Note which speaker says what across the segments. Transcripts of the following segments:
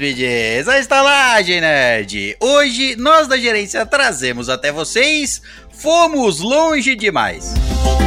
Speaker 1: hóspedes, a estalagem nerd. Hoje nós da gerência trazemos até vocês Fomos Longe Demais. Bem-vindos,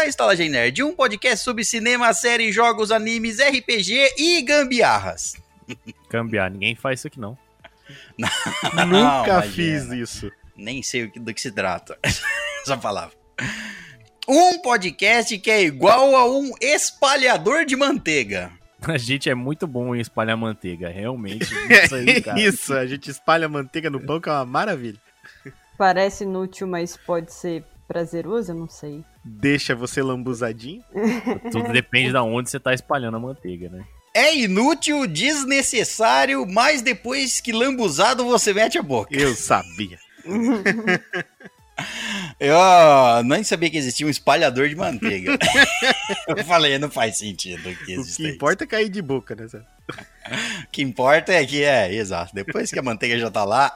Speaker 1: à Estalagem Nerd, um podcast sobre cinema, séries, jogos, animes, RPG e gambiarras.
Speaker 2: Cambiar, ninguém faz isso aqui não.
Speaker 3: Nunca
Speaker 1: imagina.
Speaker 3: fiz isso.
Speaker 1: Nem sei do que se trata essa palavra. Um podcast que é igual a um espalhador de manteiga.
Speaker 2: A gente é muito bom em espalhar manteiga, realmente. Isso aí, cara.
Speaker 3: Isso, a gente espalha manteiga no pão, que é uma maravilha.
Speaker 4: Parece inútil, mas pode ser prazeroso, eu não sei.
Speaker 3: Deixa você lambuzadinho.
Speaker 2: Tudo depende da onde você tá espalhando a manteiga, né?
Speaker 1: É inútil, desnecessário, mas depois que lambuzado você mete a boca.
Speaker 3: Eu sabia.
Speaker 1: Eu nem sabia que existia um espalhador de manteiga. Eu falei, não faz sentido que
Speaker 3: O que importa é cair de boca, né? Zé?
Speaker 1: O que importa é que é, exato. Depois que a manteiga já tá lá.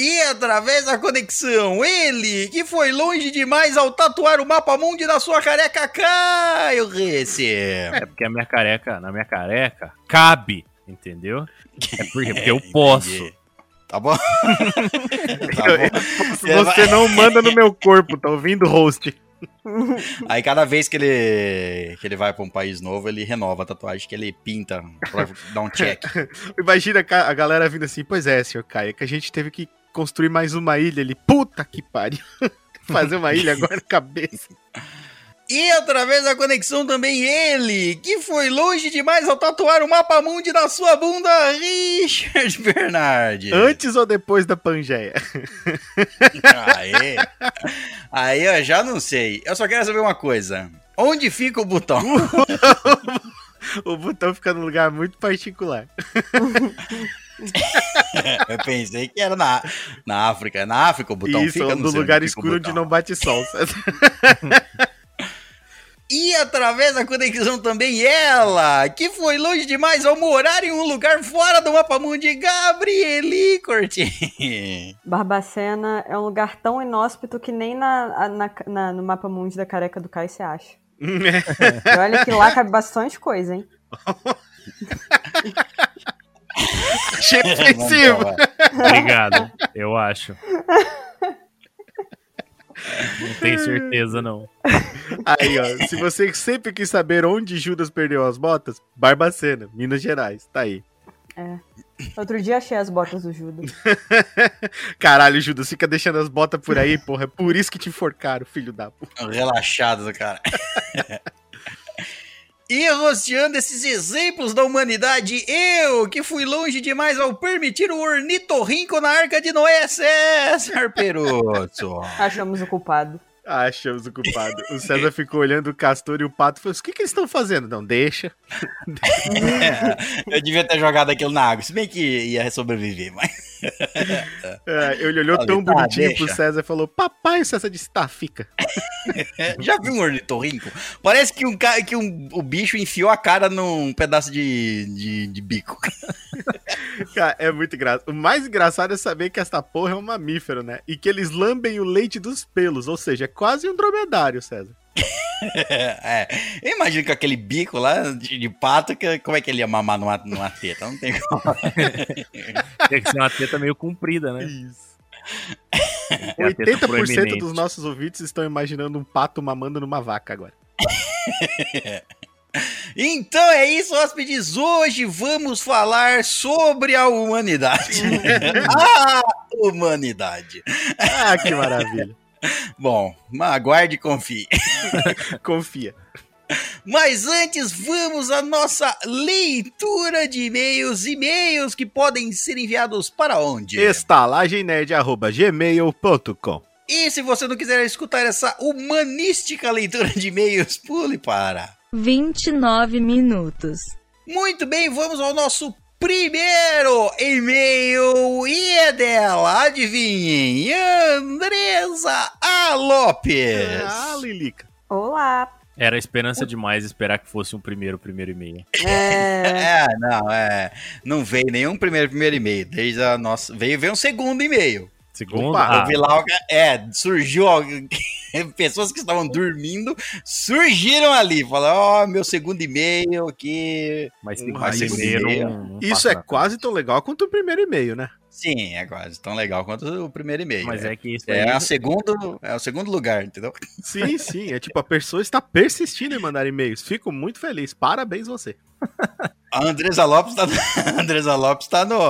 Speaker 1: E através da conexão, ele que foi longe demais ao tatuar o mapa mundi na sua careca, Caio Rece.
Speaker 2: É porque a minha careca, na minha careca, cabe, entendeu? É porque, porque eu posso.
Speaker 1: Entendi. Tá bom? tá bom.
Speaker 3: Você não manda no meu corpo, tá ouvindo, host?
Speaker 1: Aí cada vez que ele, que ele vai pra um país novo, ele renova a tatuagem que ele pinta pra dar um check.
Speaker 3: Imagina a galera vindo assim, pois é, senhor Caio, é que a gente teve que construir mais uma ilha ali. Puta que pariu. Fazer uma ilha agora na cabeça.
Speaker 1: E através da conexão também ele, que foi longe demais ao tatuar o mapa mundi na sua bunda, Richard Bernardi.
Speaker 3: Antes ou depois da Pangeia?
Speaker 1: Aí, aí eu já não sei. Eu só quero saber uma coisa. Onde fica o botão?
Speaker 3: o botão fica num lugar muito particular.
Speaker 1: Eu pensei que era na, na África. Na África o botão
Speaker 3: Isso,
Speaker 1: fica, não
Speaker 3: no lugar escuro onde não bate sol.
Speaker 1: E através da conexão também ela, que foi longe demais ao morar em um lugar fora do mapa mundi, Gabrieli Cortin.
Speaker 4: Barbacena é um lugar tão inóspito que nem na, na- na- no mapa mundi da careca do Caio você acha. E olha que lá cabe bastante coisa, hein?
Speaker 3: Achei ofensivo.
Speaker 2: Obrigado, eu acho. Não tenho certeza, não.
Speaker 3: Aí, ó, se você sempre quis saber onde Judas perdeu as botas, Barbacena, Minas Gerais, tá aí.
Speaker 4: Outro dia achei as botas do Judas.
Speaker 3: Caralho, Judas, fica deixando as botas por aí, porra. É por isso que te enforcaram, filho da puta.
Speaker 1: Relaxado do cara. E rosteando esses exemplos da humanidade, eu, que fui longe demais ao permitir o ornitorrinco na arca de Noé, César Peroso.
Speaker 4: Achamos o culpado.
Speaker 3: Achamos o culpado. O César ficou olhando o castor e o pato e falou: o que, que eles estão fazendo? Não, deixa.
Speaker 1: É, eu devia ter jogado aquilo na água, se bem que ia sobreviver, mas...
Speaker 3: É, ele olhou
Speaker 1: Falei,
Speaker 3: tão
Speaker 1: tá,
Speaker 3: bonitinho pro
Speaker 1: deixa.
Speaker 3: César e falou: Papai, o César disse: tá, fica.
Speaker 1: Já viu um ornitorrinco? Parece que, um, que um, o bicho enfiou a cara num pedaço de, de, de bico.
Speaker 3: Cara, é muito engraçado. O mais engraçado é saber que essa porra é um mamífero, né? E que eles lambem o leite dos pelos, ou seja, é quase um dromedário, César.
Speaker 1: É, eu imagino que aquele bico lá de, de pato, que, como é que ele ia mamar numa, numa teta? Não tem como.
Speaker 2: Tem que ser uma teta meio comprida, né?
Speaker 3: Isso.
Speaker 2: Tem a teta
Speaker 3: 80%
Speaker 2: proeminente.
Speaker 3: dos nossos ouvintes estão imaginando um pato mamando numa vaca agora.
Speaker 1: Então é isso, hóspedes. Hoje vamos falar sobre a humanidade. a humanidade.
Speaker 3: Ah, que maravilha.
Speaker 1: Bom, aguarde e confie.
Speaker 3: Confia.
Speaker 1: Mas antes, vamos à nossa leitura de e-mails. E-mails que podem ser enviados para onde?
Speaker 3: estalagemnerd.gmail.com
Speaker 1: E se você não quiser escutar essa humanística leitura de e-mails, pule para
Speaker 5: 29 minutos.
Speaker 1: Muito bem, vamos ao nosso primeiro e-mail e é dela, adivinhem, Andresa A. Lopes.
Speaker 3: Ah, Lilica.
Speaker 4: Olá.
Speaker 2: Era esperança demais esperar que fosse um primeiro, primeiro e-mail.
Speaker 4: É,
Speaker 1: É, não, é, não veio nenhum primeiro, primeiro e-mail, desde a nossa, veio, veio um segundo e-mail.
Speaker 2: Segundo,
Speaker 3: Opa,
Speaker 1: Eu
Speaker 2: ah,
Speaker 1: o é, surgiu, alguém- pessoas que estavam dormindo, surgiram ali, falaram, ó, meu segundo e-mail aqui,
Speaker 2: mas
Speaker 3: um
Speaker 2: e-mail
Speaker 1: e-mail.
Speaker 2: não- não
Speaker 3: Isso é quase tão legal quanto o primeiro e-mail, né?
Speaker 1: Sim, é quase tão legal quanto o primeiro e-mail.
Speaker 2: Mas
Speaker 1: é,
Speaker 2: é que isso
Speaker 1: é,
Speaker 2: aí...
Speaker 1: a segundo, é o segundo lugar, entendeu?
Speaker 3: Sim, sim. É tipo, a pessoa está persistindo em mandar e-mails. Fico muito feliz. Parabéns você.
Speaker 1: A Andresa Lopes tá, a Andresa Lopes tá no,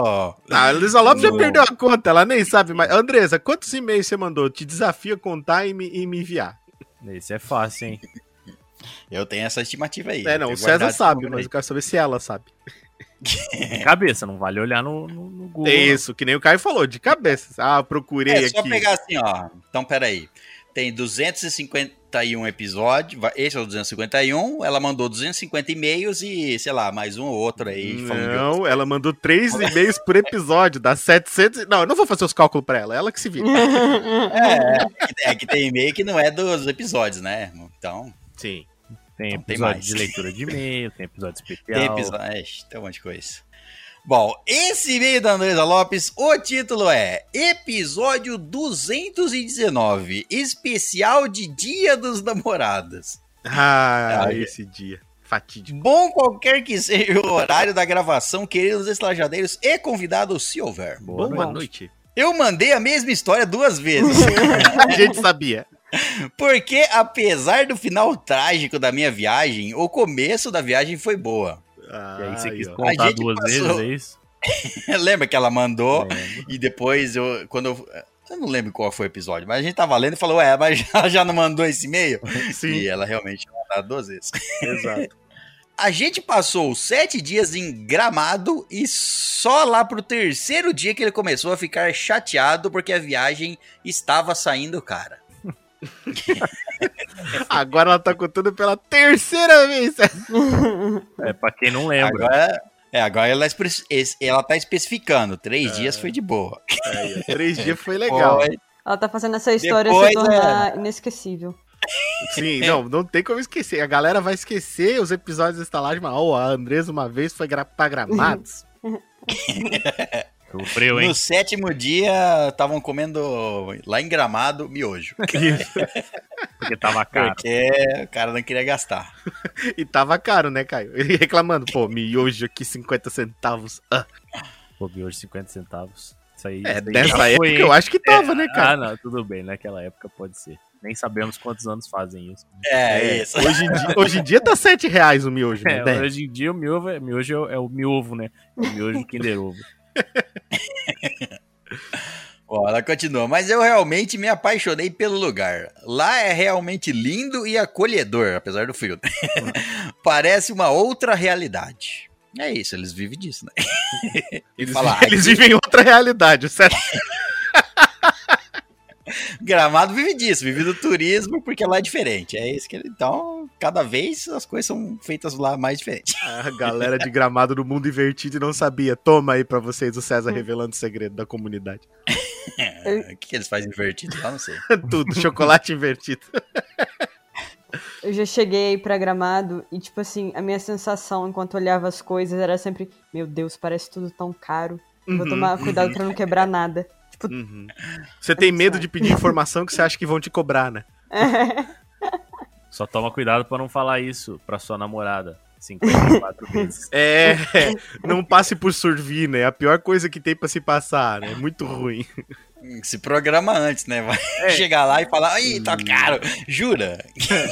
Speaker 3: Ah, a Elisa Lopes já
Speaker 1: No-
Speaker 3: perdeu a conta, ela nem sabe mais. Andresa, quantos e-mails você mandou? Te desafio a contar e me, e me enviar.
Speaker 2: Esse é fácil, hein?
Speaker 1: eu tenho essa estimativa aí.
Speaker 3: É, não, o César sabe, mas eu quero saber se ela sabe.
Speaker 2: De cabeça, não vale olhar no, no, no Google.
Speaker 3: É isso, que nem o Caio falou, de cabeça. Ah, procurei
Speaker 1: É, só
Speaker 3: aqui.
Speaker 1: pegar assim, ó. Então, peraí. Tem 251 episódios. Esse é o 251. Ela mandou 250 e-mails e, sei lá, mais um ou outro aí.
Speaker 3: Não, ela mandou três e-mails por episódio, dá 700. e- Não, eu não vou fazer os cálculos pra ela, ela que se vira.
Speaker 1: É, é, que- é que tem e-mail que não é dos episódios, né? Então,
Speaker 3: Sim.
Speaker 2: Tem
Speaker 1: Não, tem
Speaker 2: episódio
Speaker 1: mais.
Speaker 2: de leitura de e-mail, tem episódio especial.
Speaker 1: tem episódio. É, tem um monte de coisa. Bom, esse e-mail da Andresa Lopes, o título é Episódio 219, especial de Dia dos Namorados.
Speaker 3: Ah,
Speaker 1: Ah,
Speaker 3: esse dia. Fatídico.
Speaker 1: Bom qualquer que seja o horário da gravação, queridos estalajadeiros e convidados, se houver.
Speaker 2: Boa
Speaker 3: Boa
Speaker 2: noite.
Speaker 3: noite.
Speaker 1: Eu mandei a mesma história duas vezes.
Speaker 3: A gente sabia.
Speaker 1: Porque, apesar do final trágico da minha viagem, o começo da viagem foi boa.
Speaker 2: E aí você
Speaker 3: Ai,
Speaker 2: quis contar
Speaker 1: gente
Speaker 2: duas
Speaker 1: passou-
Speaker 2: vezes, é isso?
Speaker 1: Lembra que ela mandou e depois eu. Quando eu. Eu não lembro qual foi o episódio, mas a gente tava lendo e falou, é, mas já, já não mandou esse e-mail? E
Speaker 3: Sim,
Speaker 1: ela realmente tinha mandado duas vezes.
Speaker 3: exato.
Speaker 1: A gente passou sete dias em Gramado e só lá pro terceiro dia que ele começou a ficar chateado porque a viagem estava saindo cara.
Speaker 3: Agora ela tá contando pela terceira vez.
Speaker 2: É, pra quem não lembra.
Speaker 1: Agora, é, agora ela, ela tá especificando. Três dias foi de boa.
Speaker 3: Ó, três dias foi legal.
Speaker 1: Foi-
Speaker 4: Ela tá fazendo essa história
Speaker 1: Depois,
Speaker 4: se tornar inesquecível.
Speaker 3: Sim, não, não tem como esquecer. A galera vai esquecer os episódios da estalagem, mas ó, a Andresa uma vez foi gra pra gramados.
Speaker 2: Sofreu, hein?
Speaker 1: No sétimo dia, estavam comendo lá em Gramado miojo.
Speaker 2: Porque tava caro.
Speaker 1: Porque o cara não queria gastar.
Speaker 3: e tava caro, né, Caio? Ele reclamando, pô, miojo aqui 50 centavos. Ah,
Speaker 2: Pô, hoje 50 centavos. Isso aí.
Speaker 3: é, dessa época
Speaker 2: foi,
Speaker 3: eu acho que tava, né,
Speaker 2: Ah,
Speaker 3: cara?
Speaker 2: não, tudo bem, naquela época pode ser. Nem sabemos quantos anos fazem isso.
Speaker 1: É, isso.
Speaker 3: Hoje em, dia, hoje em dia tá 7 reais o miojo, né?
Speaker 2: É, hoje em dia o miojo é, miojo é, o- é o miovo, né? É o miojo Kinder Ovo.
Speaker 1: Ó, ela continua. Mas eu realmente me apaixonei pelo lugar. Lá é realmente lindo e acolhedor, apesar do frio. Parece uma outra realidade. É isso, eles vivem disso, né?
Speaker 3: Eles,
Speaker 1: Fala,
Speaker 3: eles
Speaker 1: aqui-
Speaker 3: vivem outra realidade, certo?
Speaker 1: Gramado vive disso, vive do turismo, porque lá é diferente. É isso que ele. Então, cada vez as coisas são feitas lá mais diferentes.
Speaker 3: A galera de gramado do mundo invertido e não sabia. Toma aí pra vocês o César revelando o segredo da comunidade.
Speaker 1: O que, que eles fazem invertido lá? Não sei.
Speaker 3: Tudo, chocolate invertido.
Speaker 4: Eu já cheguei aí pra Gramado e, tipo assim, a minha sensação enquanto olhava as coisas era sempre: Meu Deus, parece tudo tão caro. Vou
Speaker 3: Uhum,
Speaker 4: tomar cuidado pra não quebrar nada. Tipo,
Speaker 3: Uhum. Você tem medo de pedir informação que você acha que vão te cobrar, né?
Speaker 2: Só toma cuidado pra não falar isso pra sua namorada 54 vezes.
Speaker 3: É, não passe por Survina, é a pior coisa que tem pra se passar, né? É muito ruim.
Speaker 1: Se programa antes, né? Vai chegar lá e falar, Ih, tá caro. Jura?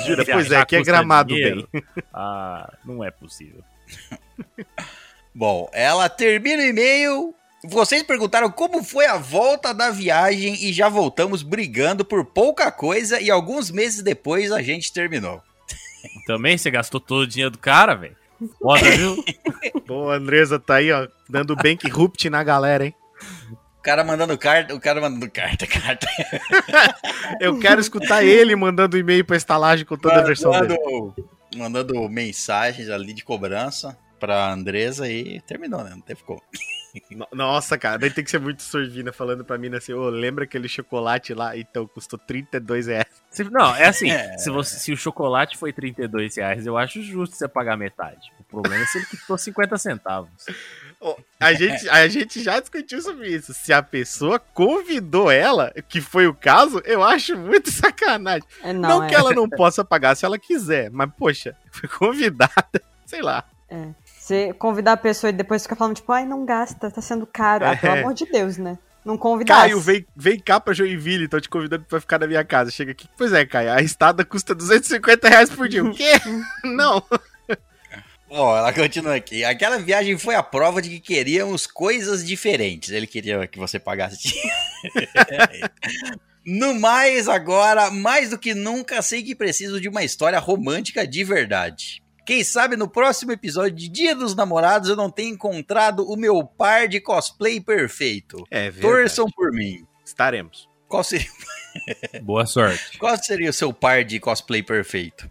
Speaker 3: Jura? Pois é, aqui é gramado
Speaker 2: dinheiro?
Speaker 3: bem.
Speaker 2: Ah, não é possível.
Speaker 1: Bom, ela termina o e-mail. Vocês perguntaram como foi a volta da viagem e já voltamos brigando por pouca coisa e alguns meses depois a gente terminou.
Speaker 2: Também você gastou todo o dinheiro do cara, velho. Foda, viu?
Speaker 3: Pô, a Andresa tá aí, ó, dando bankrupt na galera, hein?
Speaker 1: O cara mandando carta, o cara mandando carta, carta.
Speaker 3: Eu quero escutar ele mandando e-mail pra estalagem com toda a versão dele.
Speaker 1: mandando, mandando mensagens ali de cobrança pra Andresa e terminou, né? Não teve como.
Speaker 3: No- Nossa, cara, daí tem que ser muito sorvina falando pra mim assim, ô, lembra aquele chocolate lá? Então, custou 32 reais.
Speaker 2: Se- Não, é assim,
Speaker 1: É.
Speaker 2: Se, você- se o chocolate foi 32 reais, eu acho justo você pagar metade. O problema é se ele custou 50 centavos.
Speaker 3: Ô, A gente, a gente já discutiu sobre isso. Se a pessoa convidou ela, que foi o caso, eu acho muito sacanagem.
Speaker 4: É,
Speaker 3: Não,
Speaker 4: não, é.
Speaker 3: que ela não possa pagar se ela quiser, mas, poxa, foi convidada, sei lá.
Speaker 4: Você convidar a pessoa e depois ficar falando, tipo, ai, não gasta, tá sendo caro. Ah, pelo
Speaker 3: É.
Speaker 4: amor de Deus, né? Não convidasse.
Speaker 3: Caio, vem, vem cá pra Joinville, tô te convidando pra ficar na minha casa. Chega aqui. Pois é, Caio, a estada custa 250 reais por dia. O quê? não.
Speaker 1: Ó, ela continua aqui. Aquela viagem foi a prova de que queríamos coisas diferentes. Ele queria que você pagasse. no mais, agora, mais do que nunca, sei que preciso de uma história romântica de verdade. Quem sabe no próximo episódio de Dia dos Namorados eu não tenha encontrado o meu par de cosplay perfeito.
Speaker 3: É, verdade.
Speaker 1: Torçam por mim.
Speaker 3: Estaremos.
Speaker 1: Qual seria,
Speaker 2: Boa sorte.
Speaker 1: qual seria o seu par de cosplay perfeito?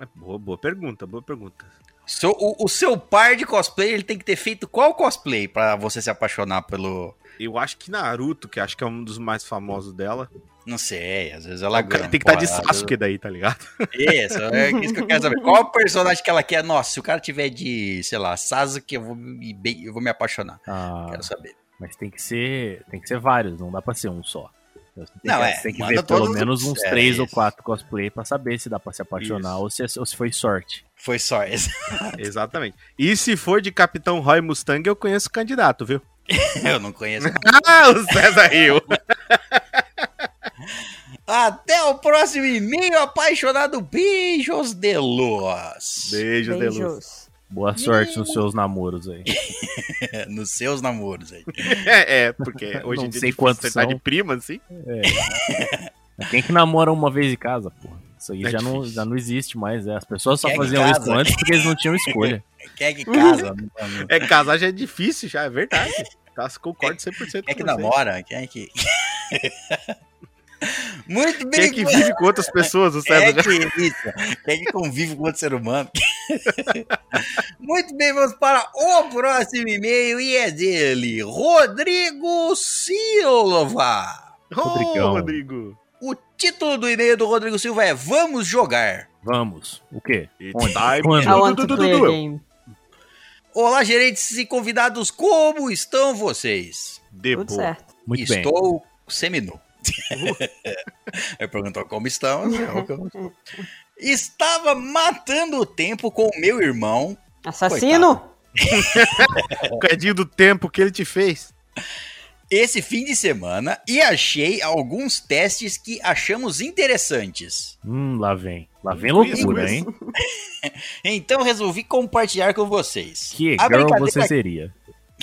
Speaker 3: É Boa, boa pergunta, boa pergunta.
Speaker 1: Seu- o, o seu par de cosplay, ele tem que ter feito qual cosplay pra você se apaixonar pelo.
Speaker 3: Eu acho que Naruto, que acho que é um dos mais famosos dela.
Speaker 1: Não sei, às vezes ela
Speaker 3: o cara
Speaker 1: ganha.
Speaker 3: tem que estar de
Speaker 1: porra,
Speaker 3: Sasuke daí, tá ligado?
Speaker 1: Isso, é isso que eu quero saber. Qual personagem que ela quer? Nossa, se o cara tiver de, sei lá, Sasuke, eu vou me, bem- eu vou me apaixonar.
Speaker 2: Ah,
Speaker 1: Quero saber.
Speaker 2: mas tem que ser. Tem que ser vários, não dá pra ser um só. Tem
Speaker 1: Não,
Speaker 2: que,
Speaker 1: é,
Speaker 2: tem que ver pelo menos
Speaker 1: os-
Speaker 2: uns
Speaker 1: é,
Speaker 2: três ou
Speaker 1: isso.
Speaker 2: quatro cosplay pra saber se dá pra se apaixonar ou se, é- ou se foi sorte.
Speaker 1: Foi esse.
Speaker 3: Exatamente. E se for de Capitão Roy Mustang, eu conheço o candidato, viu?
Speaker 1: Eu não conheço.
Speaker 3: Ah, o César riu.
Speaker 1: Até o próximo e-mail, apaixonado. Beijos de luz.
Speaker 3: Beijos, de luz.
Speaker 4: Beijos.
Speaker 2: Boa sorte nos seus namoros aí.
Speaker 1: Nos seus namoros aí.
Speaker 3: É, é, porque hoje
Speaker 2: Não
Speaker 3: em dia
Speaker 2: sei
Speaker 3: é
Speaker 2: quantos são.
Speaker 3: de prima, assim.
Speaker 2: Quem que namora uma vez em casa, porra? Isso aí
Speaker 3: É
Speaker 2: já, não, já não existe mais. é. As pessoas só
Speaker 1: Quem é que
Speaker 2: faziam isso antes porque eles não tinham escolha.
Speaker 1: Quem é que casa?
Speaker 3: É, casar já é difícil, já, é verdade. Tá, concordo 100%
Speaker 1: Quem é que namora? Quem é que. Muito
Speaker 3: Quem
Speaker 1: bem,
Speaker 3: é que vive com outras pessoas, o
Speaker 1: Quem é
Speaker 3: César?
Speaker 1: que, isso, quem é que convive com outro ser humano? Muito bem, vamos para o próximo e-mail e é dele, Rodrigo Silva.
Speaker 3: Ô,
Speaker 2: Rodrigão.
Speaker 3: Rodrigo.
Speaker 1: O título do e-mail do Rodrigo Silva é Vamos Jogar.
Speaker 2: Vamos. O quê? Onde? Quando?
Speaker 1: Olá, gerentes e convidados, como estão vocês?
Speaker 3: De
Speaker 4: Tudo
Speaker 3: boa.
Speaker 4: certo.
Speaker 2: Muito bem.
Speaker 1: Estou seminu. Ele perguntou como estão. eu- eu- Estava matando o tempo com o meu irmão
Speaker 4: Assassino?
Speaker 3: O cadinho do tempo que ele te fez.
Speaker 1: esse fim de semana e achei alguns testes que achamos interessantes.
Speaker 2: Hum, lá vem. Lá vem loucura, hein?
Speaker 1: Então resolvi compartilhar com vocês.
Speaker 2: Que
Speaker 1: a,
Speaker 2: girl você seria?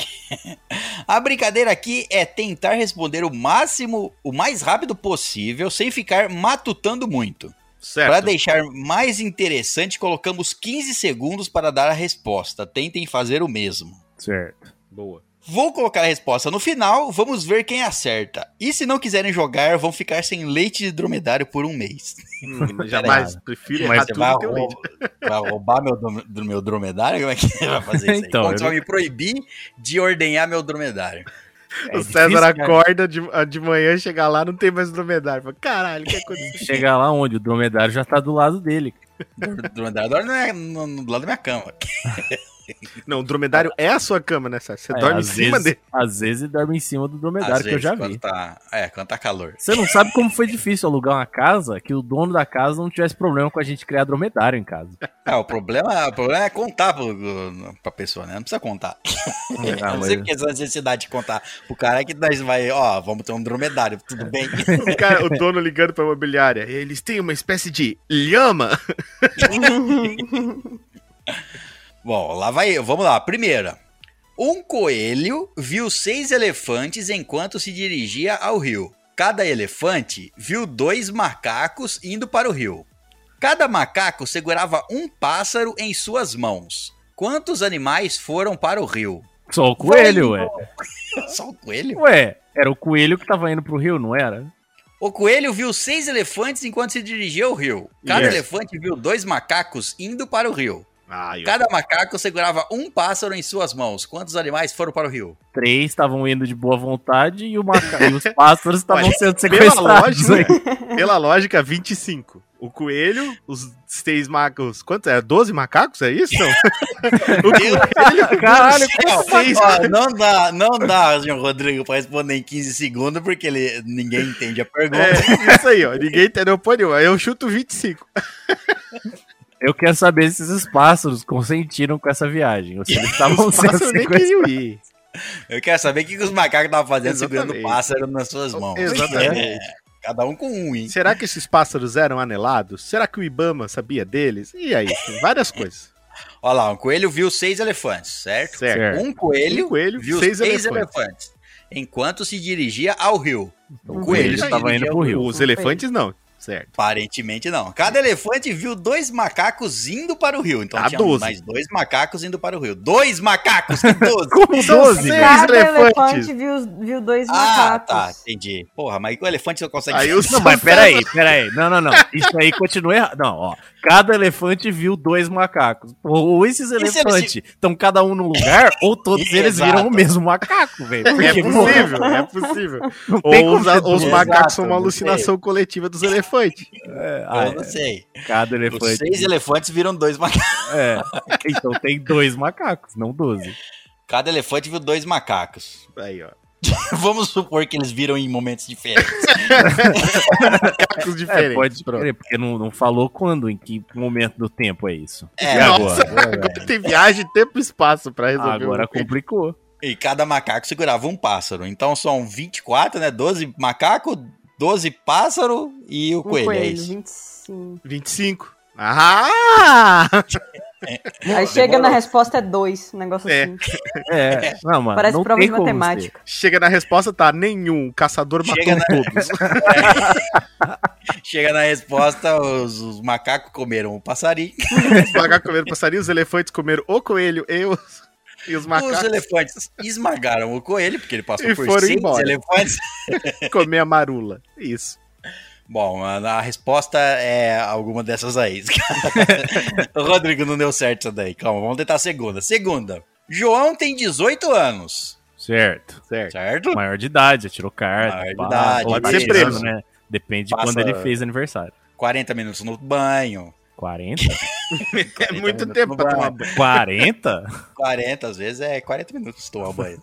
Speaker 1: a brincadeira aqui é tentar responder o máximo, o mais rápido possível, sem ficar matutando muito.
Speaker 3: Certo.
Speaker 1: Para deixar mais interessante, colocamos 15 segundos para dar a resposta. Tentem fazer o mesmo.
Speaker 2: Certo.
Speaker 3: Boa.
Speaker 1: Vou colocar a resposta no final, vamos ver quem acerta. E se não quiserem jogar, vão ficar sem leite de dromedário por um mês.
Speaker 3: Hum, jamais prefiro
Speaker 1: Você
Speaker 3: tudo
Speaker 1: vai,
Speaker 3: do que eu leite.
Speaker 1: rou- vai roubar meu, do meu dromedário? Como é que vai fazer isso aí?
Speaker 2: Então, eu
Speaker 1: você vai me proibir de ordenhar meu dromedário?
Speaker 2: É
Speaker 3: o César
Speaker 2: difícil,
Speaker 3: acorda de, de manhã, chega lá, não tem mais dromedário. Fala, Caralho, o que aconteceu?
Speaker 2: Chegar lá onde o dromedário já tá do lado dele.
Speaker 1: O dromedário dorme na- no, no- do lado da minha cama.
Speaker 3: Não, o dromedário é a sua cama, né? Você
Speaker 2: É,
Speaker 3: dorme em cima
Speaker 2: vezes,
Speaker 3: dele.
Speaker 2: Às vezes ele dorme em cima do dromedário,
Speaker 1: Às
Speaker 2: que eu já
Speaker 1: vezes,
Speaker 2: vi.
Speaker 1: Quando tá, é, quando tá calor.
Speaker 2: Você não sabe como foi difícil alugar uma casa que o dono da casa não tivesse problema com a gente criar dromedário em casa.
Speaker 1: É, o problema, o problema é contar pro, pra pessoa, né? Não precisa contar. Eu não
Speaker 2: mas-
Speaker 1: sei porque essa necessidade de contar pro cara que nós vai, ó, vamos ter um dromedário, tudo bem?
Speaker 3: O, cara, o dono ligando pra imobiliária. Eles têm uma espécie de lhama.
Speaker 1: Bom, lá vai eu. Vamos lá. Primeira. Um coelho viu seis elefantes enquanto se dirigia ao rio. Cada elefante viu dois macacos indo para o rio. Cada macaco segurava um pássaro em suas mãos. Quantos animais foram para o rio?
Speaker 2: Só o coelho, ué.
Speaker 1: Só o coelho?
Speaker 2: Ué, era o coelho que tava indo pro rio, não era?
Speaker 1: O coelho viu seis elefantes enquanto se dirigia ao rio. Cada
Speaker 3: Yes.
Speaker 1: elefante viu dois macacos indo para o rio.
Speaker 3: Ai,
Speaker 1: Cada macaco segurava um pássaro em suas mãos. Quantos animais foram para o rio?
Speaker 2: Três estavam indo de boa vontade e, o maca... e os pássaros estavam sendo
Speaker 3: pela
Speaker 2: sequestrados.
Speaker 3: lógica,
Speaker 2: aí.
Speaker 3: pela lógica, 25. O coelho, os seis macacos. Quantos? É 12 macacos? É isso? Não? o coelho.
Speaker 2: Caralho,
Speaker 1: Não,
Speaker 3: seis.
Speaker 1: ó, não dá, não dá, João Rodrigo, para responder em 15 segundos, porque ele, ninguém entende a pergunta.
Speaker 3: É, isso aí, ó. Ninguém entendeu porra nenhuma. Eu chuto 25.
Speaker 2: Eu quero saber se esses pássaros consentiram com essa viagem. Ou se eles estavam
Speaker 3: Os
Speaker 2: sendo
Speaker 3: pássaros nem queriam ir.
Speaker 1: Eu quero saber o que, os macacos estavam fazendo segurando o
Speaker 3: Exatamente.
Speaker 1: pássaro nas suas mãos.
Speaker 3: Exatamente.
Speaker 1: É, cada um com um, hein?
Speaker 3: Será que esses pássaros eram anelados? Será que o Ibama sabia deles? E aí? Tem várias coisas.
Speaker 1: Olha lá, um coelho viu seis elefantes, certo?
Speaker 3: Certo.
Speaker 1: Um coelho,
Speaker 3: Um coelho,
Speaker 1: viu
Speaker 3: seis
Speaker 1: seis,
Speaker 3: elefantes.
Speaker 1: elefantes. enquanto se dirigia ao rio.
Speaker 2: O
Speaker 4: Um
Speaker 2: coelho
Speaker 4: coelho
Speaker 2: estava indo
Speaker 1: dirigia
Speaker 2: pro rio.
Speaker 3: Os elefantes não. Certo.
Speaker 1: Aparentemente não. Cada elefante viu dois macacos indo para o rio. Então
Speaker 3: Ah,
Speaker 1: tinha
Speaker 3: 12.
Speaker 1: mais dois macacos indo para o rio. Dois macacos, que 12.
Speaker 2: Como
Speaker 3: São
Speaker 2: 12,
Speaker 3: seis.
Speaker 2: velho?
Speaker 4: Cada
Speaker 3: elefantes.
Speaker 4: elefante viu, viu dois
Speaker 1: ah,
Speaker 4: macacos.
Speaker 1: tá, entendi. Porra, mas o elefante só consegue.
Speaker 3: Aí os
Speaker 2: Não, mas peraí, peraí. Não, não, não. Isso aí continua errado. Não, ó. Cada elefante viu dois macacos. Ou esses elefantes estão cada um num lugar, ou todos eles viram o mesmo macaco, velho.
Speaker 3: É possível, é possível. Ou os, os macacos
Speaker 1: Exato,
Speaker 3: são uma alucinação coletiva dos elefantes.
Speaker 2: É, ah,
Speaker 1: Eu não sei.
Speaker 2: Cada
Speaker 1: Os
Speaker 2: elefante.
Speaker 1: seis elefantes viram dois macacos.
Speaker 2: É. Então tem dois macacos, não 12.
Speaker 1: Cada elefante viu dois macacos.
Speaker 3: Aí, ó.
Speaker 1: Vamos supor que eles viram em momentos diferentes.
Speaker 3: Macacos
Speaker 2: É,
Speaker 3: diferentes.
Speaker 2: pode
Speaker 3: pronto.
Speaker 2: crer, porque não, não falou quando, em que momento do tempo é isso.
Speaker 1: É,
Speaker 2: e
Speaker 3: Nossa,
Speaker 2: agora?
Speaker 3: agora tem viagem, tempo e espaço pra resolver.
Speaker 2: Agora complicou.
Speaker 1: E cada macaco segurava um pássaro. Então são 24, né? 12 macacos, 12 pássaros e o
Speaker 4: Um
Speaker 1: coelho.
Speaker 4: coelho,
Speaker 1: é isso.
Speaker 4: 25.
Speaker 3: 25. Ah!
Speaker 4: Aí chega na resposta é dois, um negócio
Speaker 3: É.
Speaker 4: assim.
Speaker 2: É, não, mano.
Speaker 4: Parece
Speaker 2: não
Speaker 4: prova
Speaker 2: tem
Speaker 4: de matemática.
Speaker 3: Chega na resposta, tá? Nenhum. O caçador
Speaker 1: Chega
Speaker 3: matou todos.
Speaker 1: Chega na resposta, os, os macacos comeram o passarinho.
Speaker 3: Os macacos comeram passarinho, os elefantes comeram o coelho e os, e os
Speaker 1: Os
Speaker 3: macacos
Speaker 1: elefantes esmagaram o coelho, porque ele passou
Speaker 3: E
Speaker 1: por
Speaker 3: foram embora.
Speaker 1: elefantes.
Speaker 3: comer a marula. Isso.
Speaker 1: Bom, a, a resposta é alguma dessas aí. Rodrigo não deu certo isso daí. Calma, vamos tentar a segunda. Segunda. João tem 18 anos,
Speaker 2: Certo.
Speaker 3: Certo.
Speaker 1: certo?
Speaker 2: Maior de idade, tirou carta.
Speaker 1: Maior de idade,
Speaker 2: pode ser
Speaker 3: preso.
Speaker 2: né? Depende de quando ele fez aniversário.
Speaker 1: 40 minutos no banho.
Speaker 2: 40?
Speaker 3: É muito tempo
Speaker 1: no
Speaker 3: pra tomar banho.
Speaker 2: 40?
Speaker 1: 40, às vezes é 40 minutos tomar banho.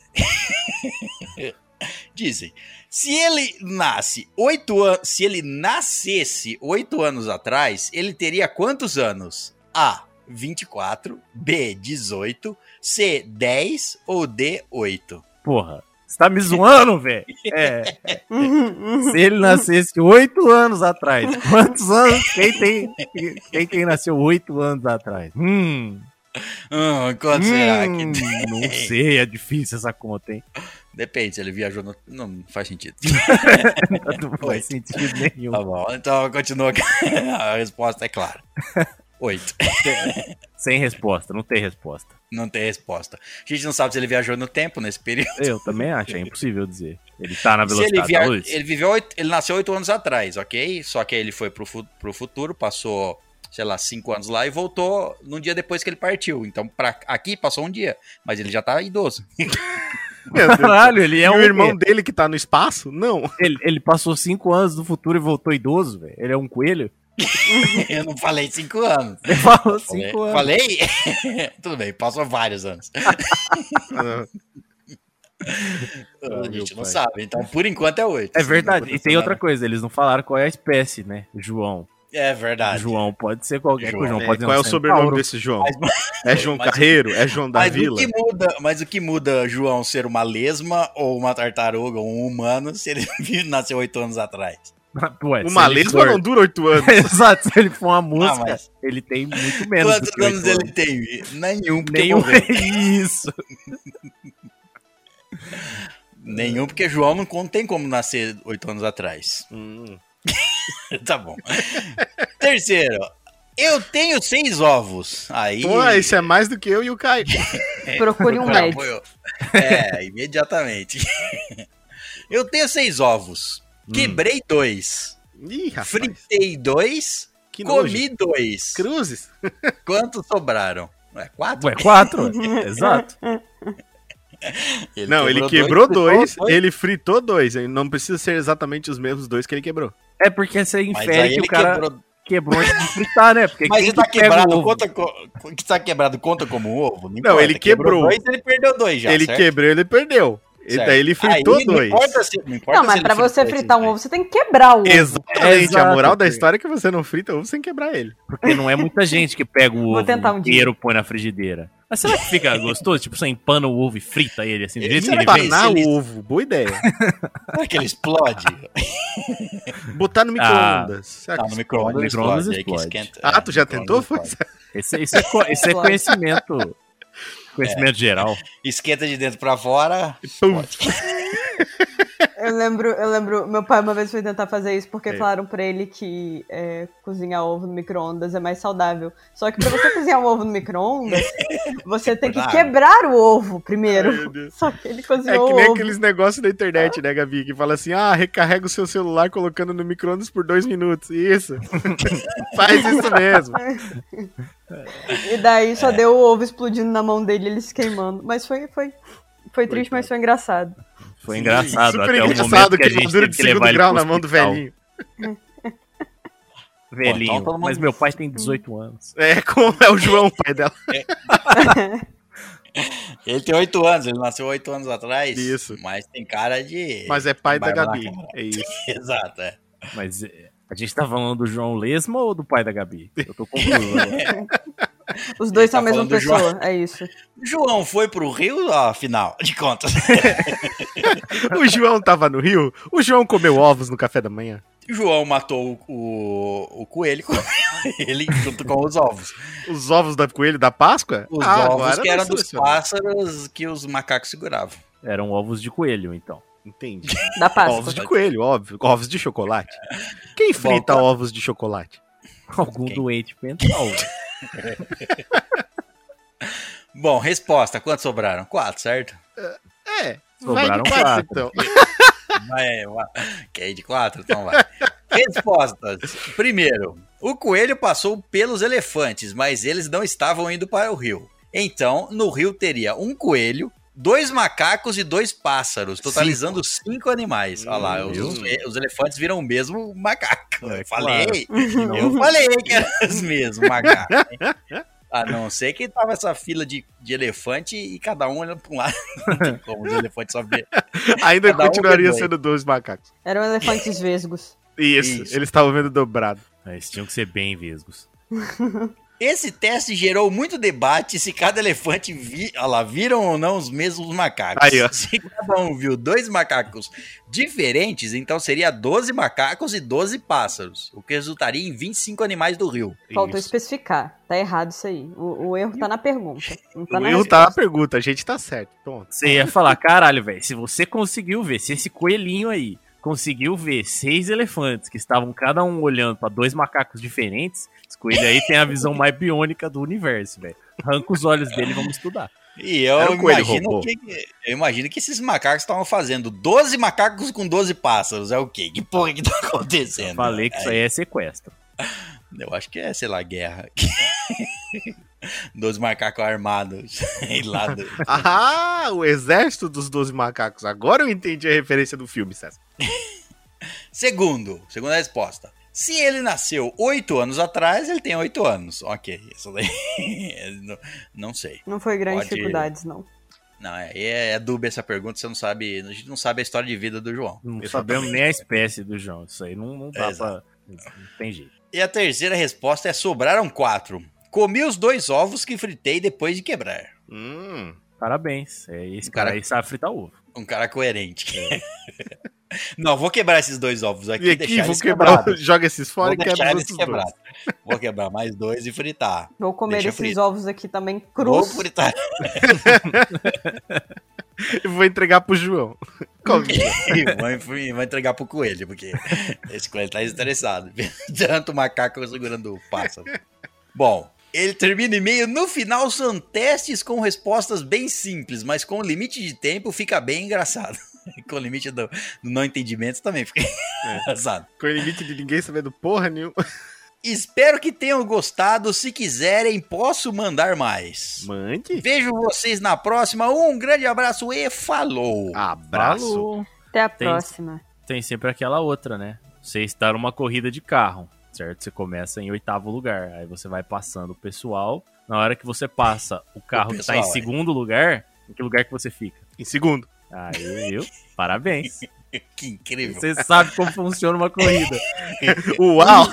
Speaker 1: Dizem, se ele nasce oito anos, se ele nascesse oito anos atrás, ele teria quantos anos? A, 24, B, 18, C, 10 ou D, 8?
Speaker 2: Porra. Você tá me zoando, velho? É. Se ele nascesse oito anos atrás, quantos anos? Quem tem, quem, quem nasceu oito anos atrás? Hum.
Speaker 1: Hum, quanto será
Speaker 2: hum,
Speaker 1: que...
Speaker 2: Não sei, é difícil essa conta, hein?
Speaker 1: Depende, se ele viajou no... Não, não faz sentido.
Speaker 2: Não faz sentido nenhum.
Speaker 1: Tá bom, então continua. A resposta é clara. 8.
Speaker 2: Sem resposta, não tem resposta.
Speaker 1: Não tem resposta. A gente não sabe se ele viajou no tempo nesse período.
Speaker 2: Eu também acho, é impossível dizer. Ele tá na
Speaker 1: Se ele,
Speaker 2: velocidade
Speaker 1: via...
Speaker 2: da luz?
Speaker 1: ele viveu, oito- ele nasceu oito anos atrás, ok? Só que aí ele foi pro, fu- pro futuro, passou, sei lá, cinco anos lá e voltou num dia depois que ele partiu. Então, pra aqui passou um dia, mas ele já tá idoso.
Speaker 2: Caralho, ele é
Speaker 3: e
Speaker 2: um
Speaker 3: o irmão
Speaker 2: quê?
Speaker 3: dele que tá no espaço? Não.
Speaker 2: Ele, ele passou cinco anos no futuro e voltou idoso, velho. Ele é um coelho?
Speaker 1: Eu não falei cinco anos.
Speaker 2: Ele falou
Speaker 1: Falei?
Speaker 2: cinco anos.
Speaker 1: Falei? Tudo bem, passou vários anos.
Speaker 3: Ah,
Speaker 1: a gente não
Speaker 3: pai.
Speaker 1: sabe, então por enquanto é oito.
Speaker 2: É verdade. E tem
Speaker 1: acontecer
Speaker 2: outra coisa, eles não falaram qual é a espécie, né? João.
Speaker 1: É verdade.
Speaker 2: João pode ser qualquer
Speaker 1: João,
Speaker 2: coisa. João
Speaker 3: é,
Speaker 2: ser
Speaker 3: qual é o sobrenome
Speaker 2: centauro.
Speaker 3: desse João?
Speaker 1: Mas-
Speaker 3: É João
Speaker 1: Mas-
Speaker 3: Carreiro? É João da
Speaker 1: Mas
Speaker 3: Vila?
Speaker 1: o, que muda, mas o que muda João ser uma lesma ou uma tartaruga ou um humano se ele nasceu oito anos atrás?
Speaker 2: Ué,
Speaker 3: Uma lesma
Speaker 2: for-
Speaker 3: não dura oito anos.
Speaker 2: Exato, se ele for uma música,
Speaker 1: Ah, mas-
Speaker 2: ele tem muito menos
Speaker 1: Quantos
Speaker 2: do que oito
Speaker 1: anos ele tem? Nenhum, porque
Speaker 2: Nenhum. Isso.
Speaker 1: Nenhum, porque João não tem como nascer oito anos atrás.
Speaker 3: Hum.
Speaker 1: tá bom. Terceiro, Eu tenho seis ovos. Aí.
Speaker 3: Pô, isso é mais do que eu e o Caio.
Speaker 4: Procure um médico.
Speaker 1: É, imediatamente. Eu tenho seis ovos. Quebrei dois.
Speaker 3: Ih, rapaz.
Speaker 1: Fritei dois.
Speaker 3: Que nojo.
Speaker 1: comi dois.
Speaker 3: Cruzes?
Speaker 1: Quantos sobraram? Ué, quatro?
Speaker 2: Ué, quatro? Exato.
Speaker 3: não, ele
Speaker 1: dois,
Speaker 3: quebrou
Speaker 1: fritou
Speaker 3: dois, ele fritou dois. Não precisa ser exatamente os mesmos dois que ele quebrou.
Speaker 2: É porque você infere que o
Speaker 1: ele
Speaker 2: cara
Speaker 1: quebrou.
Speaker 2: quebrou antes de fritar, né? Porque
Speaker 1: Mas ele tá
Speaker 2: que
Speaker 1: quebrado, conta, co- que tá quebrado conta como um ovo?
Speaker 3: Não, ele quebrou.
Speaker 1: dois, ele perdeu dois já.
Speaker 3: ele
Speaker 1: certo?
Speaker 3: quebrou, ele perdeu. E daí ele fritou
Speaker 1: Aí,
Speaker 3: dois.
Speaker 1: Não importa se, não importa
Speaker 4: Não, mas pra você fritar um ovo, você tem que quebrar o ovo.
Speaker 3: Exatamente.
Speaker 2: Exato,
Speaker 3: a moral da história é que você não frita ovo sem quebrar ele.
Speaker 2: Porque não é muita gente que pega o
Speaker 4: Vou
Speaker 2: ovo
Speaker 4: um
Speaker 2: inteiro e põe na frigideira. Mas será que fica gostoso? Tipo, você empana o ovo e frita ele assim, do
Speaker 1: Ele
Speaker 2: jeito que ele?
Speaker 3: Empanar o ovo, boa ideia.
Speaker 1: Será que ele explode?
Speaker 3: Botar no micro-ondas. Será
Speaker 1: Não,
Speaker 3: que
Speaker 1: no micro-ondas
Speaker 2: micro-ondas
Speaker 1: explode. aí que
Speaker 2: explode.
Speaker 1: esquenta.
Speaker 3: Ah,
Speaker 1: É,
Speaker 3: tu já tentou?
Speaker 1: micro-ondas
Speaker 3: Foi?
Speaker 2: Esse, isso, é, isso é conhecimento. Conhecimento geral.
Speaker 1: Esquenta de dentro pra fora.
Speaker 4: Eu lembro, eu lembro, meu pai uma vez foi tentar fazer isso porque
Speaker 3: É.
Speaker 4: falaram pra ele que é, cozinhar ovo no micro-ondas é mais saudável. Só que pra você cozinhar um ovo no micro-ondas, você tem que quebrar o ovo primeiro. Só que ele
Speaker 3: É
Speaker 4: cozinhou
Speaker 3: que
Speaker 4: o
Speaker 3: nem
Speaker 4: ovo.
Speaker 3: aqueles negócios da internet, né, Gabi? Que fala assim: ah, recarrega o seu celular colocando no micro-ondas por dois minutos. Isso. Faz isso mesmo.
Speaker 4: E daí
Speaker 3: É.
Speaker 4: só deu o ovo explodindo na mão dele, ele se queimando. Mas foi, foi, foi triste, mas foi engraçado.
Speaker 2: Foi engraçado.
Speaker 3: Super
Speaker 2: até o
Speaker 3: engraçado
Speaker 2: momento que a gente teve
Speaker 3: de
Speaker 2: que
Speaker 3: segundo
Speaker 2: levar
Speaker 3: grau na mão do velhinho.
Speaker 2: Velhinho.
Speaker 1: Pô, então mundo-
Speaker 2: Mas meu pai tem 18 anos.
Speaker 3: É, como é o João, pai dela.
Speaker 1: Ele tem oito anos, ele nasceu oito anos atrás.
Speaker 3: Isso.
Speaker 1: Mas tem cara de.
Speaker 3: Mas é pai da Gabi. É isso.
Speaker 1: Exato, é.
Speaker 2: Mas é, a gente tá falando do João Lesma ou do pai da Gabi? Eu tô confuso agora.
Speaker 4: Os dois
Speaker 1: tá
Speaker 4: são a mesma pessoa, é isso.
Speaker 1: João foi pro Rio, afinal de contas.
Speaker 3: O João tava no Rio. O João comeu ovos no café da manhã.
Speaker 1: João matou o, o, o coelho ele junto com os ovos.
Speaker 3: Os ovos da coelho da Páscoa?
Speaker 1: Os
Speaker 3: Ah,
Speaker 1: ovos
Speaker 3: agora
Speaker 1: que eram dos pássaros que os macacos seguravam.
Speaker 2: Eram ovos de coelho, então.
Speaker 3: Entendi.
Speaker 4: Da Páscoa.
Speaker 3: Ovos de coelho, óbvio. Ovos de chocolate. Quem frita
Speaker 1: tá.
Speaker 3: ovos de chocolate?
Speaker 2: Algum
Speaker 1: Quem?
Speaker 2: doente mental.
Speaker 1: Bom, resposta. Quantos sobraram? Quatro, certo?
Speaker 3: É,
Speaker 2: Sobraram
Speaker 3: vai de quatro,
Speaker 2: quatro.
Speaker 3: então.
Speaker 1: Vai, vai. Quer ir de quatro? Então vai. Respostas. Primeiro, o coelho passou pelos elefantes, mas eles não estavam indo para o rio. Então, no rio teria um coelho, dois macacos e dois pássaros, totalizando cinco, animais. Olha lá, os, os- os elefantes viram o mesmo macaco.
Speaker 2: É,
Speaker 1: eu falei,
Speaker 4: Uhum.
Speaker 1: eu falei que eram os mesmos macacos. hein? A não ser que tava essa fila de, de elefante e cada um olhando para um lado. Não tem como os elefantes só ver.
Speaker 3: Ainda
Speaker 1: Cada um
Speaker 3: continuaria
Speaker 1: dois.
Speaker 3: sendo dois macacos.
Speaker 4: Eram elefantes vesgos.
Speaker 3: Isso,
Speaker 1: Isso.
Speaker 3: eles estavam vendo dobrado.
Speaker 2: Eles tinham que ser bem vesgos.
Speaker 1: Esse teste gerou muito debate se cada elefante vi, lá, viram ou não os mesmos macacos.
Speaker 3: Aí.
Speaker 1: Se cada um viu dois macacos diferentes, então seria 12 macacos e 12 pássaros, o que resultaria em 25 animais do rio.
Speaker 4: Faltou
Speaker 3: Isso.
Speaker 4: especificar. Tá errado isso aí. O, o erro tá na pergunta. Não tá
Speaker 3: O
Speaker 4: na
Speaker 3: erro tá na
Speaker 4: resposta.
Speaker 3: pergunta, a gente tá certo. Pronto.
Speaker 2: Você ia falar, caralho, velho, se você conseguiu ver, se esse coelhinho aí conseguiu ver seis elefantes que estavam cada um olhando pra dois macacos diferentes, esse coelho aí tem a visão mais biônica do universo, velho. Arranca os olhos dele e vamos estudar.
Speaker 1: E eu
Speaker 3: um
Speaker 1: imagino que, eu imagino que esses macacos estavam fazendo 12 macacos com 12 pássaros. É o quê? Que porra que tá acontecendo?
Speaker 2: Falei que isso aí é sequestro.
Speaker 1: Eu acho que é, sei lá, guerra. 12 macacos armados. Lá do-
Speaker 3: Ah, o exército dos 12 macacos. Agora eu entendi a referência do filme, César.
Speaker 1: Segundo, segunda resposta. Se ele nasceu oito anos atrás, ele tem oito anos. Ok, isso daí. não, não sei.
Speaker 4: Não foi grandes
Speaker 1: Pode-
Speaker 4: dificuldades, não.
Speaker 1: Não, é, é, é dúbia essa pergunta, você não sabe. A gente não sabe a história de vida do João.
Speaker 2: Não sabemos nem a espécie do João. Isso aí não, não dá
Speaker 1: É,
Speaker 2: pra. Não tem jeito.
Speaker 1: E a terceira resposta é: sobraram quatro. Comi os dois ovos que fritei depois de quebrar.
Speaker 3: Hum.
Speaker 2: Parabéns. É esse
Speaker 1: Um
Speaker 2: cara,
Speaker 1: cara-
Speaker 2: aí sabe fritar ovo.
Speaker 1: Um cara coerente. não, vou quebrar esses dois ovos aqui
Speaker 3: E aqui,
Speaker 1: deixar
Speaker 3: vou
Speaker 1: eles
Speaker 3: quebrar,
Speaker 1: quebrados.
Speaker 3: joga esses fora
Speaker 1: Vou
Speaker 3: e quebra os
Speaker 1: eles
Speaker 3: outros dois.
Speaker 1: quebrados. Vou quebrar mais dois e fritar.
Speaker 4: Vou comer
Speaker 1: Deixa
Speaker 4: esses
Speaker 1: frito.
Speaker 4: ovos aqui também
Speaker 1: Vou
Speaker 4: cruz.
Speaker 1: fritar.
Speaker 3: E vou entregar pro João. Come.
Speaker 1: vai, vai entregar pro coelho, porque esse coelho tá estressado. Tanto o macaco segurando o pássaro. Bom, ele termina o e-mail. No final são testes com respostas bem simples, mas com limite de tempo fica bem engraçado. com o limite do, do não entendimento também fica engraçado.
Speaker 3: Com o limite de ninguém sabendo porra nenhuma.
Speaker 1: Espero que tenham gostado. Se quiserem, posso mandar mais.
Speaker 3: Mande.
Speaker 1: Vejo vocês na próxima. Um grande abraço e falou.
Speaker 3: Abraço.
Speaker 2: Falou.
Speaker 4: Até a
Speaker 2: Tem-
Speaker 4: próxima.
Speaker 2: Tem sempre aquela outra, né? Você está numa corrida de carro, certo? Você começa em oitavo lugar, aí você vai passando o pessoal. Na hora que você passa o carro que tá em
Speaker 1: pessoal, é.
Speaker 2: segundo lugar, em que lugar que você fica?
Speaker 3: Em segundo.
Speaker 2: Aí, viu? Parabéns.
Speaker 1: Que incrível.
Speaker 2: Você sabe como funciona uma corrida.
Speaker 3: Uau!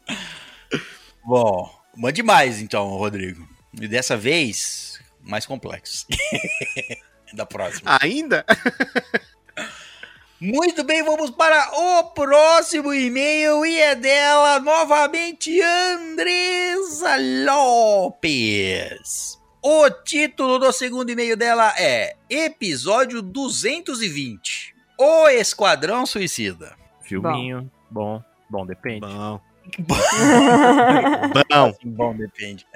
Speaker 1: Bom, mande mais então, Rodrigo. E dessa vez, mais complexo. da próxima.
Speaker 3: Ainda?
Speaker 1: Muito bem, vamos para o próximo e-mail e é dela novamente Andresa Lopes. O título do segundo e-mail dela é Episódio 220. O Esquadrão Suicida.
Speaker 2: Filminho, bom. Bom, depende.
Speaker 3: Bom.
Speaker 1: Bom,
Speaker 3: Bom.
Speaker 1: bom depende.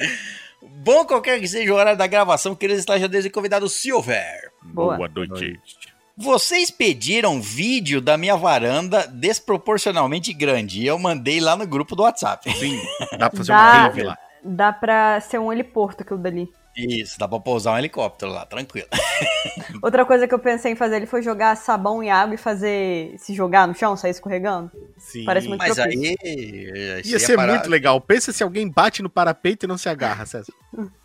Speaker 1: Bom qualquer que seja o horário da gravação, queridos estajadeiros e convidados, se houver.
Speaker 4: Boa.
Speaker 3: noite.
Speaker 1: Vocês pediram vídeo da minha varanda desproporcionalmente grande e eu mandei lá no grupo do WhatsApp.
Speaker 3: Sim, dá pra fazer
Speaker 4: Dá.
Speaker 3: uma rave lá.
Speaker 4: Dá pra ser um heliporto aquilo dali.
Speaker 1: Isso, dá pra pousar um helicóptero lá, tranquilo.
Speaker 4: Outra coisa que eu pensei em fazer ali foi jogar sabão e água e fazer. se jogar no chão, sair escorregando.
Speaker 3: Sim.
Speaker 4: Parece muito-
Speaker 1: Mas
Speaker 4: propício.
Speaker 1: aí. aí
Speaker 3: Ia
Speaker 1: você
Speaker 3: ser
Speaker 1: parar-
Speaker 3: muito legal. Pensa se alguém bate no parapeito e não se agarra, César.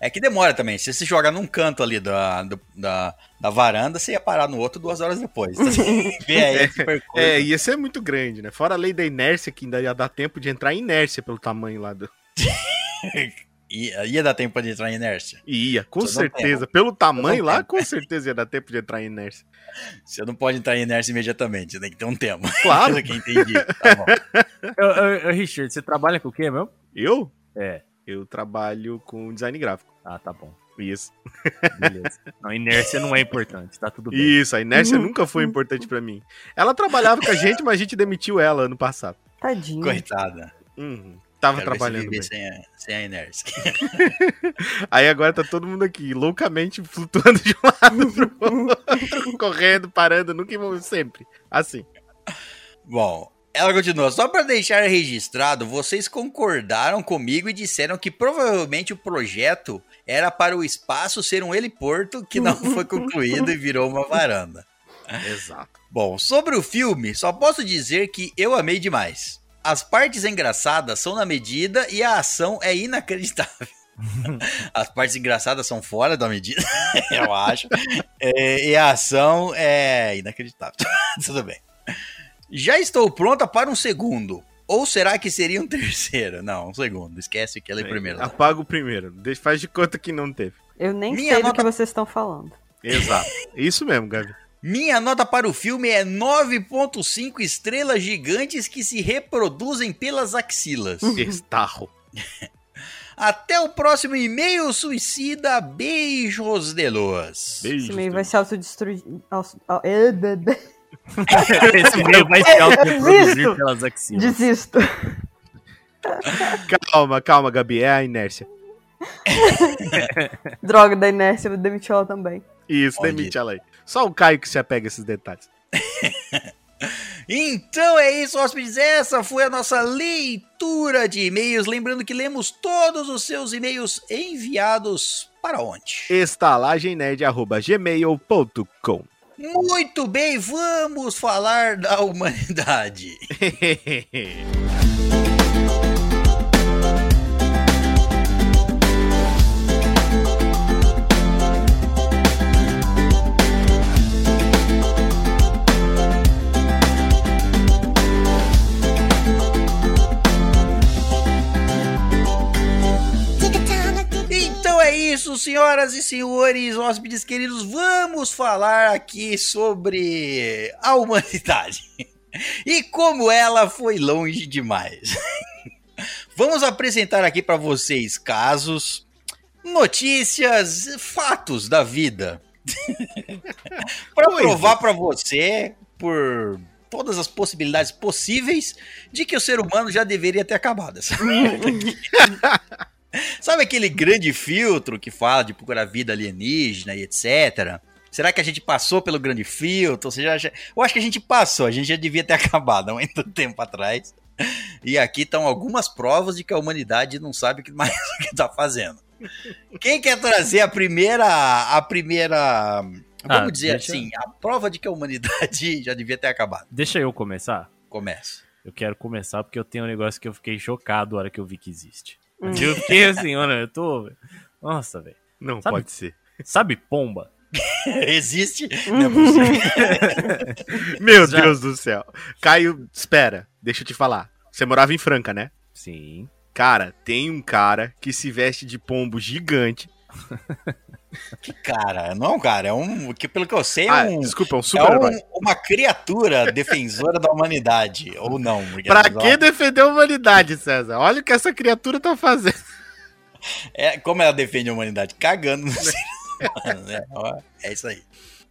Speaker 1: É que demora também. Se você jogar num canto ali da, do- da, da varanda, você ia parar no outro duas horas depois. Então, esse percurso.
Speaker 3: É, ia ser muito grande, né? Fora a lei da inércia, que ainda ia dar tempo de entrar em inércia pelo tamanho lá do.
Speaker 1: Ia, ia dar tempo de entrar em inércia.
Speaker 3: Ia, com
Speaker 1: Só
Speaker 3: certeza. Pelo tamanho lá, com certeza ia dar tempo de entrar em inércia.
Speaker 1: Você não pode entrar em inércia imediatamente, você tem que ter um tempo.
Speaker 3: Claro.
Speaker 1: Que eu entendi. Tá bom.
Speaker 2: Ô, ô, ô, Richard, você trabalha com o quê mesmo?
Speaker 3: Eu?
Speaker 2: É.
Speaker 3: Eu trabalho com design gráfico.
Speaker 2: Ah, tá bom.
Speaker 3: Isso.
Speaker 2: Beleza. Não, inércia não é importante, tá tudo bem.
Speaker 3: Isso, a inércia nunca foi importante pra mim. Ela trabalhava com a gente, mas a gente demitiu ela ano passado.
Speaker 4: Tadinho.
Speaker 1: Coitada.
Speaker 3: Uhum. Tava
Speaker 1: Quero ver se
Speaker 3: trabalhando
Speaker 1: viver
Speaker 3: bem.
Speaker 1: sem a, sem a inércia.
Speaker 3: Aí agora tá todo mundo aqui, loucamente flutuando de um lado pro outro, correndo, parando, nunca e sempre. Assim.
Speaker 1: Bom, ela continua. Só para deixar registrado, vocês concordaram comigo e disseram que provavelmente o projeto era para o espaço ser um heliporto que não foi concluído e virou uma varanda.
Speaker 3: Exato.
Speaker 1: Bom, sobre o filme, só posso dizer que eu amei demais. As partes engraçadas são na medida e a ação é inacreditável. As partes engraçadas são fora da medida, eu acho. É, e a ação é inacreditável. Tudo bem. Já estou pronta para um segundo. Ou será que seria um terceiro? Não, um segundo. Esquece que ela é primeiro.
Speaker 3: Apaga o primeiro. Deixa- Faz de conta que não teve.
Speaker 4: Eu nem
Speaker 1: Minha
Speaker 4: sei do
Speaker 1: nota-
Speaker 4: que vocês estão falando.
Speaker 3: Exato. Isso mesmo, Gabi.
Speaker 1: Minha nota para o filme é 9.5 estrelas gigantes que se reproduzem pelas axilas.
Speaker 3: Estarro.
Speaker 1: Até o próximo e-mail suicida. Beijos de luz.
Speaker 3: Beijos.
Speaker 4: Esse meio vai se autodestruir. auto- au- de- de-
Speaker 2: Esse meio vai se autoproduzir
Speaker 4: Desisto.
Speaker 2: pelas axilas.
Speaker 4: Desisto.
Speaker 3: Calma, calma, Gabi. É a inércia.
Speaker 4: Droga da inércia, demitiu ela também.
Speaker 3: Isso,
Speaker 1: Olha.
Speaker 3: demite ela aí. Só o Caio que se apega a esses detalhes.
Speaker 1: Então é isso, hóspedes. Essa foi a nossa leitura de e-mails. Lembrando que lemos todos os seus e-mails enviados para onde?
Speaker 3: estalagemnerd.gmail.com
Speaker 1: Muito bem, vamos falar da humanidade. isso, senhoras e senhores, hóspedes queridos, vamos falar aqui sobre a humanidade e como ela foi longe demais. Vamos apresentar aqui para vocês casos, notícias, fatos da vida. para provar para você por todas as possibilidades possíveis de que o ser humano já deveria ter acabado. Sabe aquele grande filtro que fala de procurar vida alienígena e etc? Será que a gente passou pelo grande filtro? Ou seja, eu acho que a gente passou, a gente já devia ter acabado há muito tempo atrás. E aqui estão algumas provas de que a humanidade não sabe o que mais o que tá fazendo. Quem quer trazer a primeira. A primeira. Vamos
Speaker 2: Ah,
Speaker 1: dizer assim, a prova de que a humanidade já devia ter acabado.
Speaker 2: Deixa eu começar.
Speaker 1: Começa.
Speaker 2: Eu quero começar porque eu tenho um negócio que eu fiquei chocado na hora que eu vi que existe. Eu fiquei assim, olha, eu tô. Nossa, velho.
Speaker 3: Não
Speaker 2: Sabe-
Speaker 3: pode ser.
Speaker 2: Sabe pomba?
Speaker 1: Existe. Não é possível.
Speaker 3: Meu
Speaker 2: Já-
Speaker 3: Deus do céu. Caio, espera, deixa eu te falar. Você morava em Franca, né?
Speaker 2: Sim.
Speaker 3: Cara, tem um cara que se veste de pombo gigante.
Speaker 1: Que cara, não, cara, é um. Que pelo que eu sei, é
Speaker 3: Ah,
Speaker 1: um.
Speaker 3: desculpa, é um
Speaker 1: É
Speaker 3: super-herói.
Speaker 1: um- uma criatura defensora da humanidade. Ou não.
Speaker 3: Pra que defender a humanidade, César? Olha o que essa criatura tá fazendo.
Speaker 1: É, como ela defende a humanidade? Cagando no ser humano, né? É isso aí.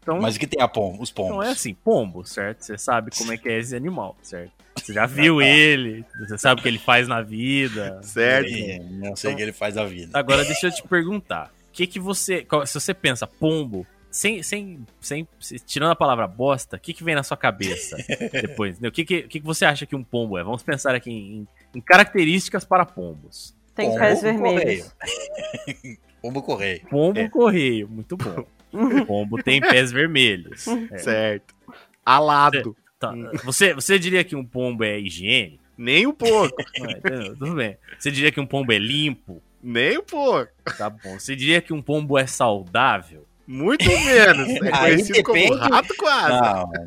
Speaker 2: Então,
Speaker 1: Mas o que tem a pom os pombos?
Speaker 2: então é assim, pombo, certo? Você sabe como é que é esse animal, certo? Você já viu ele, você sabe o que ele faz na vida.
Speaker 3: Certo.
Speaker 1: É, não sei o que ele faz da vida.
Speaker 2: Agora deixa eu te perguntar. O que que você. Se você pensa pombo, sem, sem, sem, se- tirando a palavra bosta, o que, que vem na sua cabeça depois? O que, que, o que que você acha que um pombo é? Vamos pensar aqui em, em características para pombos.
Speaker 4: Tem
Speaker 1: Pombo
Speaker 4: pés
Speaker 1: correio.
Speaker 4: vermelhos.
Speaker 1: Pombo correio.
Speaker 2: Pombo
Speaker 3: É.
Speaker 2: correio, muito bom. Pombo tem pés vermelhos. É,
Speaker 3: Certo. Alado.
Speaker 2: tá. Você, você diria que um pombo é higiênico?
Speaker 3: Nem um pouco.
Speaker 2: Não, entendeu? Tudo bem. Você diria que um pombo é limpo?
Speaker 3: Nem um pouco.
Speaker 2: Tá bom. Você diria que um pombo é saudável?
Speaker 3: Muito menos. É conhecido como
Speaker 1: depende-
Speaker 3: rato com asa.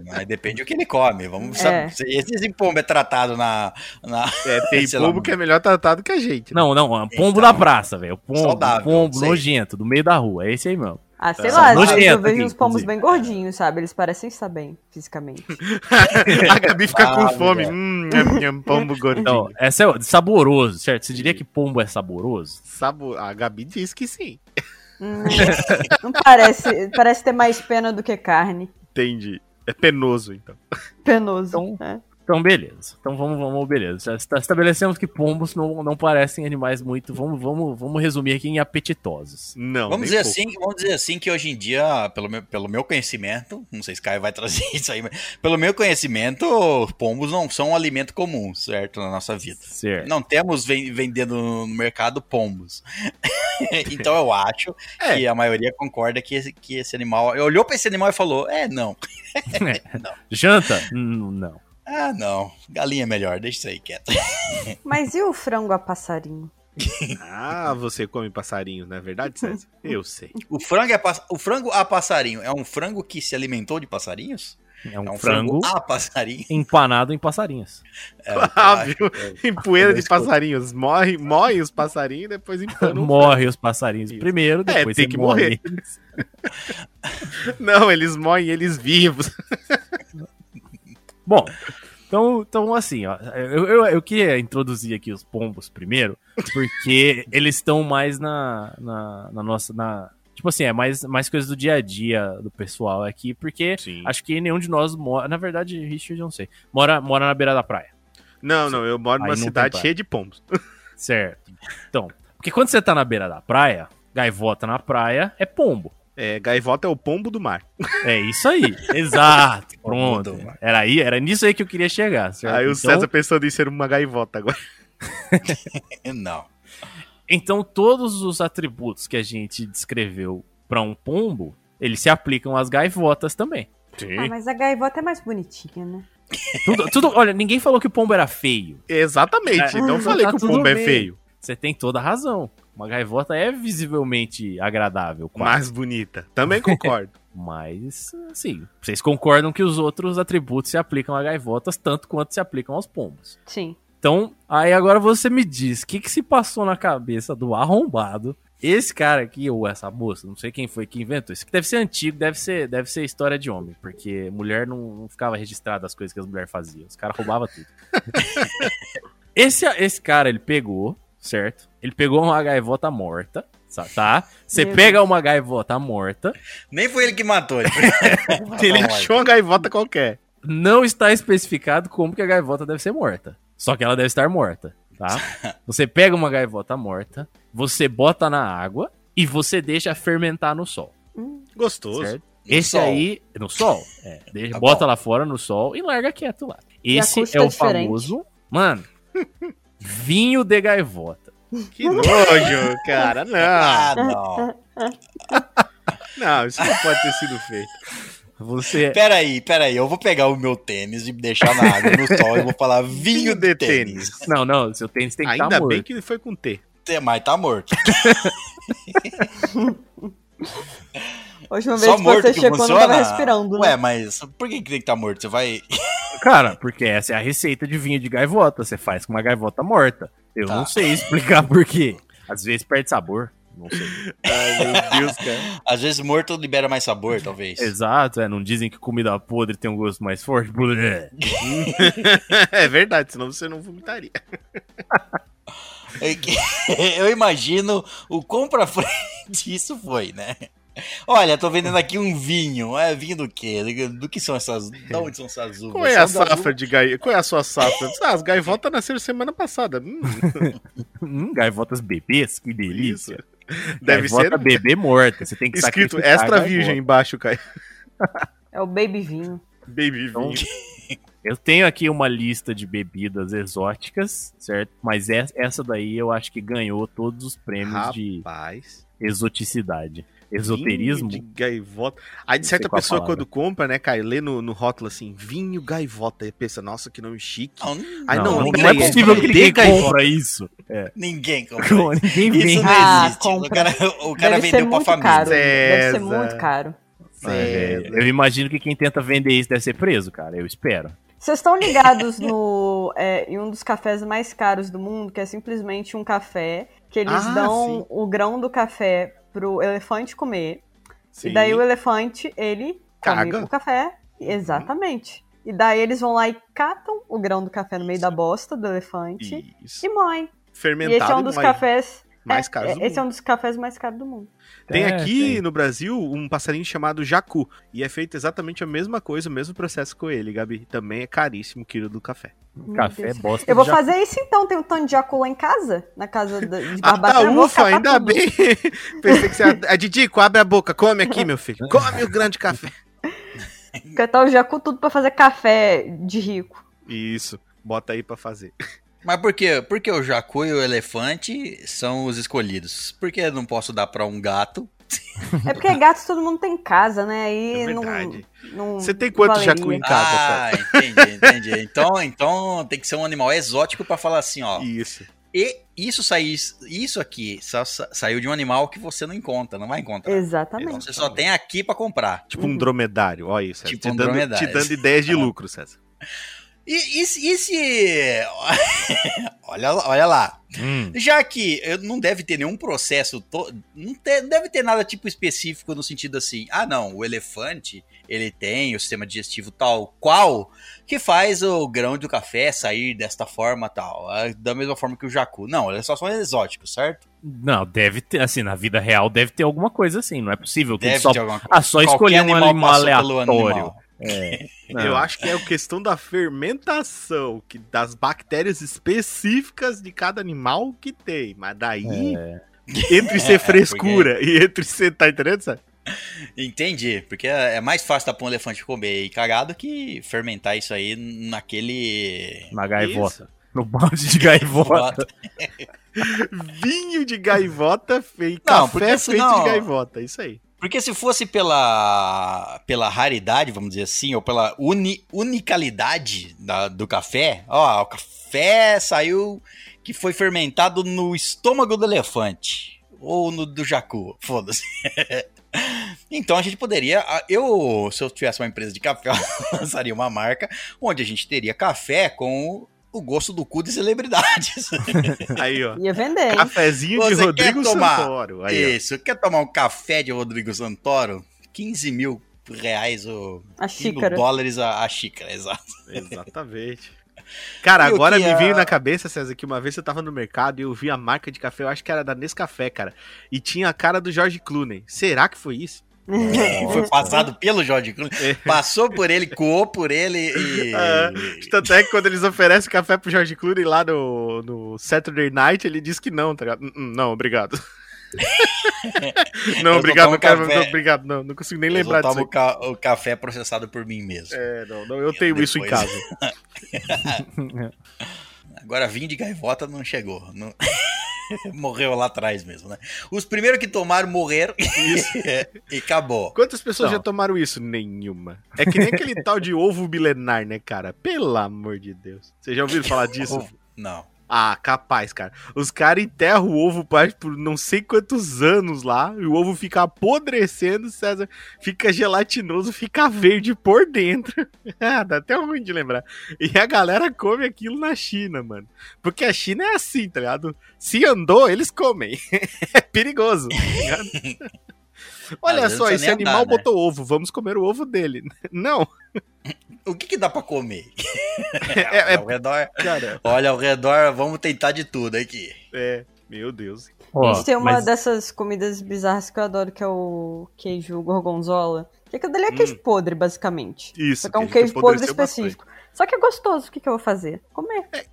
Speaker 1: Não, aí depende do que ele come. Vamos
Speaker 4: É.
Speaker 1: saber. Se esse pombo é tratado na. na
Speaker 3: É, tem
Speaker 1: lá,
Speaker 3: pombo
Speaker 1: mano.
Speaker 3: que é melhor tratado que a gente. né?
Speaker 2: Não, não, é um pombo
Speaker 1: Então,
Speaker 2: da praça, velho. Pombo,
Speaker 1: saudável,
Speaker 2: pombo nojento, do meio da rua. É esse aí mesmo.
Speaker 4: Ah, sei
Speaker 3: É,
Speaker 4: lá,
Speaker 2: nojento
Speaker 4: vezes eu vejo uns pombos
Speaker 2: inclusive.
Speaker 4: bem gordinhos, sabe? Eles parecem estar bem, fisicamente.
Speaker 3: a Gabi fica
Speaker 1: Ah,
Speaker 3: com fome.
Speaker 1: mulher.
Speaker 3: Hum, nham, nham, pombo gordinho.
Speaker 2: Então, essa é saboroso, certo? Você diria que pombo é saboroso?
Speaker 3: Sabo... A Gabi diz que sim.
Speaker 4: Hum, não parece. Parece ter mais pena do que carne.
Speaker 3: Entendi. É penoso, então.
Speaker 4: Penoso.
Speaker 2: Então-
Speaker 4: é.
Speaker 2: Então, beleza. Então vamos, vamos, beleza. Já esta- estabelecemos que pombos não, não parecem animais muito. Vamos, vamos, vamos resumir aqui em apetitosos.
Speaker 3: Não.
Speaker 1: Vamos dizer,
Speaker 3: pouco.
Speaker 1: assim, vamos dizer assim que hoje em dia, pelo meu, pelo meu conhecimento, não sei se Caio vai trazer isso aí, mas pelo meu conhecimento, pombos não são um alimento comum, certo? Na nossa vida.
Speaker 2: Certo.
Speaker 1: Não temos ven- vendendo no mercado pombos. então eu acho
Speaker 3: É.
Speaker 1: que a maioria concorda que esse, que esse animal. Olhou pra esse animal e falou: É, não.
Speaker 2: Janta? Hum, Não.
Speaker 1: Ah, não. Galinha é melhor, deixa isso aí quieto.
Speaker 4: Mas e o frango a passarinho?
Speaker 3: Ah, você come passarinhos, não é verdade, César? Eu sei.
Speaker 1: O frango, é o frango a passarinho é um frango que se alimentou de passarinhos?
Speaker 2: É um,
Speaker 1: é um
Speaker 2: frango,
Speaker 1: frango a passarinho?
Speaker 2: empanado em passarinhos.
Speaker 1: É,
Speaker 3: Óbvio.
Speaker 1: acho.
Speaker 3: Em poeira de passarinhos. Morre, morre os passarinhos e depois empana o
Speaker 2: Morre os passarinhos
Speaker 3: Isso.
Speaker 2: primeiro,
Speaker 3: É,
Speaker 2: depois
Speaker 3: tem
Speaker 2: você
Speaker 3: que
Speaker 2: morre.
Speaker 3: morrer. Não, eles morrem eles vivos.
Speaker 2: Bom, então, então assim, ó, eu, eu, eu queria introduzir aqui os pombos primeiro, porque eles estão mais na, na, na nossa. Na, tipo assim, é mais, mais coisa do dia a dia do pessoal aqui, porque
Speaker 3: Sim.
Speaker 2: acho que nenhum de nós mora. Na verdade, Richard, eu não sei. Mora, mora na beira da praia.
Speaker 3: Não, não, eu moro numa cidade cheia de pombos.
Speaker 2: Certo. Então, porque quando você tá na beira da praia, gaivota na praia é pombo.
Speaker 3: É, gaivota é o pombo do mar.
Speaker 2: É isso aí. Exato. Pronto. Era aí, era nisso aí que eu queria chegar. Certo?
Speaker 3: Aí o
Speaker 2: Então-
Speaker 3: César pensando em ser uma gaivota agora.
Speaker 1: Não.
Speaker 2: Então, todos os atributos que a gente descreveu para um pombo, eles se aplicam às gaivotas também.
Speaker 4: Ah, mas a gaivota é mais bonitinha, né?
Speaker 2: Tudo, tudo- olha, ninguém falou que o pombo era feio.
Speaker 3: Exatamente.
Speaker 2: É,
Speaker 3: então eu falei
Speaker 2: tá
Speaker 3: que o pombo é
Speaker 2: bem.
Speaker 3: feio.
Speaker 2: Você tem toda a razão. Uma gaivota é visivelmente agradável, quase.
Speaker 3: Mais bonita. Também concordo.
Speaker 2: Mas, assim, vocês concordam que os outros atributos se aplicam a gaivotas tanto quanto se aplicam aos pombos.
Speaker 4: Sim.
Speaker 2: Então, aí agora você me diz, o que, que se passou na cabeça do arrombado? Esse cara aqui, ou essa moça, não sei quem foi que inventou isso, que deve ser antigo, deve ser, deve ser história de homem, porque mulher não, não ficava registrada as coisas que as mulheres faziam, os caras roubavam tudo. esse, esse cara, ele pegou, certo? Ele pegou uma gaivota morta, tá? Você pega uma gaivota morta,
Speaker 1: Nem foi ele que matou. Ele,
Speaker 3: Ele achou uma gaivota qualquer.
Speaker 2: não está especificado como que a gaivota deve ser morta. Só que ela deve estar morta, tá? Você pega uma gaivota morta, você bota na água e você deixa fermentar no sol,
Speaker 3: Gostoso.
Speaker 2: certo?
Speaker 1: No
Speaker 2: Esse
Speaker 1: sol.
Speaker 2: aí, no sol, é, deixa-
Speaker 1: Tá
Speaker 2: bota
Speaker 1: bom.
Speaker 2: lá fora no sol e larga quieto lá.
Speaker 4: E a
Speaker 2: Esse é o
Speaker 4: é diferente.
Speaker 2: famoso, mano, vinho de gaivota.
Speaker 3: Que nojo, cara. Não.
Speaker 1: Ah, não.
Speaker 3: Não, isso não pode ter sido feito.
Speaker 2: Você
Speaker 1: Peraí, peraí. Eu vou pegar o meu tênis e deixar na água, no sol, e vou falar vinho de tênis.
Speaker 2: Não, não, seu tênis tem que estar
Speaker 3: Ainda
Speaker 2: morto.
Speaker 3: bem que foi com T.
Speaker 1: Mas tá morto.
Speaker 4: A última
Speaker 1: Só
Speaker 4: vez que
Speaker 1: morto
Speaker 4: você
Speaker 1: que
Speaker 4: checou, não
Speaker 1: funciona?
Speaker 4: tava respirando, né?
Speaker 1: Ué, mas por que, que tem que estar morto? Você vai.
Speaker 2: Cara, porque essa é a receita de vinho de gaivota. Você faz com uma gaivota morta. Eu
Speaker 1: Tá.
Speaker 2: não sei explicar por quê. Às vezes perde sabor. Não sei.
Speaker 3: Ai, meu Deus, cara.
Speaker 1: Às vezes morto libera mais sabor, talvez.
Speaker 2: Exato, é. Não dizem que comida podre tem um gosto mais forte?
Speaker 3: É verdade, senão você não vomitaria.
Speaker 1: É que- Eu imagino o quão pra frente isso foi, né? Olha, tô vendendo aqui um vinho. É vinho do quê? Do que são essas. Da onde são essas uvas?
Speaker 3: Qual é a
Speaker 1: São
Speaker 3: safra de gai... Qual é a sua safra? Ah, as gaivotas nasceram semana passada. Hum,
Speaker 2: Hum, gaivotas bebês, que delícia.
Speaker 3: Deve
Speaker 2: Gaivota
Speaker 3: ser
Speaker 2: bebê morta. Você tem que
Speaker 3: escrito extra
Speaker 2: gaivota.
Speaker 3: virgem embaixo, Caio.
Speaker 4: É o baby vinho.
Speaker 3: Baby
Speaker 2: Então,
Speaker 3: vinho.
Speaker 2: Eu tenho aqui uma lista de bebidas exóticas, certo? Mas es- essa daí eu acho que ganhou todos os prêmios de
Speaker 3: Rapaz.
Speaker 2: exoticidade. Esoterismo?
Speaker 3: Vinho de gaivota. Aí de certa pessoa quando compra, né, Caio, lê no, no rótulo assim, vinho gaivota. E pensa, nossa, que nome chique.
Speaker 1: Não,
Speaker 3: Aí
Speaker 2: não,
Speaker 3: não,
Speaker 2: não, não é possível que ninguém
Speaker 3: gaivota.
Speaker 2: compra isso. É.
Speaker 1: ninguém compra.
Speaker 2: Ninguém
Speaker 1: Isso não
Speaker 4: Ah,
Speaker 1: existe. O
Speaker 4: compra.
Speaker 1: cara, o cara
Speaker 4: Deve ser
Speaker 1: vendeu pra família.
Speaker 4: caro. Deve ser
Speaker 3: César.
Speaker 4: muito caro.
Speaker 2: É, eu imagino que quem tenta vender isso deve ser preso, cara. Eu espero.
Speaker 4: Vocês estão ligados no, é, em um dos cafés mais caros do mundo, que é simplesmente um café que eles
Speaker 3: Ah,
Speaker 4: dão
Speaker 3: sim.
Speaker 4: o grão do café pro elefante comer.
Speaker 3: Sim.
Speaker 4: E daí o elefante, ele come
Speaker 3: Caga.
Speaker 4: o café. Exatamente. E daí eles vão lá e catam o grão do café no meio da bosta do elefante
Speaker 3: Isso.
Speaker 4: e moem. E
Speaker 3: Fermentado
Speaker 4: esse é um dos
Speaker 3: mais-
Speaker 4: cafés.
Speaker 3: mais
Speaker 4: é,
Speaker 3: caros
Speaker 4: é,
Speaker 3: do
Speaker 4: esse é
Speaker 3: mundo.
Speaker 4: um dos cafés mais caros do mundo.
Speaker 3: Tem
Speaker 2: É,
Speaker 3: aqui
Speaker 2: tem.
Speaker 3: no Brasil um passarinho chamado jacu. E é feito exatamente a mesma coisa, o mesmo processo com ele, Gabi. Também é caríssimo o quilo do café.
Speaker 4: Meu
Speaker 2: Café
Speaker 4: Deus.
Speaker 2: bosta.
Speaker 4: Eu vou fazer isso então. Tem um tanto de jacu lá em casa, na casa da- de
Speaker 3: Ah,
Speaker 4: Barbacena.
Speaker 3: tá, ufa, ainda
Speaker 4: tudo.
Speaker 3: bem. Pensei que você ia... A Didico, abre a boca, come aqui, meu filho. Come o grande café.
Speaker 4: Catar o jacu tudo pra fazer café de rico.
Speaker 3: Isso, bota aí pra fazer.
Speaker 1: Mas por quê? Porque o jacu e o elefante são os escolhidos. Por que eu não posso dar pra um gato?
Speaker 4: É porque gatos todo mundo tem em casa, né? Aí
Speaker 3: É
Speaker 4: não,
Speaker 3: verdade.
Speaker 4: não.
Speaker 3: Você tem quantos
Speaker 4: valeria.
Speaker 3: jacu em casa,
Speaker 1: Ah, entendi, entendi. Então, então tem que ser um animal exótico pra falar assim, ó.
Speaker 3: Isso.
Speaker 1: E isso saiu, isso aqui só sa- saiu de um animal que você não encontra, não vai encontrar. Então
Speaker 4: Exatamente.
Speaker 1: você só tem aqui pra comprar.
Speaker 3: Tipo um dromedário, olha isso. César.
Speaker 1: Tipo
Speaker 3: te,
Speaker 1: um
Speaker 3: dando,
Speaker 1: dromedário.
Speaker 3: te dando ideias de lucro, César.
Speaker 1: E, e, se- e se. olha, lá- olha lá.
Speaker 2: Hum,
Speaker 1: Já que eh, não deve ter nenhum processo. to- Não, te- não deve ter nada tipo específico no sentido assim. Ah, não. O elefante ele tem o sistema digestivo tal qual que faz o grão do café sair desta forma tal. ah, Da mesma forma que o jacu. Não, eles só são exóticos, certo?
Speaker 2: Não, deve ter, assim, na vida real deve ter alguma coisa assim. Não é possível que
Speaker 1: Deve
Speaker 2: só.
Speaker 1: ter alguma coisa.
Speaker 2: Ah, só escolher um animal
Speaker 1: pelo
Speaker 2: aleatório.
Speaker 1: animal.
Speaker 2: É.
Speaker 3: Eu acho que é a questão da fermentação, que, das bactérias específicas de cada animal que tem. Mas daí,
Speaker 2: É.
Speaker 3: entre ser
Speaker 1: É,
Speaker 3: frescura e entre ser. Tá entendendo, César?
Speaker 1: Entendi, porque é é mais fácil dar pra um elefante comer e cagar do que fermentar isso aí naquele.
Speaker 2: Na gaivota. No balde de gaivota.
Speaker 3: Vinho de gaivota feito.
Speaker 1: Não,
Speaker 3: café
Speaker 1: porque
Speaker 3: feito
Speaker 1: senão-
Speaker 3: de gaivota, isso aí.
Speaker 1: Porque se fosse pela, pela raridade, vamos dizer assim, ou pela uni, unicalidade da- do café, ó, o café saiu que foi fermentado no estômago do elefante. Ou no do jacu, foda-se. então a gente poderia. Eu, se eu tivesse uma empresa de café, eu lançaria uma marca onde a gente teria café com o gosto do cu de celebridades.
Speaker 3: Aí, ó.
Speaker 4: Ia vender, hein?
Speaker 3: Cafezinho de
Speaker 1: Você
Speaker 3: Rodrigo
Speaker 1: quer tomar
Speaker 3: Santoro. Aí, ó.
Speaker 1: Isso, quer tomar um café de Rodrigo Santoro? 15 mil reais ou
Speaker 4: A
Speaker 1: 15
Speaker 4: xícara.
Speaker 1: dólares a, a xícara, exato.
Speaker 3: Exatamente. Cara,
Speaker 1: E
Speaker 3: agora me
Speaker 1: a-
Speaker 3: veio na cabeça, César, que uma vez eu tava no mercado e eu vi a marca de café, eu acho que era da Nescafé, cara. E tinha a cara do George Clooney. Será que foi isso?
Speaker 1: Foi passado pelo George Clooney.
Speaker 3: É.
Speaker 1: Passou por ele, coou por ele e.
Speaker 3: Ah, Tanto é que quando eles oferecem café pro George Clooney lá no, no Saturday Night, ele diz que não, tá ligado? "Hum, hum, Não, obrigado. não,
Speaker 1: Eu
Speaker 3: obrigado, não obrigado, não, não consigo nem
Speaker 1: eu
Speaker 3: lembrar disso.
Speaker 1: tomo o, ca- o café processado por mim mesmo.
Speaker 3: É, não, não, eu tenho isso em
Speaker 1: Depois-
Speaker 3: casa.
Speaker 1: Agora vim de gaivota não chegou. não- Morreu lá atrás mesmo, né? Os primeiros que tomaram morreram e acabou.
Speaker 3: Quantas pessoas
Speaker 1: Não.
Speaker 3: já tomaram isso? Nenhuma. É que nem aquele tal de ovo milenar, né, cara? Pelo amor de Deus. Vocês já ouviram falar disso?
Speaker 1: Não.
Speaker 3: Ah, capaz, cara. Os caras enterram o ovo por, por não sei quantos anos lá, e o ovo fica apodrecendo, César, fica gelatinoso, fica verde por dentro. ah, dá até ruim de lembrar. E a galera come aquilo na China, mano. Porque a China é assim, tá ligado? Se andou, eles comem. é perigoso, tá ligado? Olha só, esse animal
Speaker 1: andar, né?
Speaker 3: botou ovo, vamos comer o ovo dele. Não,
Speaker 1: O que, que dá pra comer?
Speaker 3: é, é-
Speaker 1: ao redor,
Speaker 3: cara,
Speaker 1: olha ao redor, vamos tentar de tudo aqui.
Speaker 3: é, meu Deus.
Speaker 4: A gente tem uma
Speaker 2: mas-
Speaker 4: dessas comidas bizarras que eu adoro, que é o queijo gorgonzola. Que aquilo dali é queijo podre, basicamente.
Speaker 3: Isso,
Speaker 4: Só que é um
Speaker 3: que
Speaker 4: queijo podre específico. Só que é gostoso, o que, que eu vou fazer? Comer.
Speaker 3: É,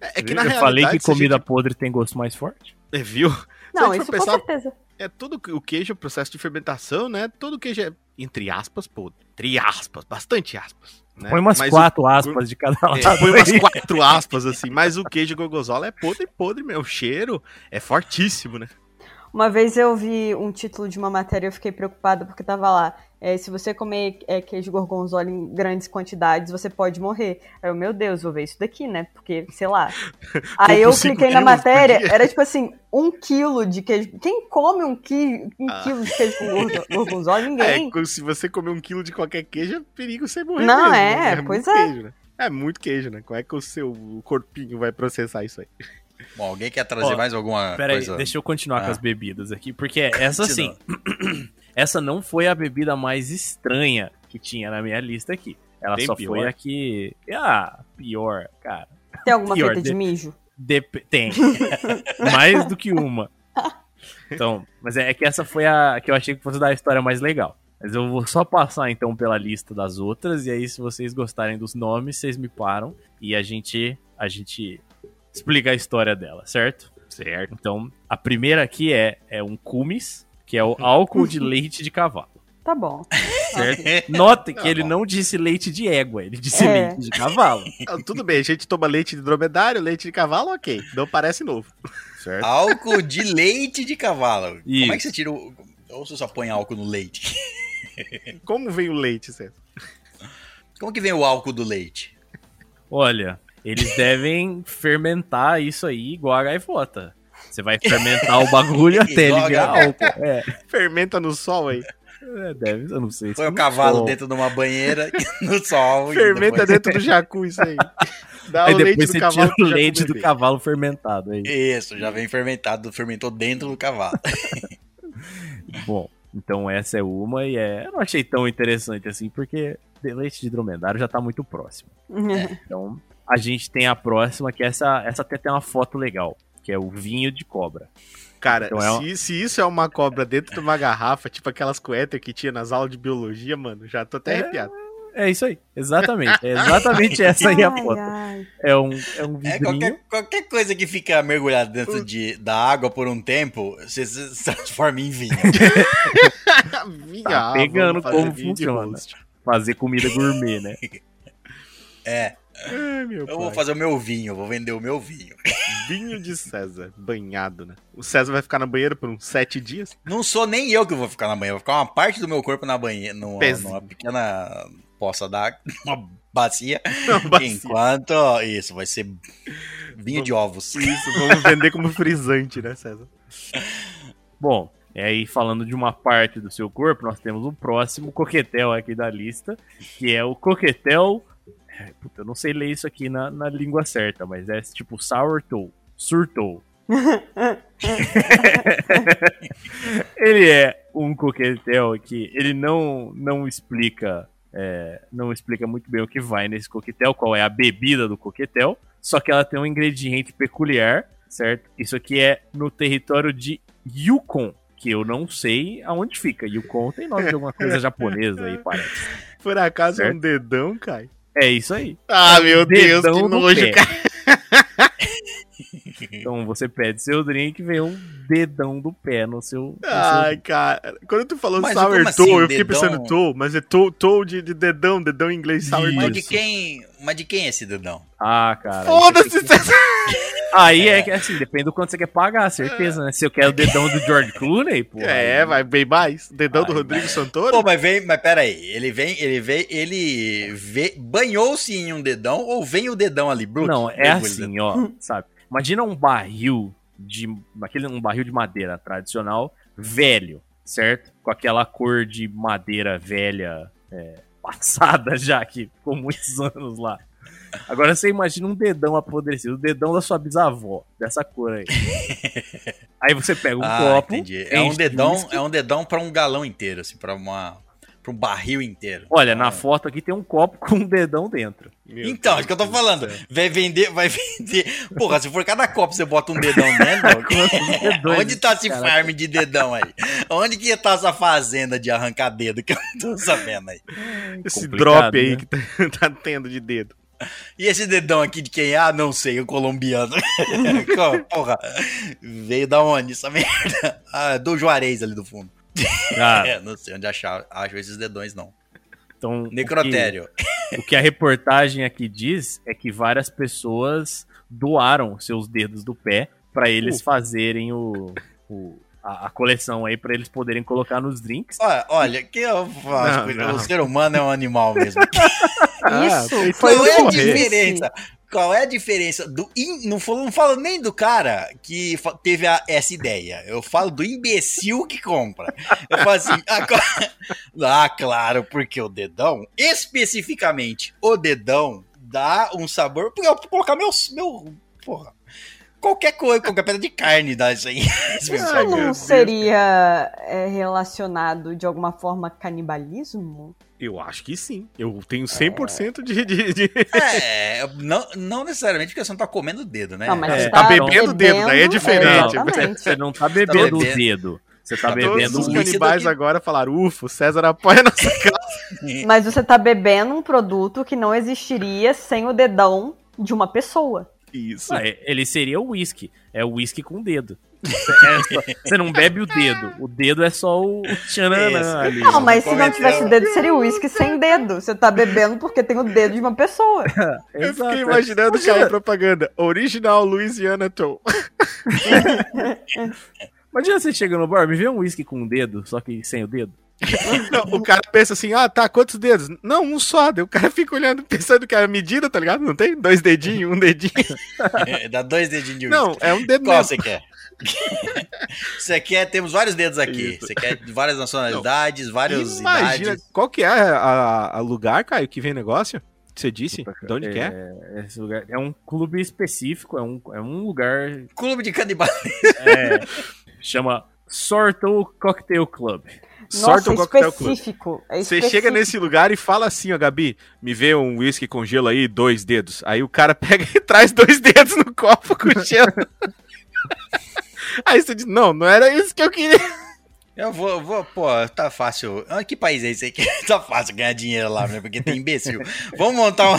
Speaker 3: é que na
Speaker 2: eu falei que
Speaker 3: realidade, se a
Speaker 2: comida
Speaker 3: gente-
Speaker 2: podre tem gosto mais forte.
Speaker 3: É, viu?
Speaker 4: Não, isso
Speaker 3: for
Speaker 4: com
Speaker 3: pensar-
Speaker 4: certeza.
Speaker 3: É tudo que- o queijo, o processo de fermentação, né? Todo queijo é, entre aspas, podre. Entre aspas, bastante aspas. Né?
Speaker 2: Põe umas
Speaker 3: Mas o-
Speaker 2: quatro aspas de cada lado.
Speaker 3: É, põe umas quatro aspas, assim. Mas o queijo gorgonzola é podre, podre, meu. O cheiro é fortíssimo, né?
Speaker 4: Uma vez eu vi um título de uma matéria e eu fiquei preocupada porque tava lá. é, se você comer é, queijo gorgonzola em grandes quantidades, você pode morrer. Aí eu, meu Deus, vou ver isso daqui, né? Porque, sei lá. Aí eu cliquei na matéria, era tipo assim, um quilo de queijo. Quem come um, qui... um
Speaker 3: Ah.
Speaker 4: quilo de queijo com gorgonzola?
Speaker 3: É,
Speaker 4: Ninguém.
Speaker 3: co- se você comer um quilo de qualquer queijo, é perigo você morrer
Speaker 4: Não,
Speaker 3: mesmo,
Speaker 4: é,
Speaker 3: né?
Speaker 4: pois é.
Speaker 3: Queijo, né? É muito queijo, né? Como é que o seu corpinho vai processar isso aí?
Speaker 1: Bom, alguém quer trazer
Speaker 2: Ó,
Speaker 1: mais alguma
Speaker 2: Pera aí,
Speaker 1: coisa?
Speaker 2: deixa eu continuar
Speaker 1: Ah.
Speaker 2: com as bebidas aqui, porque essa sim, essa não foi a bebida mais estranha que tinha na minha lista aqui. Ela
Speaker 3: Tem
Speaker 2: só
Speaker 3: pior?
Speaker 2: foi a que. Ah, pior, cara.
Speaker 4: Tem alguma
Speaker 2: pior,
Speaker 4: feita de
Speaker 2: de-
Speaker 4: mijo?
Speaker 2: Dep- Tem. mais do que uma. Então, mas é, é que essa foi a que eu achei que fosse dar a história mais legal. Mas eu vou só passar então pela lista das outras e aí se vocês gostarem dos nomes, vocês me param e a gente a gente explica a história dela, certo?
Speaker 3: Certo.
Speaker 2: Então, a primeira aqui é é um cumis, que é o álcool de leite de cavalo,
Speaker 4: Tá bom.
Speaker 2: certo? Notem que
Speaker 1: Tá
Speaker 2: ele
Speaker 1: bom.
Speaker 2: não disse leite de égua, ele disse
Speaker 4: É.
Speaker 2: leite de cavalo.
Speaker 3: Tudo bem, a gente toma leite de dromedário, leite de cavalo, ok. Não parece novo. Certo?
Speaker 1: Álcool de leite de cavalo. Como é que
Speaker 2: Isso.
Speaker 1: você tira o. Ou você só põe álcool no leite?
Speaker 3: Como vem o leite, César?
Speaker 1: Como que vem o álcool do leite?
Speaker 2: Olha, eles devem fermentar isso aí igual a gaivota. Você vai fermentar o bagulho até ele virar álcool. É,
Speaker 3: Fermenta no sol aí.
Speaker 2: é, deve, eu não sei. se
Speaker 1: Põe o cavalo
Speaker 2: sol.
Speaker 1: dentro de uma banheira no sol.
Speaker 3: Fermenta
Speaker 1: depois-
Speaker 3: dentro do jacu isso aí. Dá
Speaker 2: Aí
Speaker 3: o
Speaker 2: depois
Speaker 3: leite
Speaker 2: você
Speaker 3: do cavalo
Speaker 2: tira o leite do cavalo fermentado aí.
Speaker 1: Isso, já vem fermentado, fermentou dentro do cavalo.
Speaker 2: Bom, então essa é uma e é, eu não achei tão interessante assim, porque leite de dromedário já tá muito próximo. Então, a gente tem a próxima, que essa, essa até tem uma foto legal, que é o vinho de cobra.
Speaker 3: Cara,
Speaker 2: Então é um-
Speaker 3: se, se isso é uma cobra dentro de uma garrafa, tipo aquelas coetas que tinha nas aulas de biologia, mano, já tô até
Speaker 2: É.
Speaker 3: arrepiado.
Speaker 2: É isso aí, exatamente. É exatamente essa aí a
Speaker 4: Ai,
Speaker 2: foto.
Speaker 4: ai.
Speaker 2: É um, é um
Speaker 1: É,
Speaker 2: vidrinho.
Speaker 1: qualquer, qualquer coisa que fica mergulhada dentro de, da água por um tempo, você se transforma em vinho.
Speaker 3: Minha,
Speaker 2: Tá
Speaker 3: ah,
Speaker 2: pegando como funciona. Fazer comida gourmet, né?
Speaker 1: É,
Speaker 3: Ai,
Speaker 1: eu vou
Speaker 3: pai.
Speaker 1: fazer o meu vinho, vou vender o meu vinho.
Speaker 3: Vinho de César, banhado, né? O César vai ficar na banheira por uns sete dias.
Speaker 1: Não sou nem eu que vou ficar na banheira, vou ficar uma parte do meu corpo na banheira, numa,
Speaker 3: Pezinho.
Speaker 1: numa pequena poça d'água, uma bacia,
Speaker 3: Não, bacia.
Speaker 1: enquanto isso vai ser vinho de ovos.
Speaker 3: Isso, vamos vender como frisante, né, César?
Speaker 2: Bom, e aí falando de uma parte do seu corpo, nós temos o próximo coquetel aqui da lista, que é o coquetel. É, Puta, eu não sei ler isso aqui na, na língua certa, mas é tipo sourdough, surtou. ele é um coquetel que ele não não explica é, não explica muito bem o que vai nesse coquetel, qual é a bebida do coquetel, só que ela tem um ingrediente peculiar, certo? Isso aqui é no território de Yukon, que eu não sei aonde fica. E o Kon tem nome de alguma coisa japonesa aí, parece.
Speaker 3: Por acaso é um dedão, Kai?
Speaker 2: É isso aí.
Speaker 3: Ah, meu Deus, que
Speaker 2: no
Speaker 3: nojo,
Speaker 2: pé.
Speaker 3: cara.
Speaker 2: Então você pede seu drink e vem um dedão do pé no seu. no seu
Speaker 3: Ai, cara. Quando tu falou
Speaker 1: Mas
Speaker 3: sour toe,
Speaker 1: assim,
Speaker 3: eu fiquei
Speaker 1: dedão?
Speaker 3: pensando toe, mas é toe, toe de, de dedão, dedão em inglês, sour
Speaker 1: Mas
Speaker 3: toe.
Speaker 1: de
Speaker 2: Isso.
Speaker 1: quem, mas de quem é esse dedão?
Speaker 2: Ah, cara.
Speaker 3: Foda-se,
Speaker 2: que-. Aí é que assim, depende do quanto você quer pagar, certeza, né? Se eu quero o dedão do George Clooney, pô.
Speaker 3: É,
Speaker 2: aí-
Speaker 3: vai bem mais. Dedão do
Speaker 1: Ai,
Speaker 3: Rodrigo
Speaker 1: mas-
Speaker 3: Santoro?
Speaker 1: Pô, mas vem, mas pera aí, ele vem, ele vem, ele vê, banhou-se em um dedão ou vem o dedão ali, bruto?
Speaker 2: Não, é assim, ó, sabe? Imagina um barril de aquele um barril de madeira tradicional, velho, certo? Com aquela cor de madeira velha é, passada já que ficou muitos anos lá. Agora você imagina um dedão apodrecido, o dedão da sua bisavó, dessa cor aí. Aí você pega um
Speaker 1: ah,
Speaker 2: copo,
Speaker 1: entendi. É um dedão, é um dedão para um galão inteiro, assim, para uma para um barril inteiro.
Speaker 2: Olha, na
Speaker 1: Ah.
Speaker 2: foto aqui tem um copo com um dedão dentro.
Speaker 3: Meu
Speaker 1: Então, é
Speaker 3: Deus
Speaker 1: isso que eu tô
Speaker 3: do
Speaker 1: falando. Vai vender, vai vender. Porra, se for cada copo você bota um dedão dentro,
Speaker 2: dedões
Speaker 1: onde tá esse
Speaker 2: cara?
Speaker 1: farm de dedão aí? Onde que tá essa fazenda de arrancar dedo que eu não tô sabendo aí?
Speaker 3: Esse drop aí
Speaker 2: né?
Speaker 3: que tá, tá tendo de dedo.
Speaker 1: E esse dedão aqui de quem é? Ah, não sei, o colombiano. Porra, veio da onde essa merda? Ah, do Juarez ali do fundo.
Speaker 2: Ah,
Speaker 1: É, não sei onde achar, acho esses dedões não.
Speaker 2: então, o que-
Speaker 1: Necrotério.
Speaker 2: O que a reportagem aqui diz é que várias pessoas doaram seus dedos do pé pra eles
Speaker 3: Uh.
Speaker 2: fazerem o, o- a, a coleção aí pra eles poderem colocar nos drinks.
Speaker 1: Olha, olha, que eu acho
Speaker 3: Não,
Speaker 1: que
Speaker 3: não.
Speaker 1: o ser humano é um animal mesmo.
Speaker 3: Ah,
Speaker 4: Isso
Speaker 3: feito
Speaker 4: foi
Speaker 1: é
Speaker 4: que
Speaker 1: a
Speaker 4: disse.
Speaker 1: diferença? Qual é a diferença do in- não falo, não falo nem do cara que teve a- essa ideia. Eu falo do imbecil que compra. Eu falo assim, ah, ah, claro, porque o dedão, especificamente o dedão, dá um sabor. Porque eu vou colocar meu, meu porra, qualquer coisa, qualquer pedra de carne dá isso aí.
Speaker 4: Não
Speaker 3: Deus.
Speaker 4: seria é, relacionado de alguma forma a canibalismo?
Speaker 3: Eu acho que sim. Eu tenho 100% de, de, de-
Speaker 1: É, não, não necessariamente porque você não tá comendo o dedo, né?
Speaker 4: Não, mas
Speaker 2: É,
Speaker 4: você
Speaker 3: tá bebendo o dedo, daí é diferente.
Speaker 4: exatamente.
Speaker 2: Você não tá bebendo o dedo. Você tá
Speaker 1: Tá
Speaker 2: bebendo
Speaker 3: Todos os canibais
Speaker 1: que-
Speaker 3: agora falaram, ufa, o César apoia nossa causa.
Speaker 4: Mas você tá bebendo um produto que não existiria sem o dedão de uma pessoa.
Speaker 3: Isso.
Speaker 2: Ah, é- ele seria o whisky. É o whisky com dedo. É só- Você não bebe o dedo. O dedo é só o tchananã ali.
Speaker 4: Não, mas se não tivesse o dedo, seria o uísque sem dedo. Você tá bebendo porque tem o dedo de uma pessoa.
Speaker 3: Eu fiquei imaginando cair propaganda. Original Louisiana Toe.
Speaker 2: Imagina você chega no bar, me vê um whisky com um dedo, só que sem o dedo.
Speaker 3: Não, o cara pensa assim, ah, tá, quantos dedos? Não, um só. Daí o cara fica olhando, pensando que é a medida, tá ligado? Não tem? Dois dedinhos, um dedinho.
Speaker 1: Dá dois dedinhos de
Speaker 3: Não, é um dedo
Speaker 1: Qual
Speaker 3: mesmo.
Speaker 1: você quer? Você quer, temos vários dedos aqui.
Speaker 3: Isso.
Speaker 1: Você quer várias nacionalidades, várias
Speaker 3: Imagina,
Speaker 1: idades.
Speaker 3: qual que é a, a- lugar, Caio, que vem negócio? Você disse? De onde
Speaker 2: é,
Speaker 3: que é?
Speaker 2: Esse lugar é um clube específico, é um, é um lugar.
Speaker 1: Clube de canibais.
Speaker 2: é, chama Sorto Cocktail Club.
Speaker 3: Sorte
Speaker 4: Nossa,
Speaker 3: o Cocktail Club.
Speaker 4: específico. É
Speaker 3: Você
Speaker 4: específico.
Speaker 3: chega nesse lugar e fala assim, ó, Gabi, me vê um whisky com gelo aí, dois dedos. Aí o cara pega e traz dois dedos no copo com gelo. aí você diz, não, não era isso que eu queria.
Speaker 1: Eu vou, vou, pô, tá fácil. Ah, Que país é esse aí que tá fácil ganhar dinheiro lá, né? Porque tem imbecil. Vamos montar, um,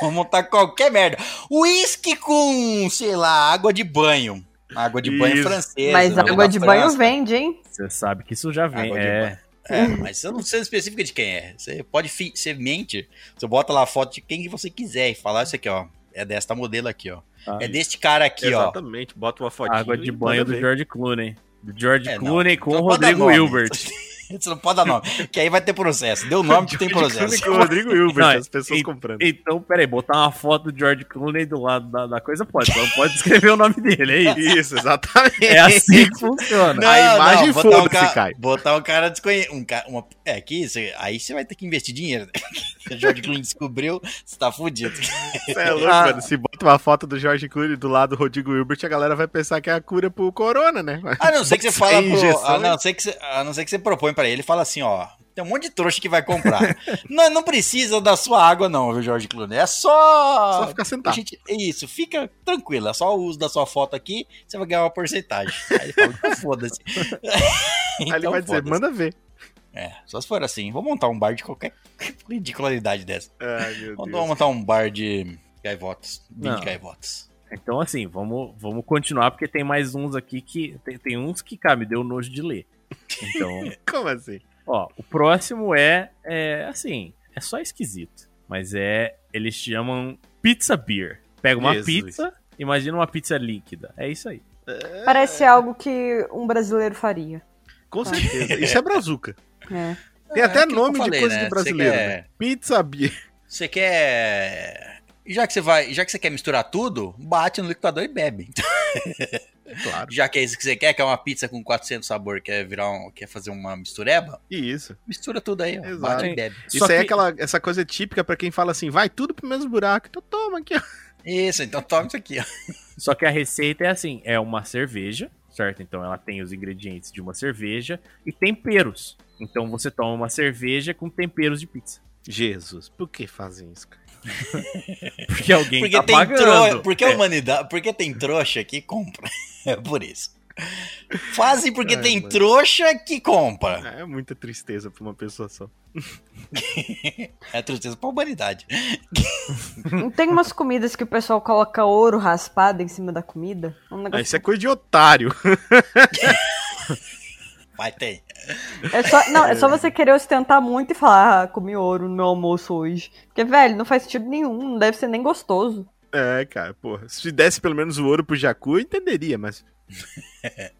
Speaker 1: vamos montar qualquer merda. Whisky com, sei lá, água de banho. Água de banho
Speaker 3: Isso.
Speaker 1: francesa.
Speaker 4: Mas
Speaker 1: né,
Speaker 4: água de banho vende, hein?
Speaker 2: Você sabe que isso já vem.
Speaker 1: Água de
Speaker 2: É,
Speaker 1: banho. É, mas você não sendo específica de quem é. Você pode você mente, você bota lá a foto de quem que você quiser e falar isso aqui, ó. É desta modelo aqui, ó.
Speaker 2: Ah.
Speaker 1: É deste cara aqui, ó.
Speaker 3: Exatamente, bota uma fotinha.
Speaker 2: água de banho do
Speaker 3: ver.
Speaker 2: George Clooney. Do George
Speaker 1: É, não,
Speaker 2: Clooney com
Speaker 1: não
Speaker 2: o
Speaker 1: pode dar
Speaker 2: Rodrigo. Hilbert.
Speaker 1: Você não pode dar nome, que aí vai ter processo. Deu nome que tem processo.
Speaker 3: Com o Rodrigo Hilbert,
Speaker 2: Não,
Speaker 3: as pessoas
Speaker 2: e-
Speaker 3: comprando.
Speaker 2: Então, peraí, botar uma foto do George Clooney do lado da, da coisa pode, só não pode escrever o nome dele, é isso.
Speaker 3: Isso, exatamente.
Speaker 2: É assim que funciona.
Speaker 3: A imagem
Speaker 1: botar um cara,
Speaker 3: Caio.
Speaker 1: botar um cara desconhecido. Um ca- uma, é, aqui, você- aí você vai ter que investir dinheiro. o George Clooney descobriu, você tá fudido.
Speaker 3: Você é louco,
Speaker 2: Ah.
Speaker 3: mano. Se bota uma foto do George Clooney do lado do Rodrigo Hilbert, a galera vai pensar que é a cura pro corona, né?
Speaker 1: A não ser que você fala pro, a não ser que você, a não ser que você propõe pra ele e fala assim, ó, tem um monte de trouxa que vai comprar. não, não precisa da sua água não, viu, George Clooney? É só
Speaker 3: Só ficar sentado.
Speaker 1: gente, é isso, fica tranquilo, é só o uso da sua foto aqui, você vai ganhar uma porcentagem. Aí ele fala, "Então foda-se.
Speaker 3: Aí ele vai dizer, manda ver.
Speaker 1: É, só se for assim. Vou montar um bar de qualquer ridicularidade dessa.
Speaker 3: Ai, meu
Speaker 1: Vamos
Speaker 3: Deus.
Speaker 1: montar um bar de gaivotas. 20 gaivotas.
Speaker 2: Então, assim, vamos, vamos continuar, porque tem mais uns aqui que. Tem, tem uns que, cara, me deu nojo de ler. Então,
Speaker 3: Como assim?
Speaker 2: ó, o próximo é, é assim, é só esquisito. Mas é. Eles chamam Pizza Beer. Pega uma
Speaker 3: Jesus.
Speaker 2: pizza, imagina uma pizza líquida. É isso aí.
Speaker 4: Parece algo que um brasileiro faria.
Speaker 3: Com certeza. Isso é brazuca.
Speaker 4: É.
Speaker 3: Tem
Speaker 1: É,
Speaker 3: até
Speaker 1: que
Speaker 3: nome
Speaker 1: eu
Speaker 3: de
Speaker 1: falei,
Speaker 3: coisa
Speaker 1: né?
Speaker 3: de brasileiro.
Speaker 1: Quer-
Speaker 3: né? Pizza beer.
Speaker 1: Você quer. Já que você vai, já que você quer misturar tudo, bate no liquidificador e bebe.
Speaker 3: Claro.
Speaker 1: Já que é isso que você quer, que é uma pizza com 400 sabor, quer virar um, quer fazer uma mistureba,
Speaker 3: Isso.
Speaker 1: mistura tudo aí, ó,
Speaker 3: Exato.
Speaker 1: bate e bebe.
Speaker 3: Isso
Speaker 2: Só
Speaker 3: aí é
Speaker 2: que-
Speaker 3: aquela, essa coisa típica pra quem fala assim, vai tudo pro mesmo buraco. Então toma aqui, ó.
Speaker 1: Isso, então toma isso aqui, ó.
Speaker 2: Só que a receita é assim: é uma cerveja, certo? Então ela tem os ingredientes de uma cerveja e temperos. Então você toma uma cerveja com temperos de pizza.
Speaker 3: Jesus, por que fazem isso, cara?
Speaker 2: Porque alguém
Speaker 1: Porque
Speaker 2: tá
Speaker 1: tem
Speaker 2: pagando.
Speaker 1: trouxa, porque a
Speaker 2: É.
Speaker 1: humanidade, porque tem trouxa que compra. É por isso. Fazem porque
Speaker 3: Ai,
Speaker 1: tem
Speaker 3: mano.
Speaker 1: trouxa que compra.
Speaker 3: É muita tristeza pra uma pessoa só.
Speaker 1: É tristeza pra humanidade.
Speaker 4: Não tem umas comidas que o pessoal coloca ouro raspado em cima da comida? Um
Speaker 3: Ah, isso é coisa de otário.
Speaker 1: Mas tem.
Speaker 4: É só, não, é só você querer ostentar muito e falar, ah, comi ouro no meu almoço hoje. Porque, velho, não faz sentido nenhum, não deve ser nem gostoso.
Speaker 3: É, cara, porra. Se desse pelo menos o ouro pro Jacu, eu entenderia, mas.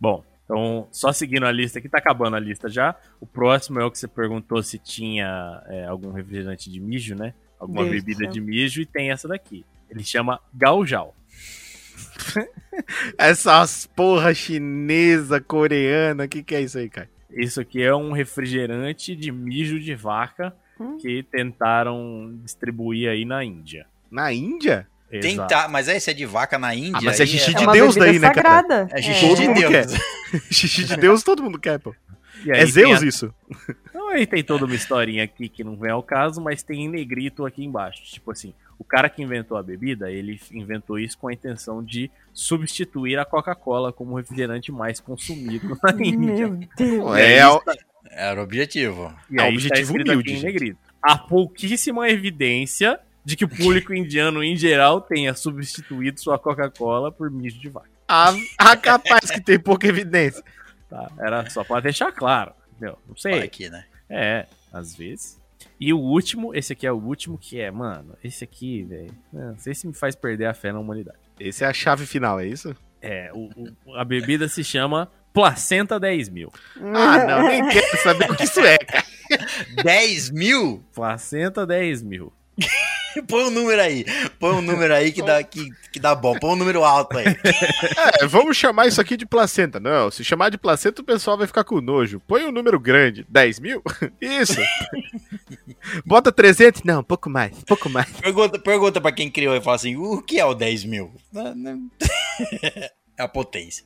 Speaker 2: Bom, então, só seguindo a lista aqui, tá acabando a lista já. O próximo é o que você perguntou se tinha é, algum refrigerante de mijo, né? Alguma
Speaker 4: Deus
Speaker 2: bebida de mijo e tem essa daqui. Ele chama Gaujal.
Speaker 3: Essas porra chinesa, coreana, o que, que é isso aí, cara?
Speaker 2: Isso aqui é um refrigerante de mijo de vaca
Speaker 4: Hum.
Speaker 2: que tentaram distribuir aí na Índia.
Speaker 3: Na Índia?
Speaker 2: Exato.
Speaker 1: Tentar, mas esse é de vaca na Índia.
Speaker 3: Ah, mas é xixi
Speaker 4: É
Speaker 3: de
Speaker 4: uma
Speaker 3: Deus daí, né, cara?
Speaker 4: sagrada.
Speaker 1: É xixi
Speaker 3: Todo
Speaker 1: de
Speaker 3: mundo
Speaker 1: Deus.
Speaker 3: quer. Xixi de Deus todo mundo quer, pô.
Speaker 2: E aí
Speaker 3: É Zeus
Speaker 2: a-
Speaker 3: isso?
Speaker 2: Então aí tem toda uma historinha aqui que não vem ao caso, mas tem em negrito aqui embaixo. Tipo assim, o cara que inventou a bebida, ele inventou isso com a intenção de substituir a Coca-Cola como o refrigerante mais consumido na Índia.
Speaker 4: Meu Deus.
Speaker 3: É, o-
Speaker 2: está-
Speaker 1: Era o objetivo.
Speaker 2: E
Speaker 3: É
Speaker 2: aí
Speaker 3: objetivo
Speaker 2: tá
Speaker 3: humilde.
Speaker 2: Há pouquíssima evidência de que o público indiano em geral tenha substituído sua Coca-Cola por mijo de vaca.
Speaker 3: a, a capaz que tem pouca evidência.
Speaker 2: Tá? Era só pra deixar claro. Entendeu? Não sei.
Speaker 1: Aqui, né?
Speaker 2: É, às vezes. E o último, esse aqui é o último, que é, mano, esse aqui, velho. Não sei se me faz perder a fé na humanidade.
Speaker 3: Esse é a chave final, é isso?
Speaker 2: É, o, o- a bebida se chama Placenta 10 mil.
Speaker 3: Ah, não, nem quero saber o que isso é, cara.
Speaker 1: 10 mil?
Speaker 2: Placenta 10 mil.
Speaker 1: Põe um número aí. Põe um número aí que dá, que, que dá bom. Põe um número alto aí.
Speaker 3: É, vamos chamar isso aqui de placenta. Não, se chamar de placenta, o pessoal vai ficar com nojo. Põe um número grande. 10 mil? Isso. Bota 300? Não, pouco mais, pouco mais.
Speaker 1: Pergunta, pergunta pra quem criou e fala assim: o que é o 10 mil? É a potência.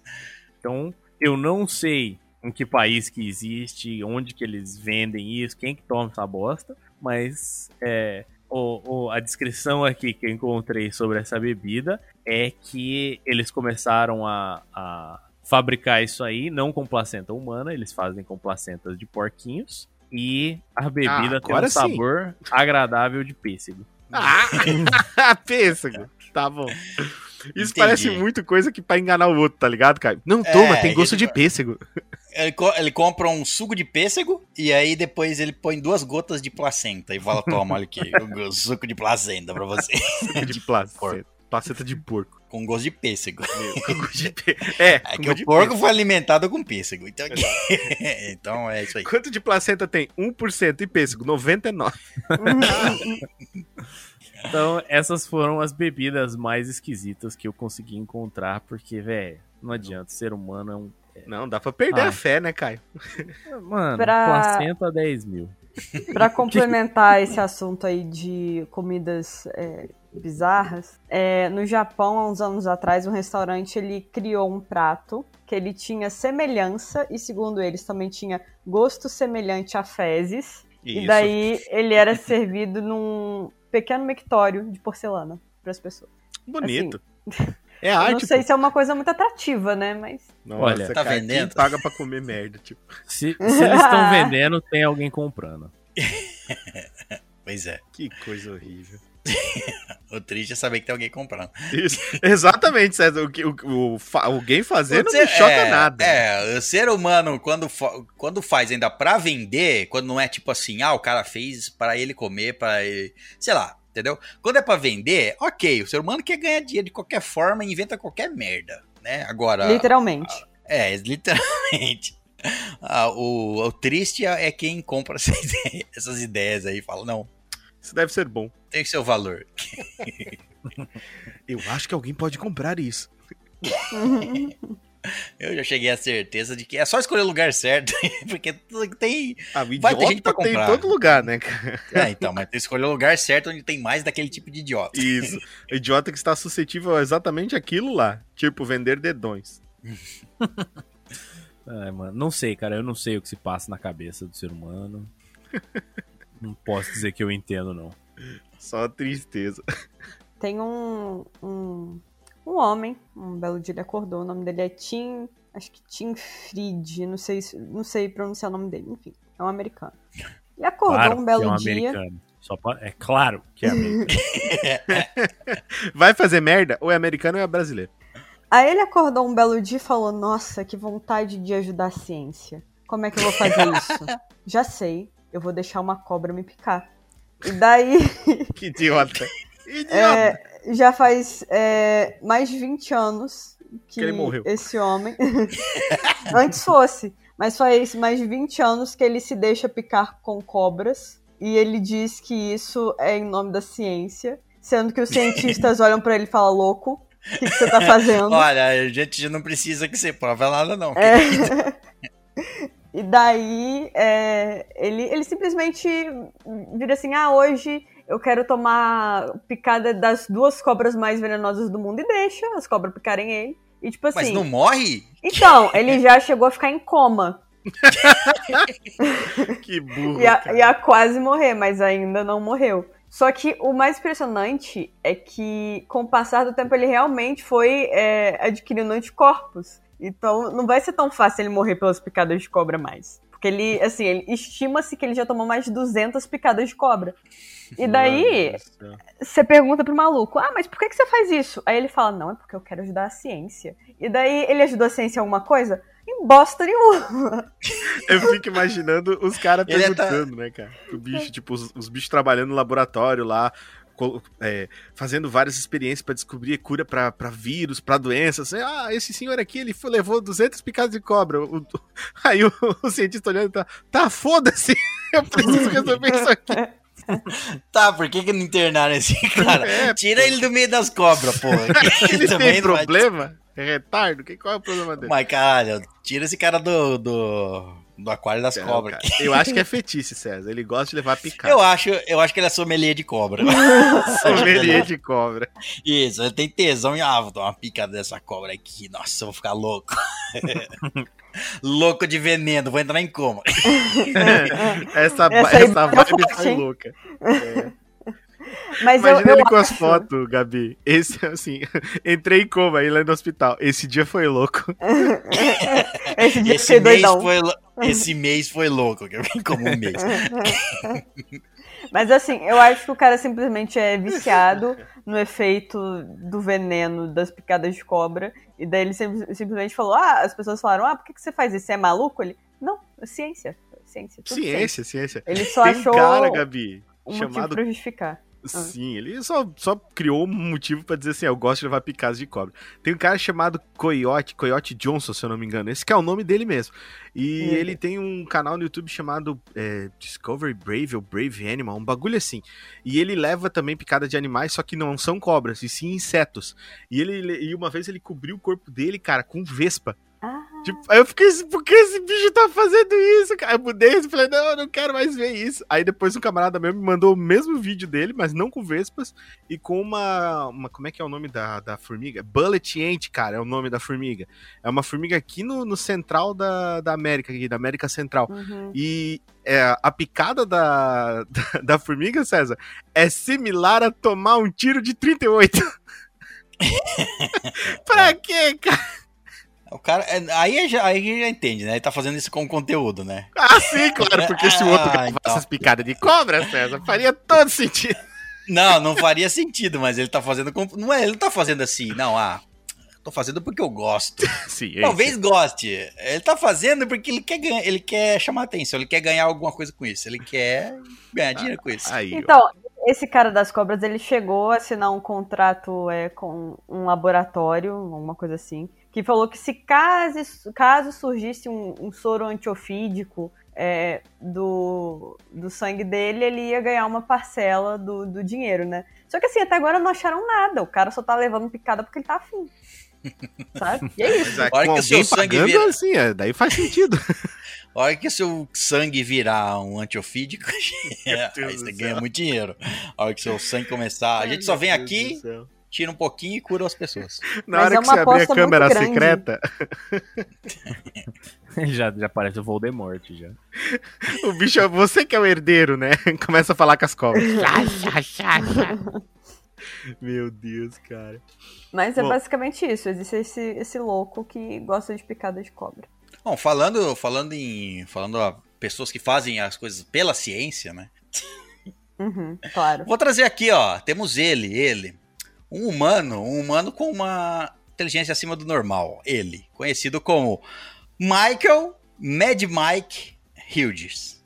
Speaker 2: Então, eu não sei em que país que existe, onde que eles vendem isso, quem que toma essa bosta, mas é, o, o- a descrição aqui que eu encontrei sobre essa bebida é que eles começaram a, a fabricar isso aí, não com placenta humana, eles fazem com placentas de porquinhos, e a bebida tem
Speaker 3: agora
Speaker 2: um
Speaker 3: sim.
Speaker 2: sabor agradável de pêssego.
Speaker 3: Ah, pêssego. Tá bom. Isso
Speaker 1: Entendi.
Speaker 3: parece muito coisa que pra enganar o outro, tá ligado, cara? Não, toma,
Speaker 1: É,
Speaker 3: tem gosto de pêssego.
Speaker 1: Ele, co- ele compra um suco de pêssego e aí depois ele põe duas gotas de placenta e fala: toma, olha aqui, o suco de placenta pra você.
Speaker 3: de placenta.
Speaker 1: porco.
Speaker 3: Placenta de porco.
Speaker 1: Com gosto de pêssego.
Speaker 3: Com gosto de pê- É,
Speaker 1: É que o
Speaker 3: de
Speaker 1: porco
Speaker 3: pêssego.
Speaker 1: foi alimentado com pêssego. Então, então é isso aí.
Speaker 3: Quanto de placenta tem? 1% e pêssego, 99%.
Speaker 2: Então, essas foram as bebidas mais esquisitas que eu consegui encontrar, porque, velho, não adianta, ser humano é um.
Speaker 3: Não, dá pra perder
Speaker 2: Ah.
Speaker 3: a fé, né, Caio?
Speaker 2: Mano,
Speaker 4: Pra-
Speaker 2: placenta 10 mil.
Speaker 4: Pra complementar esse assunto aí de comidas é, bizarras, é, no Japão, há uns anos atrás, um restaurante ele criou um prato que ele tinha semelhança e, segundo eles, também tinha gosto semelhante a fezes. E
Speaker 3: Isso.
Speaker 4: daí ele era servido num pequeno mictório de porcelana para as pessoas.
Speaker 3: Bonito. É
Speaker 4: Eu
Speaker 3: arte,
Speaker 4: não sei
Speaker 3: pô.
Speaker 4: se é uma coisa muito atrativa, né? Mas.
Speaker 3: Nossa,
Speaker 2: Olha,
Speaker 1: tá
Speaker 3: cara,
Speaker 1: vendendo?
Speaker 3: Quem paga pra comer merda, tipo.
Speaker 2: Se, se eles estão vendendo, tem alguém comprando.
Speaker 1: Pois é.
Speaker 3: Que coisa horrível.
Speaker 1: O triste é saber que tem alguém comprando.
Speaker 3: Isso. Exatamente, César. O, que- o, o, alguém fazer não me choca
Speaker 1: é,
Speaker 3: nada.
Speaker 1: É, o ser humano, quando, fa- quando faz ainda pra vender, quando não é tipo assim, ah, o cara fez pra ele comer, pra ele. Sei lá, entendeu? Quando é pra vender, ok, o ser humano quer ganhar dinheiro de qualquer forma e inventa qualquer merda, né? Agora.
Speaker 4: Literalmente.
Speaker 1: É, literalmente. Ah, o, o triste é quem compra essa ideia- essas ideias aí e fala, não,
Speaker 3: Isso deve ser bom.
Speaker 1: tem seu valor.
Speaker 3: Eu acho que alguém pode comprar isso.
Speaker 1: Eu já cheguei à certeza de que é só escolher o lugar certo, porque tem.
Speaker 3: Ah, o
Speaker 1: Vai ter
Speaker 3: idiota
Speaker 1: gente pra
Speaker 3: tem em
Speaker 1: comprar.
Speaker 3: todo lugar, né, cara?
Speaker 1: É, então, mas tem que escolher o lugar certo onde tem mais daquele tipo de idiota.
Speaker 3: Isso. Idiota que está suscetível a exatamente aquilo lá. Tipo, vender dedões.
Speaker 2: É, mano, não sei, cara. Eu não sei o que se passa na cabeça do ser humano. Não posso dizer que eu entendo, não.
Speaker 3: Só tristeza.
Speaker 4: Tem um, um, um homem, um belo dia ele acordou, o nome dele é Tim, acho que Tim Fried, não sei, se- não sei pronunciar o nome dele, enfim, é um americano. Ele acordou
Speaker 2: Claro
Speaker 4: um belo
Speaker 2: que é um
Speaker 4: dia,
Speaker 2: americano. Só pa- É claro que é americano.
Speaker 3: Vai fazer merda? Ou é americano ou é brasileiro?
Speaker 4: aí ele acordou um belo dia e falou, nossa, que vontade de ajudar a ciência, como é que eu vou fazer isso? Já sei, eu vou deixar uma cobra me picar. E daí,
Speaker 3: Que idiota. Idiota.
Speaker 4: é, já faz é, mais de 20 anos que,
Speaker 3: Que ele morreu.
Speaker 4: esse homem. Antes fosse, mas faz mais de 20 anos que ele se deixa picar com cobras. E ele diz que isso é em nome da ciência. Sendo que os cientistas olham pra ele e falam, louco, o que, que você tá fazendo?
Speaker 1: Olha, a gente não precisa que você prove nada, não.
Speaker 4: É. E daí é, ele, ele simplesmente vira assim: ah, hoje eu quero tomar picada das duas cobras mais venenosas do mundo e deixa as cobras picarem ele. E tipo
Speaker 1: Mas
Speaker 4: assim.
Speaker 1: não morre?
Speaker 4: Então, ele já chegou a ficar em coma.
Speaker 3: Que burro.
Speaker 4: Ia,
Speaker 3: cara.
Speaker 4: ia quase morrer, mas ainda não morreu. Só que o mais impressionante é que, com o passar do tempo, ele realmente foi é, adquirindo anticorpos. Então, não vai ser tão fácil ele morrer pelas picadas de cobra mais. Porque ele, assim, ele estima-se que ele já tomou mais de 200 picadas de cobra. E daí, você pergunta pro maluco, ah, mas por que, que você faz isso? Aí ele fala, não, é porque eu quero ajudar a ciência. E daí, ele ajudou a ciência em alguma coisa? Em bosta nenhuma.
Speaker 3: Eu fico imaginando os caras
Speaker 1: é tá-
Speaker 3: perguntando, né, cara? O bicho, tipo, os, os bichos trabalhando no laboratório lá, é, fazendo várias experiências pra descobrir cura pra vírus, pra doenças. Assim, ah, esse senhor aqui, ele foi- levou 200 picadas de cobra. O- aí o, o cientista olhando e tá, tá, foda-se, eu preciso resolver isso aqui.
Speaker 1: Tá, por que, que não internaram esse cara?
Speaker 3: É,
Speaker 1: Tira ele do meio das cobras, porra. que
Speaker 3: Ele tem
Speaker 1: não vai-
Speaker 3: problema? É retardo? Que, qual é o problema dele?
Speaker 1: Mas caralho, tira esse cara do, do, do aquário das
Speaker 3: Não,
Speaker 1: cobras.
Speaker 3: cara, eu acho que é fetiche, César. Ele gosta de levar picada.
Speaker 1: Eu acho, eu acho que ele é sommelier de cobra.
Speaker 3: Sommelier de cobra.
Speaker 1: Isso, ele tem tesão e ah, vou dar uma picada dessa cobra aqui. Nossa, eu vou ficar louco. louco de veneno, vou entrar em coma.
Speaker 3: Essa,
Speaker 4: Essa
Speaker 3: essa
Speaker 4: bateu
Speaker 3: vibe foi
Speaker 4: hein?
Speaker 3: louca.
Speaker 4: Mas
Speaker 3: Imagina
Speaker 4: eu, eu
Speaker 3: ele com as
Speaker 4: acho-
Speaker 3: fotos, Gabi. Esse, assim, entrei em coma aí lá no hospital. Esse dia foi louco.
Speaker 4: Esse dia
Speaker 1: Esse
Speaker 4: fiquei
Speaker 1: mês,
Speaker 4: doidão.
Speaker 1: foi, esse mês foi louco, vim como um mês.
Speaker 4: Mas assim, eu acho que o cara simplesmente é viciado no efeito do veneno das picadas de cobra. E daí ele sim- simplesmente falou: Ah, as pessoas falaram: Ah, por que, que você faz isso? Você é maluco? Ele, não, é ciência. Ciência. tudo
Speaker 3: Ciência, ciência.
Speaker 4: Ele só
Speaker 3: Tem
Speaker 4: achou
Speaker 3: um cara, Gabi,
Speaker 4: um motivo
Speaker 3: chamado
Speaker 4: pra justificar.
Speaker 3: Sim, ele só, só criou um motivo pra dizer assim, eu gosto de levar picadas de cobra. Tem um cara chamado Coyote, Coyote Johnson, se eu não me engano. Esse que é o nome dele mesmo. E
Speaker 4: Uhum.
Speaker 3: ele tem um canal no YouTube chamado é, Discovery Brave ou Brave Animal, um bagulho assim. E ele leva também picada de animais, só que não são cobras, e sim insetos. E ele e uma vez ele cobriu o corpo dele, cara, com vespa.
Speaker 4: Ah,
Speaker 3: Tipo, aí eu fiquei assim, por que esse bicho tá fazendo isso, cara? Eu mudei e falei, não, eu não quero mais ver isso. Aí depois um camarada meu me mandou o mesmo vídeo dele, mas não com vespas, e com uma, uma como é que é o nome da, da formiga? Bullet Ant, cara, é o nome da formiga. É uma formiga aqui no, no central da, da América, aqui, da América Central.
Speaker 4: uhum.
Speaker 3: E é, a picada da, da, da formiga, César, é similar a tomar um tiro de 38. pra quê, cara?
Speaker 1: O cara, é, aí, já, aí já entende, né? Ele tá fazendo isso como conteúdo, né?
Speaker 3: Ah, sim, claro, porque se o outro
Speaker 1: Ah,
Speaker 3: gravasse
Speaker 1: então.
Speaker 3: essas picadas de cobra, César, faria todo sentido.
Speaker 1: Não, não faria sentido, mas ele tá fazendo. Não é, ele não tá fazendo assim, não, ah. Tô fazendo porque eu gosto.
Speaker 3: Sim, é
Speaker 1: Talvez
Speaker 3: isso.
Speaker 1: goste. Ele tá fazendo porque ele quer ganhar, ele quer chamar atenção, ele quer ganhar alguma coisa com isso. Ele quer ganhar dinheiro com isso.
Speaker 3: Aí.
Speaker 4: Então, esse cara das cobras, ele chegou a assinar um contrato é, com um laboratório, alguma coisa assim, que falou que se caso, caso surgisse um, um soro antiofídico é, do, do sangue dele, ele ia ganhar uma parcela do, do dinheiro, né? Só que assim, até agora não acharam nada. O cara só tá levando picada porque ele tá afim. Sabe? E é isso.
Speaker 3: Mas é,
Speaker 1: A hora que seu sangue
Speaker 3: pagando,
Speaker 1: vira-
Speaker 3: assim, é, daí faz sentido.
Speaker 1: A hora que seu sangue virar um antiofídico, aí você ganha muito dinheiro. A hora que seu sangue começar. A gente só vem aqui, tira um pouquinho e cura as pessoas.
Speaker 3: Na
Speaker 4: Mas
Speaker 3: hora
Speaker 4: é
Speaker 3: que você abrir a câmera secreta,
Speaker 2: já, já parece o Voldemort já.
Speaker 3: o bicho, você que é o herdeiro, né? Começa a falar com as cobras. Meu Deus, cara.
Speaker 4: Mas é
Speaker 3: Bom.
Speaker 4: basicamente isso. Existe esse, esse louco que gosta de picada de cobra.
Speaker 1: Bom, falando, falando em. Falando a pessoas que fazem as coisas pela ciência, né?
Speaker 4: Uhum, claro.
Speaker 1: Vou trazer aqui, ó. Temos ele, ele. Um humano, um humano com uma inteligência acima do normal. Ele, conhecido como Michael Mad Mike Hughes.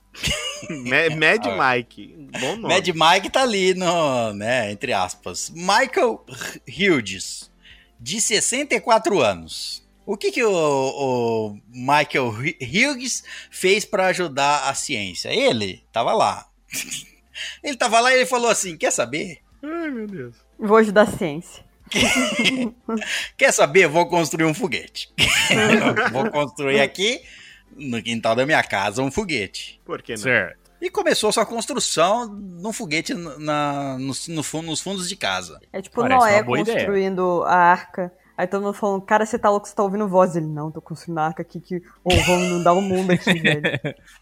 Speaker 3: Ma- Mad Mike. Bom nome.
Speaker 1: Mad Mike tá ali no, né, entre aspas. Michael Hughes, de 64 anos. O que que o, o Michael Hughes fez para ajudar a ciência? Ele tava lá. Ele tava lá e ele falou assim: "Quer saber?
Speaker 3: Ai, meu Deus.
Speaker 4: Vou ajudar a ciência.
Speaker 1: Quer saber? Vou construir um foguete. Vou construir aqui no quintal da minha casa um foguete."
Speaker 3: Por que não?
Speaker 2: Certo.
Speaker 1: E começou sua construção num foguete na, no, no nos fundos de casa.
Speaker 4: É tipo
Speaker 2: Parece
Speaker 4: Noé
Speaker 2: boa ideia.
Speaker 4: construindo a arca. Aí todo mundo falando, cara, você tá louco, você tá ouvindo voz. Ele, não, tô construindo a arca aqui que ou vão inundar o mundo aqui, velho.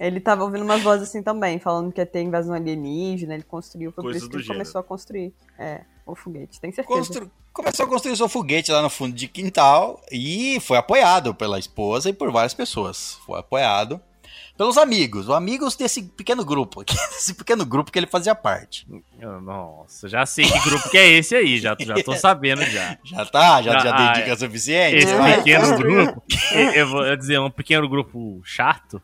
Speaker 4: Ele tava ouvindo umas vozes assim também, falando que ia ter invasão alienígena, ele construiu, foi por isso que ele
Speaker 3: gênero.
Speaker 4: começou a construir. É, o foguete, tem certeza.
Speaker 1: Constru- Começou a construir seu foguete lá no fundo de quintal e foi apoiado pela esposa e por várias pessoas. Foi apoiado pelos amigos, os amigos desse pequeno grupo, desse pequeno grupo que ele fazia parte.
Speaker 2: Nossa, já sei que grupo que é esse aí, já, já tô sabendo já.
Speaker 1: Já tá? Já, já
Speaker 2: Ah,
Speaker 1: dei dica suficiente?
Speaker 2: Esse
Speaker 4: Vai.
Speaker 2: pequeno grupo, eu- vou dizer, um pequeno grupo chato,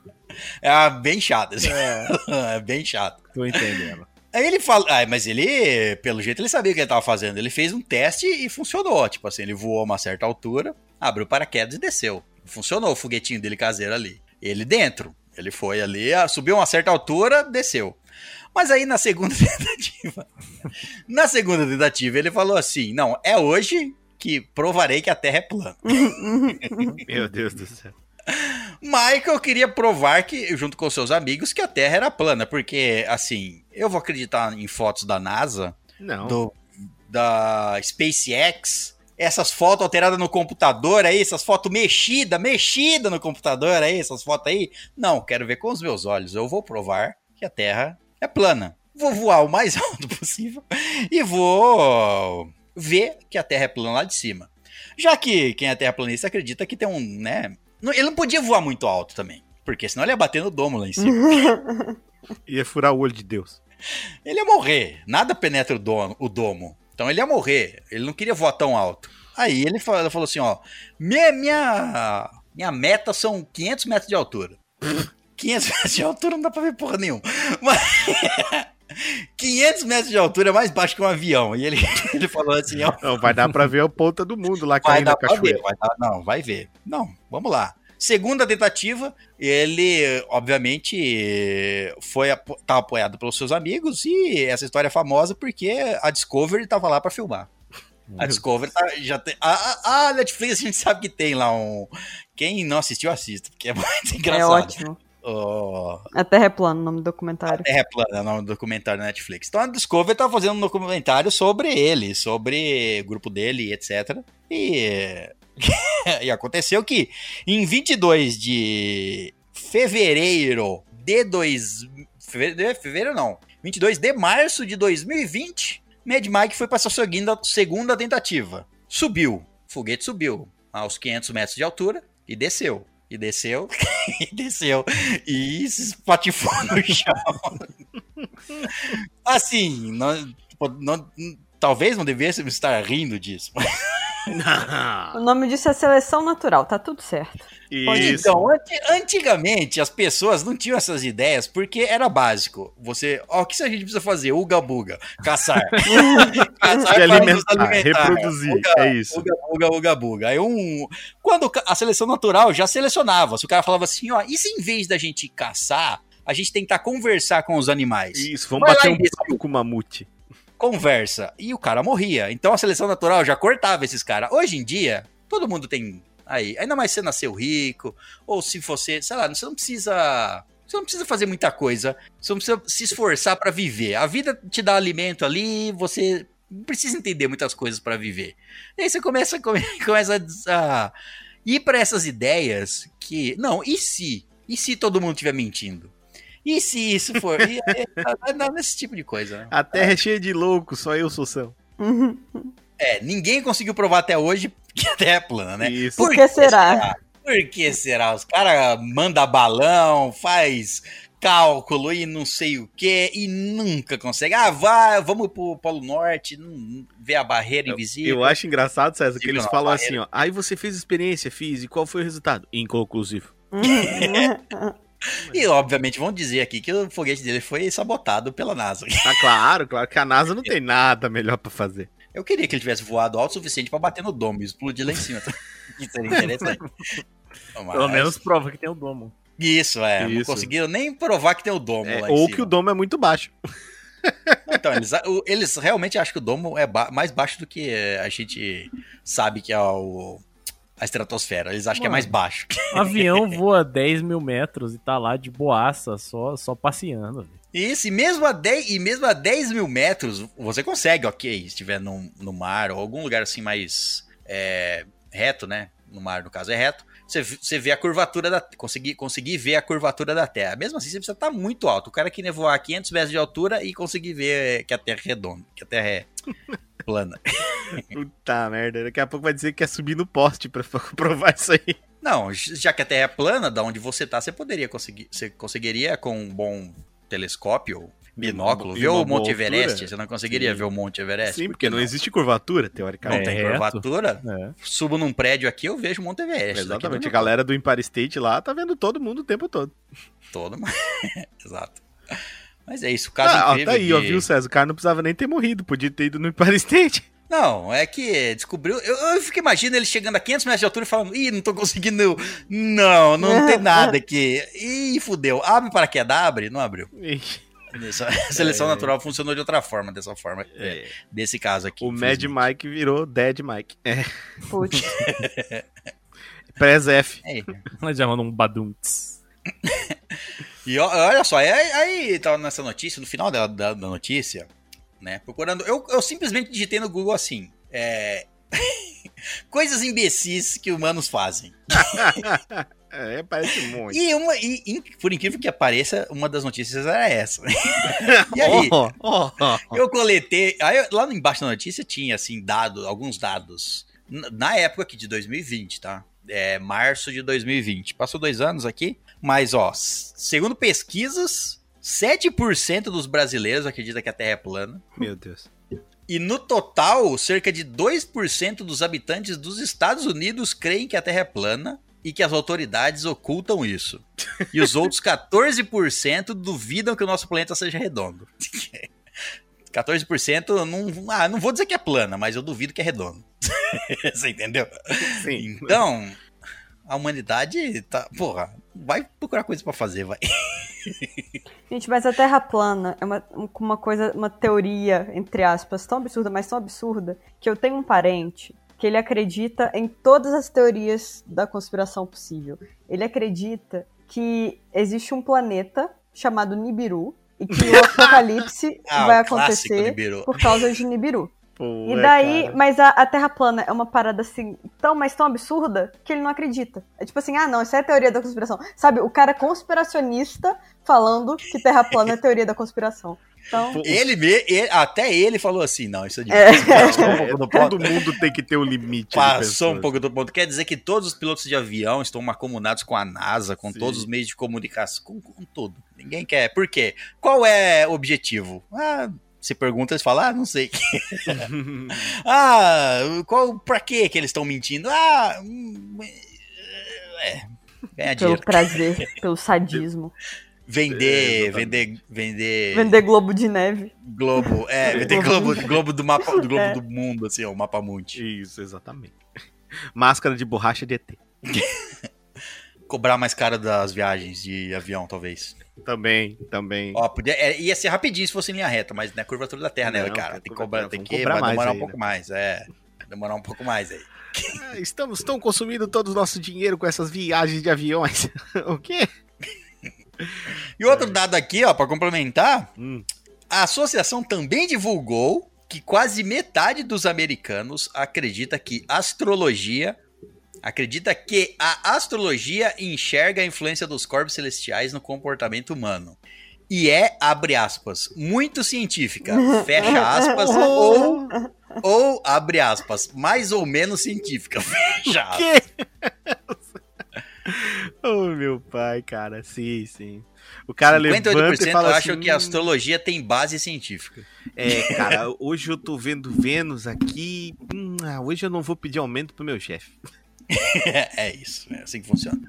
Speaker 1: É bem chato. assim. É bem chato.
Speaker 2: tô entendendo.
Speaker 1: Aí ele fala, ah, mas ele, pelo jeito, ele sabia o que ele tava fazendo. Ele fez um teste e funcionou. Tipo assim, ele voou a uma certa altura, abriu o paraquedas e desceu. Funcionou o foguetinho dele caseiro ali. Ele dentro. Ele foi ali, ah, subiu uma certa altura, desceu. Mas aí na segunda tentativa, na segunda tentativa, ele falou assim: não, é hoje que provarei que a Terra é plana.
Speaker 3: Meu Deus do céu.
Speaker 1: Michael queria provar que, junto com seus amigos, que a Terra era plana, porque, assim, eu vou acreditar em fotos da NASA,
Speaker 3: Não.
Speaker 1: do, da SpaceX, essas fotos alteradas no computador aí, essas fotos mexidas, mexidas no computador aí, essas fotos aí. Não, quero ver com os meus olhos. Eu vou provar que a Terra é plana. Vou voar o mais alto possível e vou ver que a Terra é plana lá de cima. Já que quem é terraplanista acredita que tem um, né? Ele não podia voar muito alto também, porque senão ele ia bater no domo lá em cima.
Speaker 3: Ia furar o olho de Deus.
Speaker 1: Ele ia morrer. Nada penetra o domo. Então ele ia morrer. Ele não queria voar tão alto. Aí ele falou, falou assim, ó. Minha, minha, minha meta são 500 metros de altura. 500 metros de altura não dá pra ver porra nenhuma. Mas... 500 metros de altura é mais baixo que um avião. E ele, ele falou assim, ó.
Speaker 3: Não, vai dar pra ver a ponta do mundo lá
Speaker 1: Vai
Speaker 3: caindo
Speaker 1: dar
Speaker 3: na cachoeira.
Speaker 1: ver. Vai dar, não, vai ver. Não, vamos lá. Segunda tentativa, ele, obviamente, foi tá apoiado pelos seus amigos e essa história é famosa porque a Discovery tava lá pra filmar. A Discovery tá- já tem. A, a- a Netflix a gente sabe que tem lá um. Quem não assistiu, assista, porque é muito
Speaker 4: É
Speaker 1: engraçado.
Speaker 4: ótimo.
Speaker 1: O-
Speaker 4: A Terra é plana, o nome do documentário.
Speaker 1: Terra é plana, é o nome do documentário da Netflix. Então a Discovery tá fazendo um documentário sobre ele, sobre o grupo dele, etc. E, e aconteceu que em 22 de fevereiro de dois... Fevereiro, fevereiro não. 22 de março de 2020, Mad Mike foi para sua segunda, segunda tentativa. Subiu. O foguete subiu aos 500 metros de altura e desceu. E desceu, e desceu, e se espatifou no chão. Assim, não, tipo, não- talvez não devêssemos estar rindo disso.
Speaker 4: O nome disso é seleção natural, tá tudo certo.
Speaker 3: Isso.
Speaker 1: Então, anti- antigamente as pessoas não tinham essas ideias porque era básico. Você, ó, o que a gente precisa fazer? Uga buga, caçar. caçar
Speaker 3: alimentar,
Speaker 1: alimentar.
Speaker 3: reproduzir,
Speaker 1: Uga,
Speaker 3: é isso.
Speaker 1: Uga buga, uga buga. Aí um, quando a seleção natural já selecionava, se o cara falava assim, ó, e se em vez da gente caçar, a gente tentar conversar com os animais?
Speaker 3: Isso, vamos
Speaker 1: Vai
Speaker 3: bater um papo com o mamute.
Speaker 1: Conversa. E o cara morria. Então a seleção natural já cortava esses caras. Hoje em dia, todo mundo tem. Aí, ainda mais se nasceu rico, ou se você, sei lá, você não precisa. Você não precisa fazer muita coisa. Você não precisa se esforçar pra viver. A vida te dá alimento ali, você precisa entender muitas coisas pra viver. E aí você começa, come- começa a ir pra essas ideias que. Não, e se? E se todo mundo estiver mentindo? E se isso for? E, é, nesse tipo de coisa, né?
Speaker 3: A terra é cheia de loucos, só eu sou são.
Speaker 4: Uhum.
Speaker 1: É, ninguém conseguiu provar até hoje que a Terra é plana, né?
Speaker 3: Isso.
Speaker 4: Por que será?
Speaker 1: Por que será? Os caras mandam balão, faz cálculo e não sei o que e nunca consegue. Ah, vai, vamos pro Polo Norte, não, não- ver a barreira invisível.
Speaker 3: Eu acho engraçado, César, que eles
Speaker 1: não,
Speaker 3: falam
Speaker 1: barreira.
Speaker 3: assim, ó. Aí você fez experiência, fiz, e qual foi o resultado? Inconclusivo.
Speaker 1: E obviamente vão dizer aqui que o foguete dele foi sabotado pela NASA.
Speaker 3: Tá claro, claro que a NASA não tem nada melhor pra fazer.
Speaker 1: Eu queria que ele tivesse voado alto o suficiente pra bater no domo e explodir lá em cima. Isso seria interessante. Mas-
Speaker 2: Pelo menos prova que tem o domo.
Speaker 1: Isso, é. Não
Speaker 3: Isso.
Speaker 1: conseguiram nem provar que tem o domo
Speaker 3: É,
Speaker 1: lá em
Speaker 3: ou
Speaker 1: cima.
Speaker 3: que o domo é muito baixo.
Speaker 1: Então, eles, o- eles realmente acham que o domo é ba- mais baixo do que a gente sabe que é o, a estratosfera. Eles acham que é mais baixo.
Speaker 2: O avião voa 10 mil metros e tá lá de boaça, só, só passeando.
Speaker 1: Isso, e mesmo a 10, e mesmo a 10 mil metros, você consegue, ok, se estiver no, no mar ou algum lugar assim mais é, reto, né? No mar, no caso, é reto. Você, você vê a curvatura da... Conseguir, conseguir ver a curvatura da Terra. Mesmo assim, você precisa estar muito alto. O cara que voar a 500 metros de altura e conseguir ver que a Terra é redonda, que a Terra é plana.
Speaker 3: Puta merda, daqui a pouco vai dizer que quer subir no poste pra provar isso aí.
Speaker 1: Não, já que a Terra é plana, da onde você tá, você poderia conseguir. Você conseguiria com um bom telescópio, binóculo, ver o Monte
Speaker 3: altura?
Speaker 1: Existe. Você não conseguiria
Speaker 3: Sim.
Speaker 1: ver o Monte Everest?
Speaker 3: Sim,
Speaker 1: Por
Speaker 3: porque
Speaker 1: que
Speaker 3: não existe curvatura, teoricamente.
Speaker 1: Não tem
Speaker 2: É
Speaker 1: curvatura.
Speaker 2: É.
Speaker 1: Subo num prédio aqui, eu vejo o Monte Everest.
Speaker 3: Exatamente, a galera do Empire State lá tá vendo todo mundo o tempo todo.
Speaker 1: Todo. Exato. Mas é isso, o caso
Speaker 3: Ah, ó,
Speaker 1: incrível
Speaker 3: tá aí, ó,
Speaker 1: de-
Speaker 3: viu, César? O cara não precisava nem ter morrido, podia ter ido no Empire State.
Speaker 1: Não, é que descobriu. Eu, eu fico imaginando ele chegando a 500 metros de altura e falando: Ih, não tô conseguindo. Não, não tem nada aqui. Ih, fudeu. Abre para que abre? Não abriu. Essa- A seleção
Speaker 3: É.
Speaker 1: natural funcionou de outra forma, dessa forma. é, desse caso aqui.
Speaker 3: O Mad. Mike virou Dead Mike. É,
Speaker 4: Putz.
Speaker 3: Prez F.
Speaker 1: É.
Speaker 2: Ela já manda um badunts.
Speaker 1: E olha só, aí, aí tava nessa notícia, no final da, da, da notícia, né? Procurando. Eu, eu simplesmente digitei no Google assim. É. Coisas imbecis que humanos fazem.
Speaker 3: É, parece muito.
Speaker 1: E, uma, e, por incrível que pareça, uma das notícias era essa. e aí,
Speaker 3: Ó, ó, ó.
Speaker 1: eu coletei. Aí, lá embaixo da notícia tinha, assim, dado, alguns dados. Na época aqui de 2020, tá? É março de 2020. Passou dois anos aqui. Mas, ó, segundo pesquisas, 7% dos brasileiros acreditam que a Terra é plana.
Speaker 3: Meu Deus.
Speaker 1: E no total, cerca de 2% dos habitantes dos Estados Unidos creem que a Terra é plana e que as autoridades ocultam isso. E os outros 14% duvidam que o nosso planeta seja redondo. 14% eu não, ah, não vou dizer que é plana, mas eu duvido que é redondo. Você entendeu?
Speaker 3: Sim.
Speaker 1: Então, a humanidade tá, porra, vai procurar coisa pra fazer, vai.
Speaker 4: Gente, mas a Terra plana é uma, uma coisa, uma teoria, entre aspas, tão absurda, mas tão absurda, que eu tenho um parente que ele acredita em todas as teorias da conspiração possível. Ele acredita que existe um planeta chamado Nibiru e que o apocalipse
Speaker 1: Ah,
Speaker 4: vai acontecer por causa de Nibiru.
Speaker 3: Pô,
Speaker 4: E
Speaker 3: é,
Speaker 4: daí,
Speaker 3: cara.
Speaker 4: mas a, a Terra plana é uma parada assim, tão, mas tão absurda que ele não acredita. É tipo assim, ah, não, isso é a teoria da conspiração. Sabe, o cara conspiracionista falando que Terra plana é teoria da conspiração. Então,
Speaker 1: Ele, me- ele- até ele falou assim, não, isso é
Speaker 4: É.
Speaker 1: demais. Passou um.
Speaker 3: Todo mundo tem que ter o limite.
Speaker 1: Passou um pouco do ponto. Quer dizer que todos os pilotos de avião estão macomunados com a NASA, com
Speaker 3: Sim.
Speaker 1: todos os meios de comunicação, com, com tudo. Ninguém quer. Por quê? Qual é o objetivo? Ah, se pergunta, eles falam, ah, não sei. ah, qual, pra quê que eles estão mentindo? Ah, é, ganhar
Speaker 4: pelo
Speaker 1: dinheiro.
Speaker 4: prazer, pelo sadismo.
Speaker 1: Vender,
Speaker 3: É,
Speaker 1: vender, vender,
Speaker 4: Vender globo de neve.
Speaker 1: globo, é, vender globo, globo do mapa, do globo
Speaker 4: É.
Speaker 1: do mundo, assim, ó, o mapa mundi.
Speaker 3: Isso, exatamente. Máscara de borracha de ET.
Speaker 1: Cobrar mais caro das viagens de avião, talvez.
Speaker 3: Também, também.
Speaker 1: Ó, podia, é, ia ser rapidinho se fosse em linha reta, mas na curvatura da Terra, né,
Speaker 3: Não,
Speaker 1: cara?
Speaker 3: tem
Speaker 1: Tem que cobrar, tem que
Speaker 3: cobrar
Speaker 1: vai
Speaker 3: mais
Speaker 1: demorar um pouco
Speaker 3: né?
Speaker 1: mais, é. Demorar um pouco mais aí.
Speaker 3: Ah, Estamos estão consumindo todo o nosso dinheiro com essas viagens de aviões. o quê?
Speaker 1: E outro dado aqui, ó, pra complementar,
Speaker 3: Hum.
Speaker 1: a associação também divulgou que quase metade dos americanos acredita que astrologia acredita que a astrologia enxerga a influência dos corpos celestiais no comportamento humano. E é, abre aspas, muito científica, fecha aspas, ou, ou, abre aspas, mais ou menos científica, fecha aspas.
Speaker 3: Oh, meu pai, cara. Sim, sim. O cara levanta e
Speaker 1: 58%
Speaker 3: fala
Speaker 1: acham
Speaker 3: assim,
Speaker 1: que a astrologia tem base científica.
Speaker 3: É, cara, hoje eu tô vendo Vênus aqui. Hum, ah, hoje eu não vou pedir aumento pro meu chefe.
Speaker 1: é isso, é assim que funciona.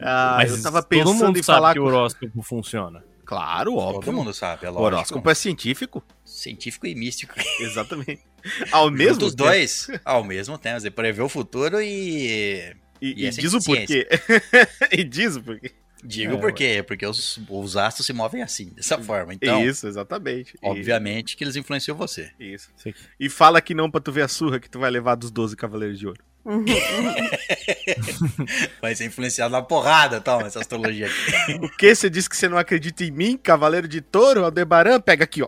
Speaker 3: Ah, eu tava
Speaker 2: todo
Speaker 3: pensando
Speaker 2: mundo
Speaker 3: em
Speaker 2: sabe
Speaker 3: falar
Speaker 2: que o horóscopo funciona.
Speaker 3: Claro, óbvio.
Speaker 1: Todo mundo sabe, é
Speaker 3: O
Speaker 1: lógico.
Speaker 3: horóscopo é científico.
Speaker 1: Científico e místico.
Speaker 3: Exatamente. Ao mesmo
Speaker 1: os dois, ao mesmo tempo. Você prevê o futuro e.
Speaker 3: E,
Speaker 1: E
Speaker 3: e
Speaker 1: é
Speaker 3: diz o porquê. e diz o porquê.
Speaker 1: Digo
Speaker 2: É,
Speaker 1: por quê? Porque os, os astros se movem assim, dessa forma. Então,
Speaker 3: Isso, exatamente.
Speaker 1: Obviamente que eles influenciam você.
Speaker 3: Isso.
Speaker 2: Sim.
Speaker 3: E fala que não pra tu ver a surra que tu vai levar dos 12 Cavaleiros de Ouro.
Speaker 1: Vai ser influenciado na porrada, toma, essa astrologia aqui.
Speaker 3: O que? Você disse que você não acredita em mim, Cavaleiro de Touro, Aldebaran? Pega aqui, ó.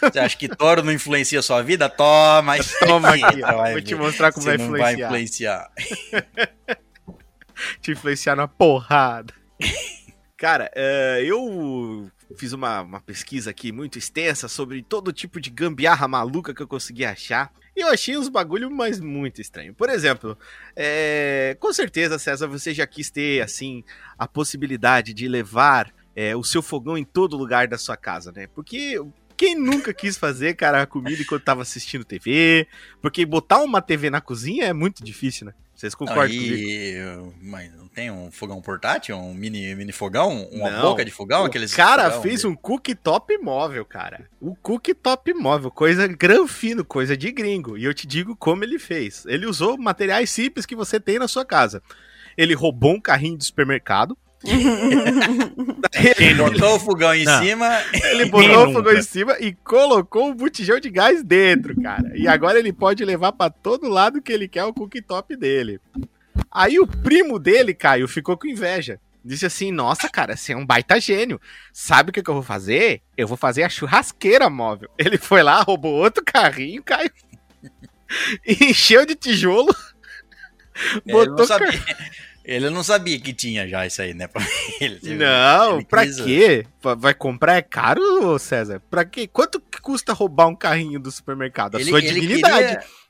Speaker 1: Você acha que touro não influencia a sua vida? Toma,
Speaker 3: Toma aqui, ó.
Speaker 1: vai
Speaker 3: Vou te mostrar como vai
Speaker 1: não vai
Speaker 3: influenciar.
Speaker 1: influenciar.
Speaker 3: Te influenciar na porrada. Cara, é, eu fiz uma, uma pesquisa aqui muito extensa sobre todo tipo de gambiarra maluca que eu consegui achar. E eu achei uns bagulho, mas muito estranho. Por exemplo, é, com certeza, César, você já quis ter, assim, a possibilidade de levar é, o seu fogão em todo lugar da sua casa, né? Porque quem nunca quis fazer, cara, a comida enquanto tava assistindo TV? Porque botar uma TV na cozinha é muito difícil, né? Vocês concordam comigo?
Speaker 1: Aí, mas não tem um fogão portátil? Um mini, mini fogão? Uma
Speaker 3: Não.
Speaker 1: boca de fogão?
Speaker 3: O
Speaker 1: Aqueles
Speaker 3: cara
Speaker 1: fogão
Speaker 3: fez
Speaker 1: de-
Speaker 3: um cooktop móvel, cara. O cooktop móvel, coisa granfino, coisa de gringo. E eu te digo como ele fez. Ele usou materiais simples que você tem na sua casa. Ele roubou um carrinho de supermercado.
Speaker 1: Ele botou o fogão em
Speaker 2: Não.
Speaker 1: cima.
Speaker 3: Ele
Speaker 2: Quem
Speaker 3: botou o fogão em cima e colocou um botijão de gás dentro, cara. E agora ele pode levar pra todo lado que ele quer o cooktop dele. Aí o primo dele, Caio, ficou com inveja. Disse assim: Nossa, cara, você é um baita gênio. Sabe o que, que eu vou fazer? Eu vou fazer a churrasqueira móvel. Ele foi lá, roubou outro carrinho, Caio. E encheu de tijolo.
Speaker 1: Ele não,
Speaker 3: Botou
Speaker 1: sabia, ele não sabia que tinha já isso aí, né? ele.
Speaker 3: Não,
Speaker 1: Ele
Speaker 3: pra quê? Va- Vai comprar é caro, César? Pra quê? Quanto que custa roubar um carrinho do supermercado? A
Speaker 1: Ele,
Speaker 3: sua dignidade.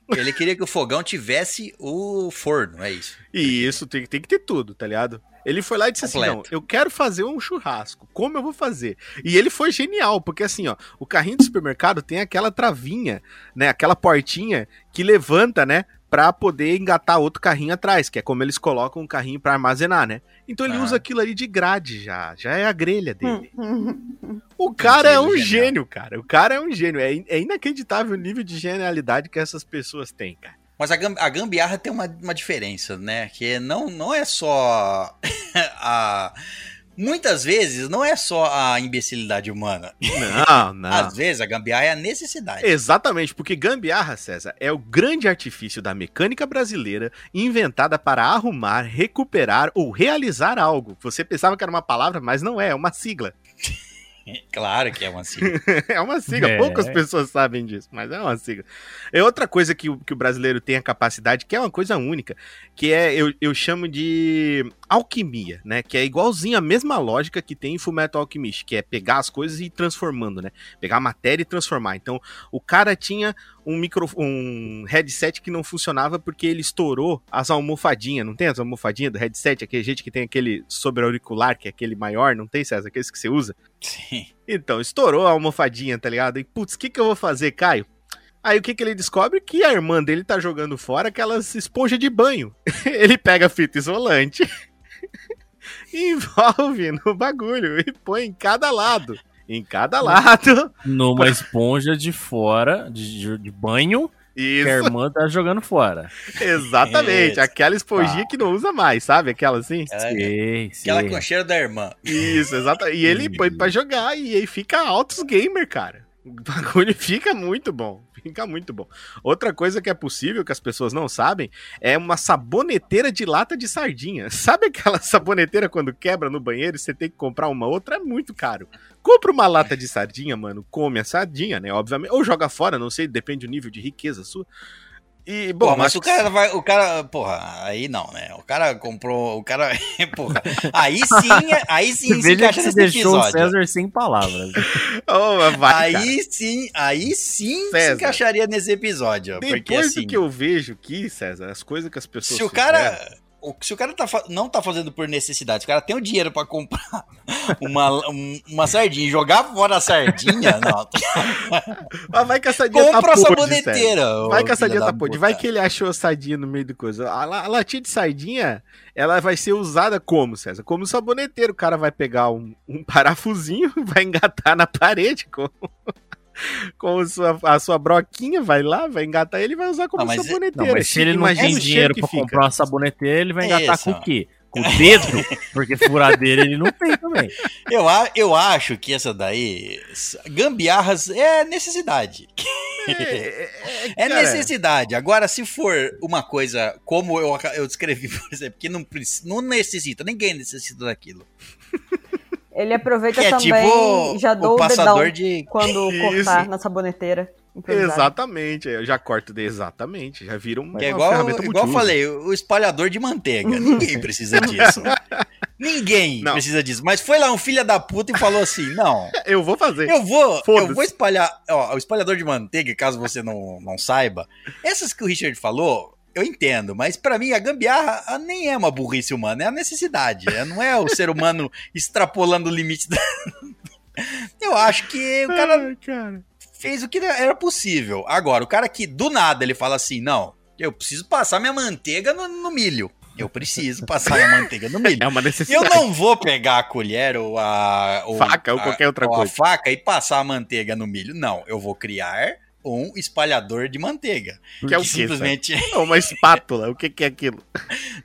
Speaker 1: queria, ele queria que o fogão tivesse o forno, é isso.
Speaker 3: E isso tem, tem que ter tudo, tá ligado? Ele foi lá e disse assim:
Speaker 1: Completo.
Speaker 3: não, eu quero fazer um churrasco. Como eu vou fazer? E ele foi genial, porque assim, ó, o carrinho do supermercado tem aquela travinha, né? Aquela portinha que levanta, né? Pra poder engatar outro carrinho atrás, que é como eles colocam um carrinho pra armazenar, né? Então ele
Speaker 1: Ah.
Speaker 3: usa aquilo ali de grade já, já é a grelha dele. O cara é um
Speaker 1: Genial.
Speaker 3: gênio, cara. O cara é um gênio. É, é inacreditável o nível de genialidade que essas pessoas têm, cara.
Speaker 1: Mas a, gam- a gambiarra tem uma, uma diferença, né? Que não, não é só a. Muitas vezes não é só a imbecilidade humana.
Speaker 3: Não, não.
Speaker 1: Às vezes a gambiarra é a necessidade.
Speaker 3: Exatamente, porque gambiarra, César, é o grande artifício da mecânica brasileira inventada para arrumar, recuperar ou realizar algo. Você pensava que era uma palavra, mas não é, é uma sigla.
Speaker 1: Claro que é uma assim.
Speaker 3: É uma sigla,
Speaker 2: É.
Speaker 3: poucas pessoas sabem disso, mas é uma sigla. É outra coisa que, o- que o brasileiro tem a capacidade, que é uma coisa única, que é, eu, eu chamo de alquimia, né? Que é igualzinho a mesma lógica que tem em Fullmetal Alchemist, que é pegar as coisas e ir transformando, né? Pegar a matéria e transformar. Então, o cara tinha um micro, um headset que não funcionava porque ele estourou as almofadinhas, não tem as almofadinhas do headset, aquele gente que tem aquele sobre auricular, que é aquele maior, não tem, César? Aqueles que você usa?
Speaker 1: Sim.
Speaker 3: Então, estourou a almofadinha, tá ligado? E, putz, o que que eu vou fazer, Caio? Aí o que, que ele descobre? Que a irmã dele tá jogando fora aquelas esponjas de banho. ele pega a fita isolante, envolve no bagulho e põe em cada lado. Em cada lado.
Speaker 2: Numa esponja de fora, de, de- banho, que a
Speaker 3: Isso,
Speaker 2: irmã tá jogando fora.
Speaker 3: exatamente.
Speaker 1: Isso.
Speaker 3: Aquela esponjinha que não usa mais, sabe? Aquela assim.
Speaker 1: Ela-
Speaker 2: Sei,
Speaker 1: Aquela
Speaker 2: sei.
Speaker 1: com cheiro da irmã.
Speaker 3: Isso, exato. E ele põe pra jogar e aí fica altos gamer, cara. O bagulho fica muito bom. Fica muito bom. Outra coisa que é possível, que as pessoas não sabem, é uma saboneteira de lata de sardinha. Sabe aquela saboneteira quando quebra no banheiro e você tem que comprar uma outra? É muito caro. Compra uma lata de sardinha, mano. Come a sardinha, né? Obviamente. Ou joga fora, não sei, depende do nível de riqueza sua. E, bom,
Speaker 1: Bom, mas o cara vai. O cara. Porra, aí não, né? O cara comprou. O cara. Porra. Aí sim, aí sim se
Speaker 2: Veja que
Speaker 1: encaixa
Speaker 2: você
Speaker 1: nesse
Speaker 2: deixou o
Speaker 1: episódio.
Speaker 2: César sem palavras.
Speaker 3: Oh, vai, cara.
Speaker 1: Aí sim, aí sim se
Speaker 3: César.
Speaker 1: encaixaria nesse episódio. porque
Speaker 3: Depois
Speaker 1: assim.
Speaker 3: do que eu vejo aqui, César, as coisas que as pessoas
Speaker 1: Se o
Speaker 3: fizeram-
Speaker 1: cara. o- Se o cara tá, não tá fazendo por necessidade, se o cara tem o dinheiro pra comprar uma, um- uma sardinha e jogar fora a sardinha, não.
Speaker 3: Ah, vai que a sardinha
Speaker 1: Compra a
Speaker 3: tá
Speaker 1: saboneteira.
Speaker 3: Vai que a sardinha tá podre.
Speaker 1: puta.
Speaker 3: Vai que ele achou a sardinha no meio do coisa. A, la- a latinha de sardinha, ela vai ser usada como, César? Como saboneteiro. O cara vai pegar um, um parafusinho, vai engatar na parede com, com a, sua, a sua broquinha, vai lá, vai engatar ele e vai usar como
Speaker 1: Não, mas-
Speaker 3: saboneteiro.
Speaker 2: Não, mas se ele não
Speaker 3: Imagina
Speaker 2: tem dinheiro
Speaker 3: que
Speaker 2: pra
Speaker 3: fica.
Speaker 2: comprar uma saboneteira, ele vai engatar
Speaker 1: Isso.
Speaker 2: com o quê? Com o dedo? Porque furadeira ele não tem também.
Speaker 1: Eu, a- eu acho que essa daí. Gambiarras é necessidade.
Speaker 3: É,
Speaker 1: É
Speaker 3: cara,
Speaker 1: necessidade. Agora, se for uma coisa como eu, eu descrevi, por exemplo, que não, não necessita, ninguém necessita daquilo.
Speaker 4: Ele aproveita
Speaker 1: Que é
Speaker 4: também
Speaker 1: tipo
Speaker 4: e já
Speaker 1: o
Speaker 4: dou o,
Speaker 1: passador
Speaker 4: dedão
Speaker 1: de.
Speaker 4: quando
Speaker 3: Isso.
Speaker 4: cortar na saboneteira. improvisado.
Speaker 3: Exatamente, eu já corto de exatamente, já vira
Speaker 1: Que é igual, igual eu falei, o espalhador de manteiga. Ninguém precisa disso. Ninguém
Speaker 3: Não.
Speaker 1: precisa disso. Mas foi lá um filho da puta e falou assim: não.
Speaker 3: Eu vou fazer.
Speaker 1: Eu vou, eu vou espalhar. Ó, o espalhador de manteiga, caso você não, não saiba, essas que o Richard falou, eu entendo, mas pra mim a gambiarra nem é uma burrice humana, é a necessidade. é- não é o ser humano extrapolando o limite da. Eu acho que o cara
Speaker 3: Ai, cara.
Speaker 1: fez o que era possível. Agora, o cara que do nada ele fala assim: não, eu preciso passar minha manteiga no, no milho. Eu preciso passar minha manteiga no milho.
Speaker 3: É uma
Speaker 1: Eu
Speaker 3: necessidade.
Speaker 1: não vou pegar a colher ou a ou
Speaker 3: Faca ou
Speaker 1: a-
Speaker 3: qualquer outra
Speaker 1: ou
Speaker 3: coisa.
Speaker 1: a faca e passar a manteiga no milho. Não, eu vou criar um espalhador de manteiga.
Speaker 3: Que é o
Speaker 1: que simplesmente.
Speaker 3: É uma espátula. O que, que é aquilo?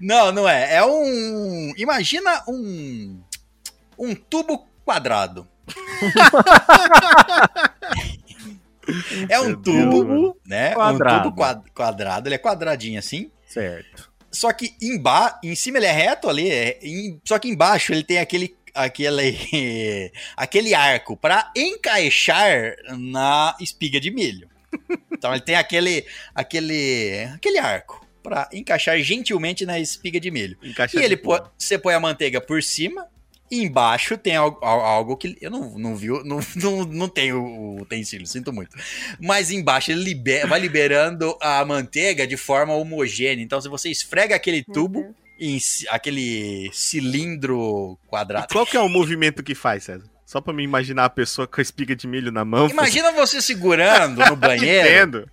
Speaker 1: Não, não é. É um. Imagina um. Um tubo quadrado. é um
Speaker 3: Deus,
Speaker 1: tubo, né?
Speaker 2: Quadrado.
Speaker 1: Um tubo quad- quadrado. Ele é quadradinho assim.
Speaker 2: Certo.
Speaker 1: Só que emba em cima ele é reto ali, é- só que embaixo ele tem aquele aquele aquele arco para encaixar na espiga de milho. Então ele tem aquele aquele aquele arco para encaixar gentilmente na espiga de milho.
Speaker 3: Encaixa
Speaker 1: E ele pô- você põe a manteiga por cima e embaixo tem algo, al- algo que eu não, não vi, não, não, não tem o utensílio, sinto muito. Mas embaixo ele liber- vai liberando a manteiga de forma homogênea. Então se você esfrega aquele tubo
Speaker 4: Deus.
Speaker 1: Em aquele cilindro
Speaker 3: E
Speaker 1: quadrado.
Speaker 3: qual que é o movimento que faz, César? Só pra me imaginar a pessoa com a espiga de milho na mão.
Speaker 1: Imagina você segurando no banheiro
Speaker 3: Entendo.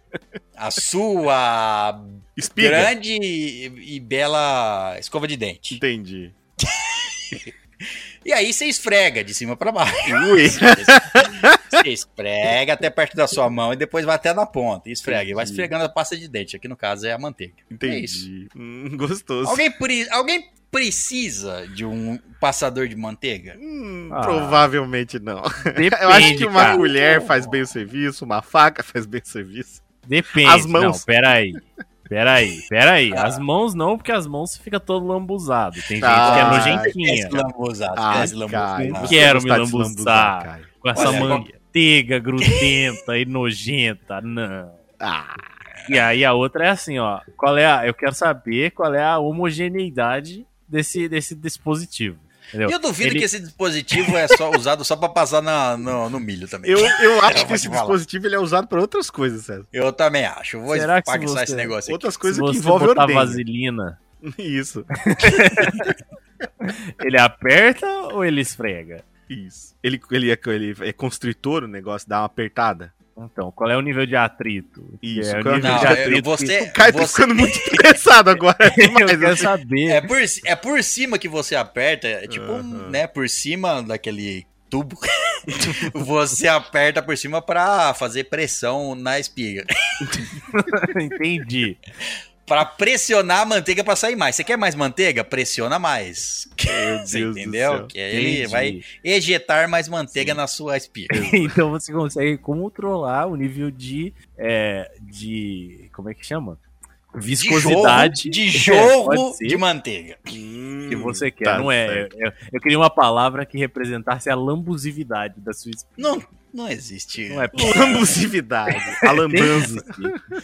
Speaker 1: a sua
Speaker 3: Espiga.
Speaker 1: grande e, e bela escova de dente.
Speaker 3: Entendi.
Speaker 1: E aí você esfrega de cima para baixo.
Speaker 3: Ui.
Speaker 1: Você esfrega até perto da sua mão e depois vai até na ponta. E esfrega. E vai
Speaker 3: Entendi.
Speaker 1: esfregando a pasta de dente. Aqui no caso é a manteiga. É isso.
Speaker 3: Entendi. Hum, gostoso.
Speaker 1: Alguém, pre- alguém precisa de um passador de manteiga?
Speaker 3: Hum,
Speaker 2: Ah.
Speaker 3: provavelmente não.
Speaker 2: Depende,
Speaker 3: Eu acho que uma
Speaker 2: cara.
Speaker 3: colher faz bem o serviço, uma faca faz bem o serviço.
Speaker 2: Depende.
Speaker 3: As mãos.
Speaker 2: Não, peraí. Peraí, peraí.
Speaker 1: Ah.
Speaker 2: As mãos não, porque as mãos fica todo lambuzado. Tem gente
Speaker 3: Ah,
Speaker 2: que é
Speaker 1: Esquece
Speaker 2: nojentinha.
Speaker 1: lambuzado.
Speaker 3: Ah,
Speaker 1: lambuzado.
Speaker 2: Não quero me lambuzar. Com essa
Speaker 1: Olha,
Speaker 2: manteiga grudenta e nojenta. Não.
Speaker 3: Ah,
Speaker 2: E aí a outra é assim, ó. Qual é a. Eu quero saber qual é a homogeneidade desse, desse dispositivo. Entendeu?
Speaker 1: E eu duvido
Speaker 2: Ele-
Speaker 1: que esse dispositivo é só usado só pra passar na- no, no milho também.
Speaker 3: Eu, eu acho
Speaker 1: Eu
Speaker 3: que esse dispositivo ele é usado para outras coisas, César.
Speaker 1: Eu também acho. Vou
Speaker 2: Será que você-
Speaker 1: esse negócio aqui.
Speaker 3: Outras
Speaker 2: Se
Speaker 3: coisas que envolvem
Speaker 2: botar
Speaker 3: ordenha.
Speaker 2: vaselina,
Speaker 3: Isso,
Speaker 2: ele aperta ou ele esfrega?
Speaker 3: isso. Ele, ele, é, ele é constritor o negócio, dá uma apertada.
Speaker 2: Então, qual é o nível de atrito? Que
Speaker 3: Isso,
Speaker 2: é o
Speaker 3: qual é o
Speaker 2: nível
Speaker 1: Não,
Speaker 2: de
Speaker 1: eu-
Speaker 2: atrito que-
Speaker 1: você,
Speaker 3: O Caio tá
Speaker 1: você-
Speaker 3: ficando muito interessado agora.
Speaker 2: Eu
Speaker 3: demais,
Speaker 2: quero
Speaker 3: assim.
Speaker 2: saber.
Speaker 1: é, por, é por cima que você aperta, é tipo, um, né, por cima daquele tubo. você aperta por cima pra fazer pressão na espiga.
Speaker 2: Entendi.
Speaker 1: Pra pressionar a manteiga pra sair mais. Você quer mais manteiga? Pressiona mais.
Speaker 3: Meu
Speaker 1: Você entendeu?
Speaker 3: céu.
Speaker 1: Que aí ele vai ejetar mais manteiga na sua espiga.
Speaker 2: então você consegue controlar o nível de. é, de. Como é que chama? Viscosidade.
Speaker 1: De
Speaker 2: É,
Speaker 1: jorro
Speaker 2: pode ser,
Speaker 1: de manteiga.
Speaker 3: Hum,
Speaker 2: que você quer,
Speaker 3: tá
Speaker 2: não é? Eu, eu queria uma palavra que representasse a lambusividade da sua espiga.
Speaker 1: Não, não existe.
Speaker 2: Não é
Speaker 3: Lambusividade, a lambança.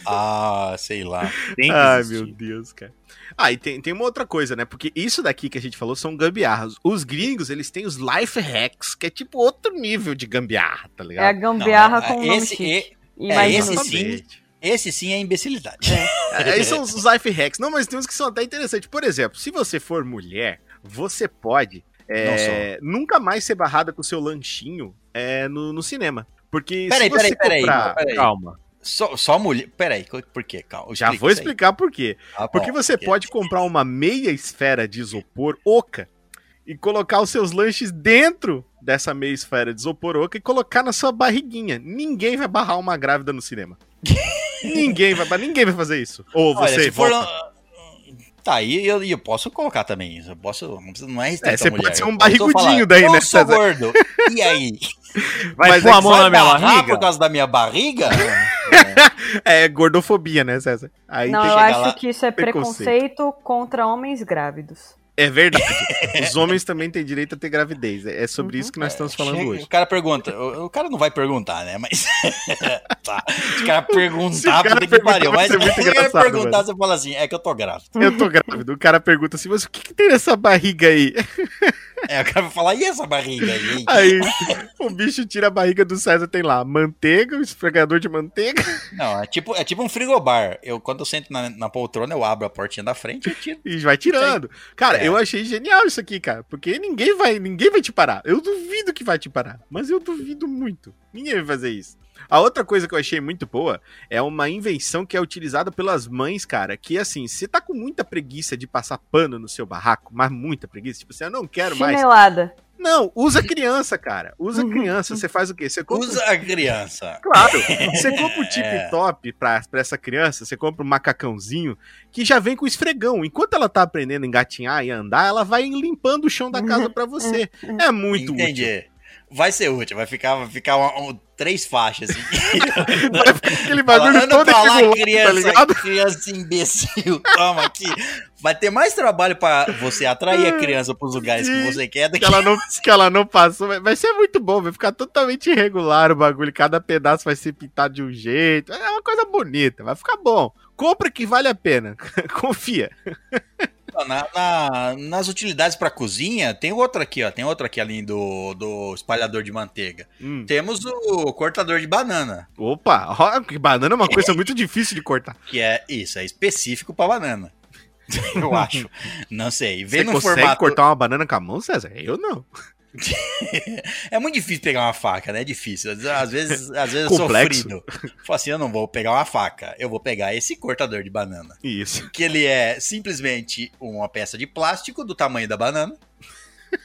Speaker 1: Ah, sei lá.
Speaker 2: Tem que
Speaker 3: Ai,
Speaker 2: existir.
Speaker 3: meu Deus, cara. Ah, e tem, tem uma outra coisa, né? Porque isso daqui que a gente falou são gambiarras. Os gringos, eles têm os life hacks, que é tipo outro nível de gambiarra, tá
Speaker 4: É a
Speaker 3: ligado?
Speaker 4: gambiarra
Speaker 1: Não,
Speaker 4: com o nome
Speaker 1: esse,
Speaker 4: chique.
Speaker 1: e- é,
Speaker 4: mais
Speaker 1: esse sim. esse sim é imbecilidade.
Speaker 3: É, Aí são os os life hacks. Não, mas tem uns que são até interessantes. Por exemplo, se você for mulher, você pode é, nunca mais ser barrada com o seu lanchinho é, no, no cinema. Porque
Speaker 1: Peraí,
Speaker 3: se você
Speaker 1: peraí, peraí,
Speaker 3: comprar...
Speaker 1: peraí.
Speaker 2: Calma.
Speaker 1: Só, só mulher. Peraí, por quê? Calma.
Speaker 3: Já vou explicar por quê.
Speaker 1: Ah,
Speaker 3: Porque
Speaker 1: bom,
Speaker 3: você
Speaker 1: porque-
Speaker 3: pode comprar uma meia esfera de isopor oca e colocar os seus lanches dentro dessa meia esfera de isopor oca e colocar na sua barriguinha. Ninguém vai barrar uma grávida no cinema. ninguém vai, ninguém vai fazer isso. Ou
Speaker 1: Olha,
Speaker 3: você
Speaker 1: se for. Tá, e eu, eu posso colocar também. Eu posso. Não, é
Speaker 3: É, você
Speaker 1: mulher.
Speaker 3: pode ser
Speaker 1: Eu
Speaker 3: um barrigudinho daí,
Speaker 1: eu
Speaker 3: né,
Speaker 1: sou
Speaker 3: César?
Speaker 1: gordo. E aí?
Speaker 2: Vai
Speaker 3: Mas
Speaker 2: pôr
Speaker 3: é
Speaker 2: a mão
Speaker 1: Vai
Speaker 2: na minha barriga?
Speaker 1: por causa da minha barriga?
Speaker 3: É gordofobia, né, César? Aí
Speaker 4: Não,
Speaker 3: tem
Speaker 4: eu acho
Speaker 1: lá,
Speaker 4: que isso é
Speaker 3: preconceito.
Speaker 4: preconceito contra homens grávidos.
Speaker 3: É verdade. Os homens também têm direito a ter gravidez. É sobre isso que nós estamos falando
Speaker 1: Chega-
Speaker 3: hoje.
Speaker 1: O cara pergunta. O, o cara não vai perguntar, né? Mas. tá. O cara
Speaker 3: Se o
Speaker 1: perguntar,
Speaker 3: cara
Speaker 1: puta que
Speaker 3: perguntar,
Speaker 1: pariu. Mas
Speaker 3: muito
Speaker 1: se o cara
Speaker 3: engraçado,
Speaker 1: perguntar, você fala assim: é que eu tô grávida.
Speaker 3: Eu tô grávido. O cara pergunta assim, mas o que, que tem nessa barriga aí?
Speaker 1: É, o cara vai falar: e essa barriga aí? hein?"
Speaker 3: Aí o bicho tira a barriga do César, tem lá manteiga, o esfregador de manteiga.
Speaker 1: Não, é tipo, é tipo um frigobar. Eu, quando eu sento na, na poltrona, eu abro a portinha da frente e tiro.
Speaker 3: E vai tirando. Cara,
Speaker 1: É.
Speaker 3: eu achei genial isso aqui, cara. Porque ninguém vai, ninguém vai te parar. Eu duvido que vai te parar. Mas eu duvido muito. Ninguém vai fazer isso. A outra coisa que eu achei muito boa é uma invenção que é utilizada pelas mães, cara. Que assim, você tá com muita preguiça de passar pano no seu barraco, mas muita preguiça. Tipo assim, eu não quero mais.
Speaker 4: Chinelada.
Speaker 3: Não, usa criança, cara. Usa
Speaker 4: Uhum.
Speaker 3: criança. Você faz o quê? Você compra
Speaker 1: Usa a criança.
Speaker 3: Claro, você compra o tip
Speaker 1: É.
Speaker 3: top pra, pra essa criança, você compra um macacãozinho que já vem com esfregão. Enquanto ela tá aprendendo a engatinhar e andar, ela vai limpando o chão da casa pra você. É muito
Speaker 1: Entendi.
Speaker 3: útil.
Speaker 1: Vai ser útil, vai ficar, vai ficar uma- um- três faixas assim.
Speaker 3: Vai ficar aquele bagulho
Speaker 1: Falando
Speaker 3: todo
Speaker 1: pra lá,
Speaker 3: regulado, tá
Speaker 1: criança, criança imbecil, toma aqui. Vai ter mais trabalho pra você atrair a criança pros lugares que você quer do
Speaker 3: Que ela, não, que ela não passou. Vai ser muito bom, vai ficar totalmente irregular o bagulho. Cada pedaço vai ser pintado de um jeito. É uma coisa bonita, vai ficar bom. Compra que vale a pena. Confia.
Speaker 1: Na- na- nas utilidades pra cozinha, tem outro aqui, ó. Tem outro aqui além do, do espalhador de manteiga.
Speaker 3: Hum.
Speaker 1: Temos o cortador de banana,
Speaker 3: Opa, ó, banana é uma coisa muito difícil de cortar.
Speaker 1: que é isso, é específico pra banana. Eu acho. Não sei. Vem
Speaker 3: Você
Speaker 1: no
Speaker 3: consegue
Speaker 1: formato.
Speaker 3: cortar uma banana com a mão, César? Eu não.
Speaker 1: É muito difícil pegar uma faca, né? É difícil. Às vezes, às vezes eu
Speaker 3: Complexo.
Speaker 1: sofrido. Falo assim, eu não vou pegar uma faca, eu vou pegar esse cortador de banana.
Speaker 3: Isso.
Speaker 1: Que ele é simplesmente uma peça de plástico do tamanho da banana,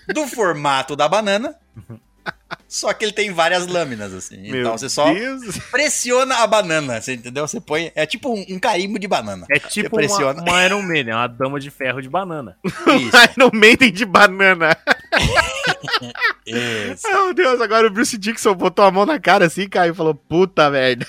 Speaker 1: do formato da banana, só que ele tem várias lâminas, assim. então
Speaker 3: Meu
Speaker 1: você só
Speaker 3: Deus.
Speaker 1: pressiona a banana, você entendeu? Você põe. É tipo um, um carimbo de banana.
Speaker 2: É tipo
Speaker 1: Você
Speaker 2: uma,
Speaker 1: pressiona.
Speaker 2: uma Iron Man, é uma dama de ferro de banana.
Speaker 1: Isso.
Speaker 3: Iron Maiden de banana.
Speaker 1: isso.
Speaker 3: Meu Deus, agora o Bruce Dixon botou a mão na cara assim, caiu e falou, puta merda.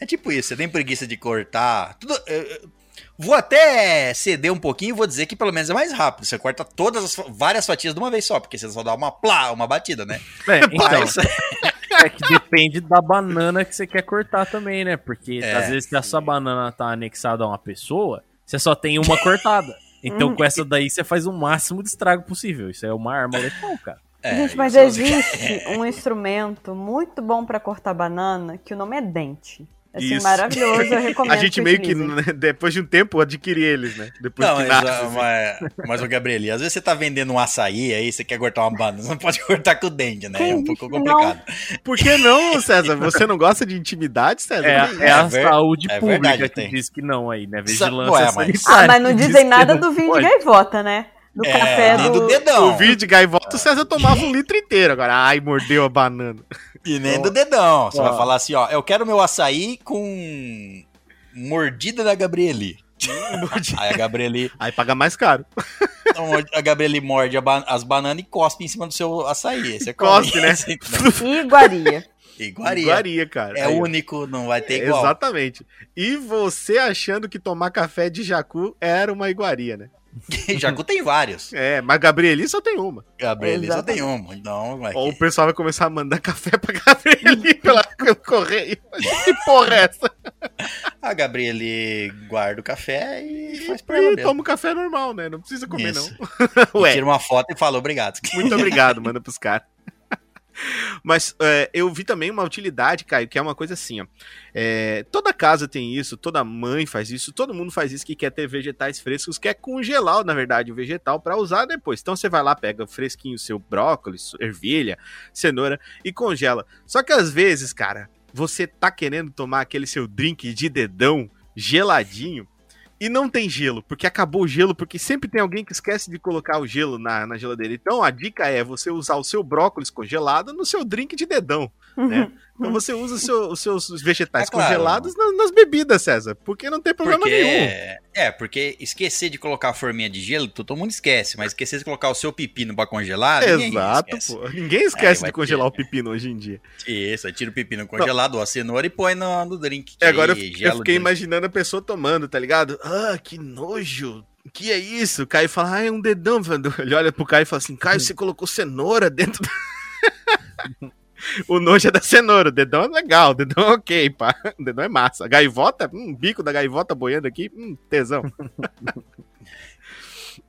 Speaker 1: É tipo isso, você tem preguiça de cortar. Tudo, eu- eu vou até ceder um pouquinho e vou dizer que pelo menos é mais rápido. Você corta todas as várias fatias de uma vez só, porque você só dá uma plá, uma batida, né?
Speaker 2: É, então,
Speaker 1: Mas,
Speaker 2: é que depende da banana que você quer cortar também, né? Porque
Speaker 1: É.
Speaker 2: às vezes se a sua banana tá anexada a uma pessoa, você só tem uma cortada. Então
Speaker 4: Hum.
Speaker 2: com essa daí você faz o máximo de estrago possível. Isso é uma arma letal, cara.
Speaker 1: É,
Speaker 4: Gente, mas
Speaker 1: isso-
Speaker 4: existe um instrumento muito bom pra cortar banana que o nome é dente. Assim,
Speaker 3: Isso.
Speaker 4: maravilhoso, eu recomendo.
Speaker 3: A gente meio que, né, depois de um tempo, adquire eles, né? Depois
Speaker 1: Não,
Speaker 3: que
Speaker 1: mas,
Speaker 3: nasce. assim.
Speaker 1: mas, mas o Gabrieli, às vezes você tá vendendo um açaí aí, você quer cortar uma banana, você não pode cortar com o dente, né? É um pouco
Speaker 4: Não.
Speaker 1: complicado.
Speaker 3: Por que não, César? Você não gosta de intimidade, César?
Speaker 2: É,
Speaker 3: Nem-
Speaker 2: é a
Speaker 1: ver-
Speaker 2: saúde
Speaker 1: é
Speaker 2: pública
Speaker 1: verdade,
Speaker 2: que
Speaker 1: tem.
Speaker 2: diz que não aí, né?
Speaker 1: Sa-
Speaker 2: Vigilância
Speaker 1: Ué, mas-
Speaker 4: Ah, mas não dizem nada
Speaker 2: não
Speaker 4: do vinho de gaivota, né? Do
Speaker 1: É,
Speaker 4: café
Speaker 1: nem
Speaker 4: do.
Speaker 1: do dedão.
Speaker 3: O vídeo de gaivota, o César tomava um litro inteiro. Agora, ai, mordeu a banana.
Speaker 1: E nem do dedão. Você
Speaker 2: Ó.
Speaker 1: vai falar assim, ó, eu quero meu açaí com mordida da Gabrieli. Aí a Gabrieli,
Speaker 3: Aí paga mais caro.
Speaker 1: a Gabrieli morde a ba- as bananas e cospe em cima do seu açaí. Aí Você
Speaker 3: Cospe,
Speaker 1: come.
Speaker 3: né?
Speaker 1: Assim, né?
Speaker 4: Iguaria.
Speaker 1: Iguaria.
Speaker 3: Iguaria, cara.
Speaker 1: É
Speaker 3: Aí,
Speaker 1: único, não vai ter igual.
Speaker 3: Exatamente. E você achando que tomar café de jacu era uma iguaria, né?
Speaker 1: Jacu tem vários.
Speaker 3: É, mas Gabrieli só tem uma.
Speaker 1: Gabrieli só tem um. Então, vai
Speaker 3: Ou o
Speaker 1: que-
Speaker 3: pessoal vai começar a mandar café pra Gabrieli pela, pelo correio. Que porra é essa?
Speaker 1: a Gabrieli guarda o café e faz pra
Speaker 3: E
Speaker 1: ela mesmo.
Speaker 3: toma um café normal, né? Não precisa comer,
Speaker 1: Isso.
Speaker 3: não.
Speaker 1: E
Speaker 3: Ué,
Speaker 1: Tira uma foto e fala obrigado.
Speaker 3: muito obrigado, manda pros caras. Mas é, eu vi também uma utilidade, Caio, que é uma coisa assim, ó. É, toda casa tem isso, toda mãe faz isso, todo mundo faz isso que quer ter vegetais frescos, quer congelar, na verdade, o vegetal para usar depois. Então você vai lá, pega fresquinho seu brócolis, ervilha, cenoura e congela. Só que às vezes, cara, você tá querendo tomar aquele seu drink de dedão geladinho e não tem gelo, porque acabou o gelo, porque sempre tem alguém que esquece de colocar o gelo na, na geladeira. Então a dica é você usar o seu brócolis congelado no seu drink de dedão. Né? Então você usa seu- os seus vegetais
Speaker 1: É claro.
Speaker 3: congelados nas, nas bebidas, César, porque não tem problema
Speaker 1: Porque,
Speaker 3: nenhum.
Speaker 1: é, porque esquecer de colocar a forminha de gelo, todo mundo esquece, mas esquecer de colocar o seu pepino pra congelar, ninguém
Speaker 3: Exato,
Speaker 1: esquece.
Speaker 3: pô. Ninguém esquece
Speaker 1: vai
Speaker 3: de congelar
Speaker 1: ter-
Speaker 3: o pepino hoje em dia.
Speaker 1: Isso, aí tira o pepino congelado, ou a cenoura e põe no, no drink.
Speaker 3: E agora eu,
Speaker 1: aí
Speaker 3: eu fiquei imaginando a pessoa tomando, tá ligado? Ah, que nojo. Que é isso? O Caio fala, ah, é um dedão. Ele olha pro Caio e fala assim, Caio, você colocou cenoura dentro da... O nojo é da cenoura, o dedão é legal, o dedão é ok, pá. O dedão é massa. A gaivota, hum, bico da gaivota boiando aqui, hum, tesão.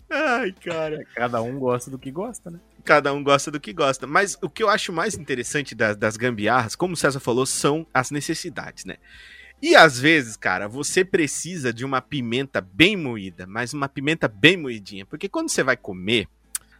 Speaker 3: Ai, cara.
Speaker 2: Cada um gosta do que gosta, né?
Speaker 3: Cada um gosta do que gosta. Mas o que eu acho mais interessante das, das gambiarras, como o César falou, são as necessidades, né? E às vezes, cara, você precisa de uma pimenta bem moída, mas uma pimenta bem moidinha. Porque quando você vai comer,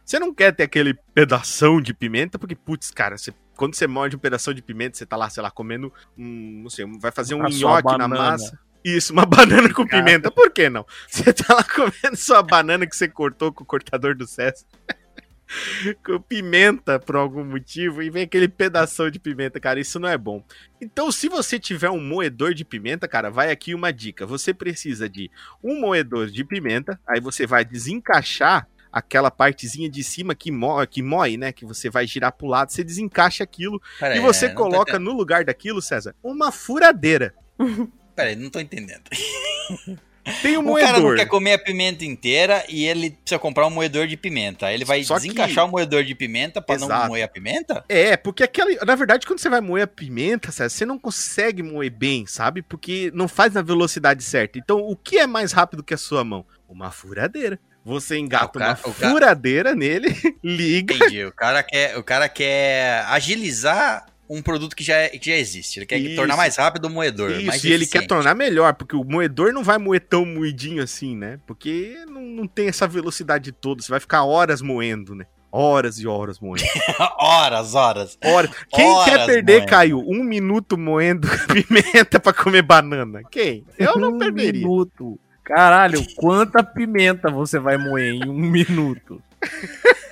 Speaker 3: você não quer ter aquele pedação de pimenta, porque, putz, cara, você- quando você morde um pedação de pimenta, você tá lá, sei lá, comendo um, não sei, vai fazer um
Speaker 2: A sua
Speaker 3: nhoque na massa. Isso, uma banana com
Speaker 2: Cara.
Speaker 3: pimenta. Por que não? Você tá lá comendo sua banana que você cortou com o cortador do César. com pimenta por algum motivo e vem aquele pedação de pimenta, cara, isso não é bom. Então, se você tiver um moedor de pimenta, cara, vai aqui uma dica. Você precisa de um moedor de pimenta, aí você vai desencaixar aquela partezinha de cima que, mo que moe, né? Que você vai girar pro lado, você desencaixa aquilo
Speaker 1: Pera
Speaker 3: e
Speaker 1: aí,
Speaker 3: você
Speaker 1: tô
Speaker 3: coloca no lugar daquilo, César, uma furadeira.
Speaker 1: Pera aí, não tô entendendo.
Speaker 3: Tem um
Speaker 1: O cara não
Speaker 3: moedor.
Speaker 1: quer comer a pimenta inteira e ele precisa comprar um moedor de pimenta. Ele vai
Speaker 3: Só que-
Speaker 1: desencaixar o moedor de pimenta pra não moer a pimenta?
Speaker 3: É, porque aquela. Na verdade, quando você vai moer a pimenta, César, você não consegue moer bem, sabe? Porque não faz na velocidade certa. Então, o que é mais rápido que a sua mão? Uma furadeira. Você engata
Speaker 1: Ah, cara-
Speaker 3: uma
Speaker 1: o cara-
Speaker 3: furadeira nele, liga.
Speaker 1: Entendi. O cara quer, o cara quer agilizar um produto que já, é- que já existe. Ele quer
Speaker 3: Isso.
Speaker 1: tornar mais rápido o moedor. mais
Speaker 3: Isso, e ele quer
Speaker 1: eficiente.
Speaker 3: tornar melhor, porque o moedor não vai moer tão moidinho assim, né? Porque não, não tem essa velocidade toda. Você vai ficar horas moendo, né? Horas e horas moendo.
Speaker 1: horas, horas.
Speaker 3: Horas. Quem
Speaker 1: Horas
Speaker 3: quer perder,
Speaker 1: moendo.
Speaker 3: Caio, um minuto moendo pimenta pra comer banana? Quem? Eu não
Speaker 2: um
Speaker 3: perderia.
Speaker 2: minuto. Caralho, quanta pimenta você vai moer em um minuto?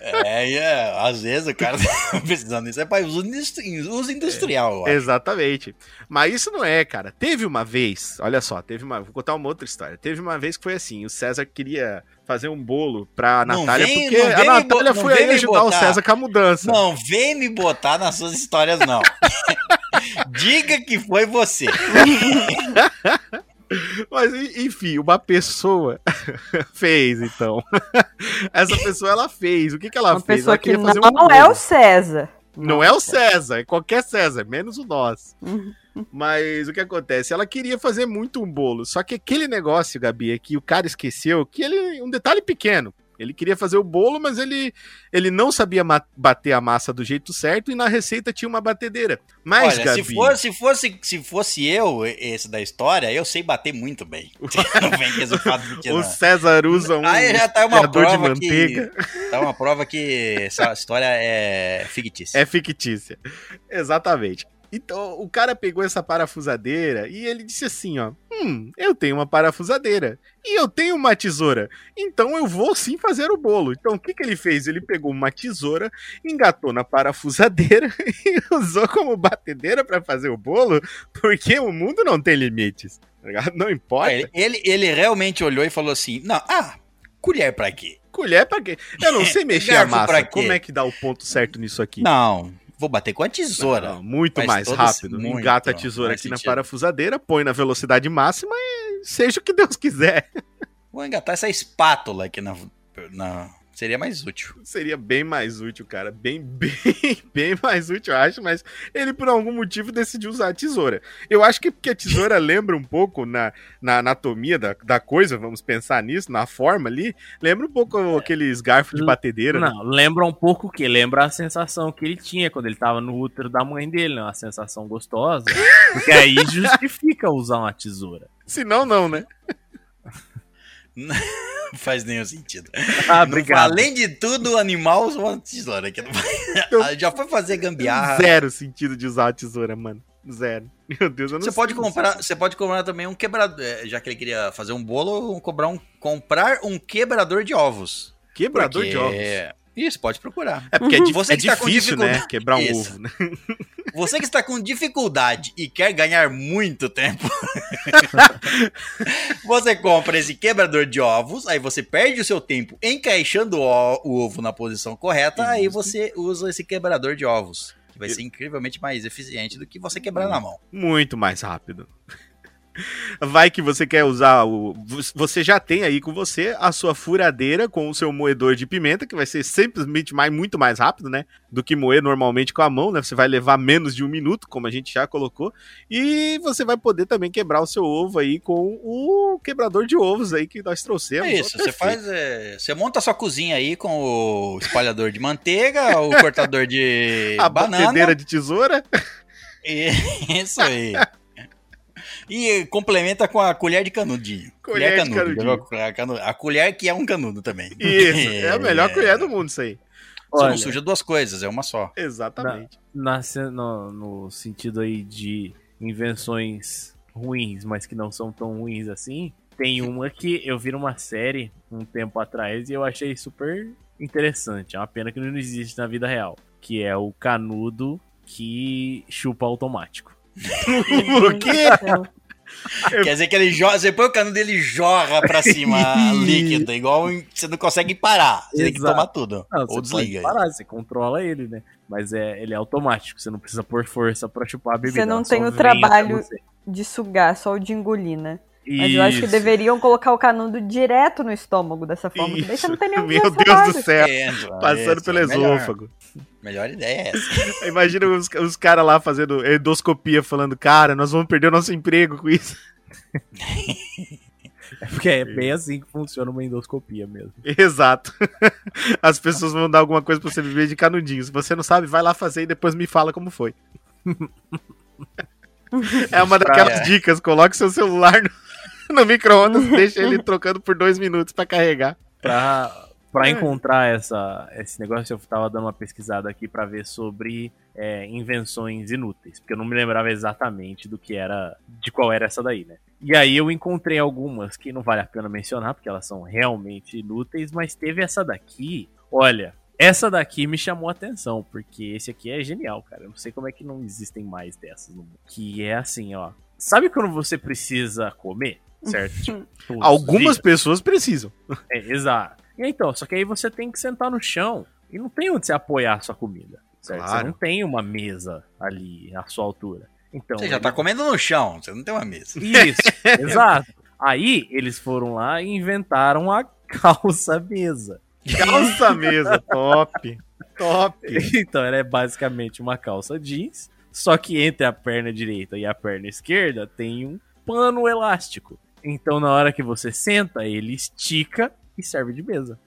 Speaker 1: É, é, às vezes o cara tá precisando disso. É para uso, industri- uso industrial, acho.
Speaker 3: Exatamente. Mas isso não é, cara. Teve uma vez, olha só, teve uma. Vou contar uma outra história. Teve uma vez que foi assim: o César queria fazer um bolo pra
Speaker 1: Não
Speaker 3: Natália,
Speaker 1: vem-
Speaker 3: porque a Natália foi aí ajudar o
Speaker 1: botar.
Speaker 3: César com a mudança.
Speaker 1: Não vem me botar nas suas histórias, não. Diga que foi você.
Speaker 3: Mas enfim, uma pessoa fez, então. Essa pessoa ela fez. O que, que ela
Speaker 4: Uma
Speaker 3: fez?
Speaker 4: pessoa
Speaker 3: ela
Speaker 4: que
Speaker 3: fazer um
Speaker 4: não é o César.
Speaker 3: Não é o César, é qualquer César, menos o nosso.
Speaker 4: Uhum.
Speaker 3: Mas o que acontece? Ela queria fazer muito um bolo, só que aquele negócio, Gabi, é que o cara esqueceu que ele. Um detalhe pequeno. Ele queria fazer o bolo, mas ele, ele não sabia bater a massa do jeito certo e na receita tinha uma batedeira. Mas,
Speaker 1: Olha,
Speaker 3: Gabi.
Speaker 1: se fosse, se, fosse, se fosse eu, esse da história, eu sei bater muito bem. Não vem com esse fato de que
Speaker 3: O. César usa um
Speaker 1: Aí já tá uma
Speaker 3: de
Speaker 1: prova
Speaker 3: manteiga.
Speaker 1: que. Tá uma prova que essa história é fictícia.
Speaker 3: É fictícia. Exatamente. Então, o cara pegou essa parafusadeira e ele disse assim, ó: "Hum, eu tenho uma parafusadeira e eu tenho uma tesoura. Então eu vou sim fazer o bolo". Então, o que que ele fez? Ele pegou uma tesoura, engatou na parafusadeira e usou como batedeira para fazer o bolo, porque o mundo não tem limites. tá ligado? Não importa.
Speaker 1: Ele, ele, ele realmente olhou e falou assim: Não, ah, colher pra quê?
Speaker 3: Colher pra quê? Eu não sei mexer a massa. Como é que dá o ponto certo nisso aqui?
Speaker 1: Não, vou bater com a tesoura.
Speaker 3: Não, muito
Speaker 1: Faz
Speaker 3: mais rápido.
Speaker 1: muito
Speaker 3: Engata a tesoura aqui na
Speaker 1: sentido.
Speaker 3: parafusadeira, põe na velocidade máxima e seja o que Deus quiser.
Speaker 1: Vou engatar essa espátula aqui na. na... Seria mais útil.
Speaker 3: Seria bem mais útil, cara. Bem, bem, bem mais útil, eu acho. Mas ele, por algum motivo, decidiu usar a tesoura. Eu acho que porque a tesoura lembra um pouco na, na anatomia da, da coisa, vamos pensar nisso, na forma ali. Lembra um pouco aqueles garfos de batedeira. né?
Speaker 2: Não, lembra um pouco o que? Lembra a sensação que ele tinha quando ele tava no útero da mãe dele, né? Uma sensação gostosa. Porque aí justifica usar uma tesoura.
Speaker 3: Se não, não, né?
Speaker 1: Não faz nenhum sentido.
Speaker 2: Ah,
Speaker 1: Não fa- além de tudo, o animal usa uma tesoura. Que não vai- Já foi fazer gambiarra.
Speaker 3: Zero sentido de usar a tesoura, mano. Zero. Meu Deus, eu não
Speaker 1: Você
Speaker 3: sei-
Speaker 1: pode comprar, você pode comprar também um quebrador, é, já que ele queria fazer um bolo, comprar um, comprar um quebrador de ovos.
Speaker 3: Quebrador
Speaker 1: Porque-
Speaker 3: de ovos.
Speaker 1: Isso, pode procurar.
Speaker 3: É porque é, di-
Speaker 1: Você
Speaker 3: é
Speaker 1: tá
Speaker 3: difícil, né? Quebrar um
Speaker 1: Isso.
Speaker 3: ovo, né?
Speaker 1: Você que está com dificuldade e quer ganhar muito tempo, você compra esse quebrador de ovos, aí você perde o seu tempo encaixando o, o ovo na posição correta, aí você usa esse quebrador de ovos, que vai ser incrivelmente mais eficiente do que você quebrar na mão.
Speaker 3: Muito mais rápido. Vai que você quer usar o. Você já tem aí com você a sua furadeira com o seu moedor de pimenta, que vai ser simplesmente mais, muito mais rápido, né? Do que moer normalmente com a mão, né? Você vai levar menos de um minuto, como a gente já colocou. E você vai poder também quebrar o seu ovo aí com o quebrador de ovos aí que nós trouxemos.
Speaker 1: É isso, você faz. é, você monta a sua cozinha aí com o espalhador de manteiga, o cortador de
Speaker 3: a
Speaker 1: banana.
Speaker 3: batedeira de tesoura.
Speaker 1: E- Isso aí. E complementa com a colher de canudinho.
Speaker 3: Colher de canudinho.
Speaker 1: A, colher que é um canudo também.
Speaker 3: Isso, é a melhor colher do mundo, isso aí.
Speaker 1: Você não
Speaker 2: Olha,
Speaker 1: suja duas coisas, é uma só.
Speaker 3: Exatamente.
Speaker 2: na, se- no, no sentido aí de invenções ruins, mas que não são tão ruins assim, tem uma que eu vi numa série um tempo atrás e eu achei super interessante. É uma pena que não existe na vida real. Que é o canudo que chupa automático.
Speaker 3: O quê?
Speaker 1: Quer dizer que ele jorra, você põe o canudo dele jorra pra cima líquido, igual você não consegue parar. Você tem que
Speaker 2: Exato.
Speaker 1: tomar tudo.
Speaker 2: Não,
Speaker 1: ou
Speaker 2: você
Speaker 1: desliga.
Speaker 2: pode parar, você controla ele, né? Mas é, ele é automático, você não precisa pôr força pra chupar a bebida.
Speaker 4: Você não tem o trabalho de sugar, só o de engolir, né? Mas eu acho que
Speaker 2: Isso.
Speaker 4: deveriam colocar o canudo direto no estômago dessa forma, que daí você não tem nenhum
Speaker 3: Meu Deus do céu.
Speaker 1: Isso,
Speaker 3: Passando
Speaker 1: isso,
Speaker 3: pelo
Speaker 1: é melhor.
Speaker 3: esôfago.
Speaker 1: Melhor ideia é essa.
Speaker 3: Imagina os, os caras lá fazendo endoscopia, falando, cara, nós vamos perder o nosso emprego com isso.
Speaker 2: É porque é bem assim que funciona uma endoscopia mesmo.
Speaker 3: Exato. As pessoas vão dar alguma coisa pra você viver de canudinho. Se você não sabe, vai lá fazer e depois me fala como foi. É uma daquelas
Speaker 1: É.
Speaker 3: dicas. Coloque seu celular no, no micro-ondas, deixa ele trocando por dois minutos pra carregar.
Speaker 2: Pra, pra
Speaker 3: É.
Speaker 2: encontrar essa, esse negócio, eu tava dando uma pesquisada aqui pra ver sobre é, invenções inúteis. Porque eu não me lembrava exatamente do que era, de qual era essa daí, né? E aí eu encontrei algumas que não vale a pena mencionar, porque elas são realmente inúteis, mas teve essa daqui. Olha, essa daqui me chamou a atenção, porque esse aqui é genial, cara. Eu não sei como é que não existem mais dessas no mundo. Que é assim, ó. Sabe quando você precisa comer? Certo? Tipo,
Speaker 3: Algumas
Speaker 2: dias?
Speaker 3: pessoas precisam.
Speaker 2: É, exato. E aí, então, só que aí você tem que sentar no chão e não tem onde você apoiar a sua comida. Certo? Você
Speaker 3: Claro.
Speaker 2: não tem uma mesa ali à sua altura. Então,
Speaker 1: Você já
Speaker 2: ele-
Speaker 1: tá comendo no chão, você não tem uma mesa.
Speaker 2: Isso, exato. Aí eles foram lá e inventaram a calça mesa.
Speaker 3: Calça mesa, top. Top.
Speaker 2: Então ela é basicamente uma calça jeans, só que entre a perna direita e a perna esquerda tem um pano elástico. Então na hora que você senta, ele estica e serve de mesa.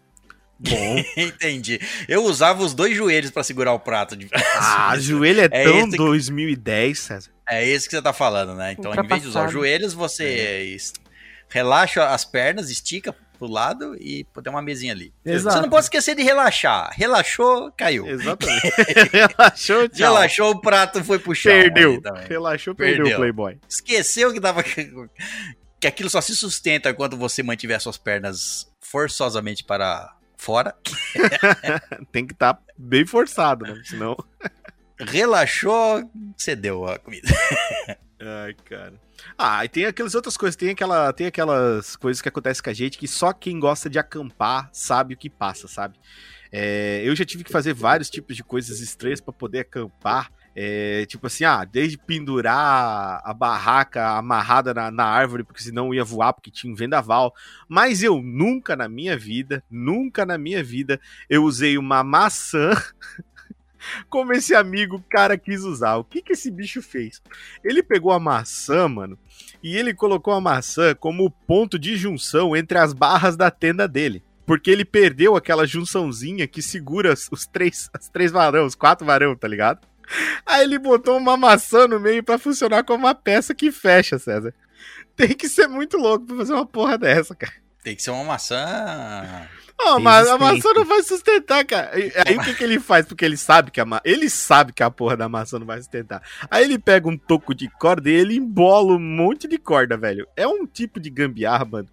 Speaker 3: Bom.
Speaker 1: Entendi. Eu usava os dois joelhos pra segurar o prato. De...
Speaker 3: Ah, joelho é,
Speaker 1: É
Speaker 3: tão
Speaker 1: esse que-
Speaker 3: 2010, César.
Speaker 1: É isso que você tá falando, né? Então, em vez de usar os joelhos, você es- relaxa as pernas, estica pro lado e tem uma mesinha ali.
Speaker 2: Exato.
Speaker 1: Você não pode esquecer de relaxar. Relaxou, caiu.
Speaker 3: Exatamente. Relaxou, tchau.
Speaker 1: Relaxou, o prato foi pro chão.
Speaker 3: Perdeu. Relaxou, perdeu,
Speaker 1: Perdeu.
Speaker 3: o Playboy.
Speaker 1: Esqueceu que tava. Que aquilo só se sustenta quando você mantiver suas pernas forçosamente para fora.
Speaker 3: Tem que estar bem forçado, né? Senão.
Speaker 1: Relaxou, cedeu a comida.
Speaker 3: Ai, cara. Ah, e tem aquelas outras coisas, tem, aquela, tem aquelas coisas que acontecem com a gente que só quem gosta de acampar sabe o que passa, sabe? É, eu já tive que fazer vários tipos de coisas estranhas pra poder acampar. É, tipo assim, ah, desde pendurar a barraca amarrada na, na árvore, porque senão ia voar, porque tinha um vendaval. Mas eu nunca na minha vida, nunca na minha vida, eu usei uma maçã como esse amigo cara quis usar. O que que esse bicho fez? Ele pegou a maçã, mano, e ele colocou a maçã como ponto de junção entre as barras da tenda dele. Porque ele perdeu aquela junçãozinha que segura os três, as três varão, os quatro varão, tá ligado? Aí ele botou uma maçã no meio pra funcionar como uma peça que fecha, César. Tem que ser muito louco pra fazer uma porra dessa, cara.
Speaker 1: Tem que ser uma maçã.
Speaker 3: Ah, mas a maçã não vai sustentar, cara. Aí o que, que ele faz? Porque ele sabe que a ma... ele sabe que a porra da maçã não vai sustentar. Aí ele pega um toco de corda e ele embola um monte de corda, velho. É um tipo de gambiarra, mano,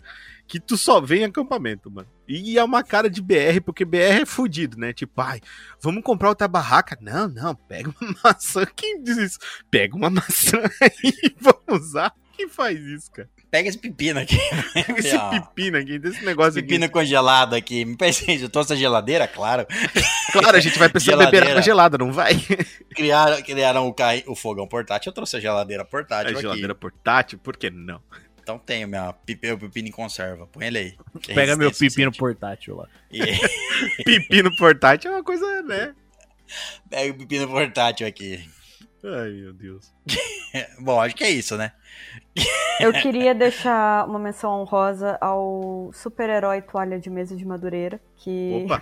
Speaker 3: que tu só vê em acampamento, mano. E é uma cara de BR, porque BR é fudido, né? Tipo, ai, vamos comprar outra barraca. Não, não, pega uma maçã. Quem diz isso? Pega uma maçã e vamos usar. Quem faz isso, cara?
Speaker 1: Pega esse pepino aqui.
Speaker 3: Pega esse pepino aqui, desse negócio aqui.
Speaker 1: Pepino congelado aqui. Me parece eu trouxe a geladeira, claro.
Speaker 3: Claro, a gente vai precisar beber
Speaker 1: Geladeira.
Speaker 3: água gelada, não vai?
Speaker 1: Criaram, criaram o, o fogão portátil. Eu trouxe a geladeira portátil
Speaker 3: A
Speaker 1: aqui.
Speaker 3: geladeira portátil, por que não?
Speaker 1: Então tenho minha meu pepino em conserva. Põe ele aí.
Speaker 2: Pega meu pepino portátil lá.
Speaker 1: E-
Speaker 3: Pepino portátil é uma coisa, né?
Speaker 1: Pega o pepino portátil aqui.
Speaker 3: Ai, meu Deus.
Speaker 1: Bom, acho que é isso, né?
Speaker 4: Eu queria deixar uma menção honrosa ao super-herói toalha de mesa de Madureira, que
Speaker 3: Opa,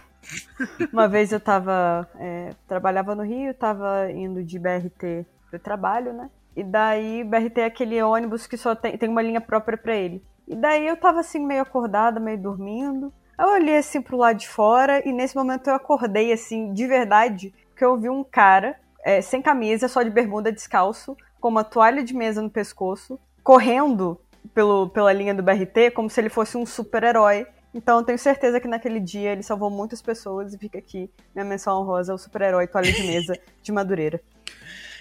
Speaker 4: uma vez eu tava. é, trabalhava no Rio, tava indo de BRT pro trabalho, né? E daí, BRT é aquele ônibus que só tem, tem uma linha própria pra ele. E daí eu tava assim, meio acordada, meio dormindo. Eu olhei assim pro lado de fora e nesse momento eu acordei assim, de verdade, porque eu vi um cara é, sem camisa, só de bermuda descalço, com uma toalha de mesa no pescoço, correndo pelo, pela linha do BRT como se ele fosse um super-herói. Então eu tenho certeza que naquele dia ele salvou muitas pessoas e fica aqui minha menção honrosa ao super-herói toalha de mesa de Madureira.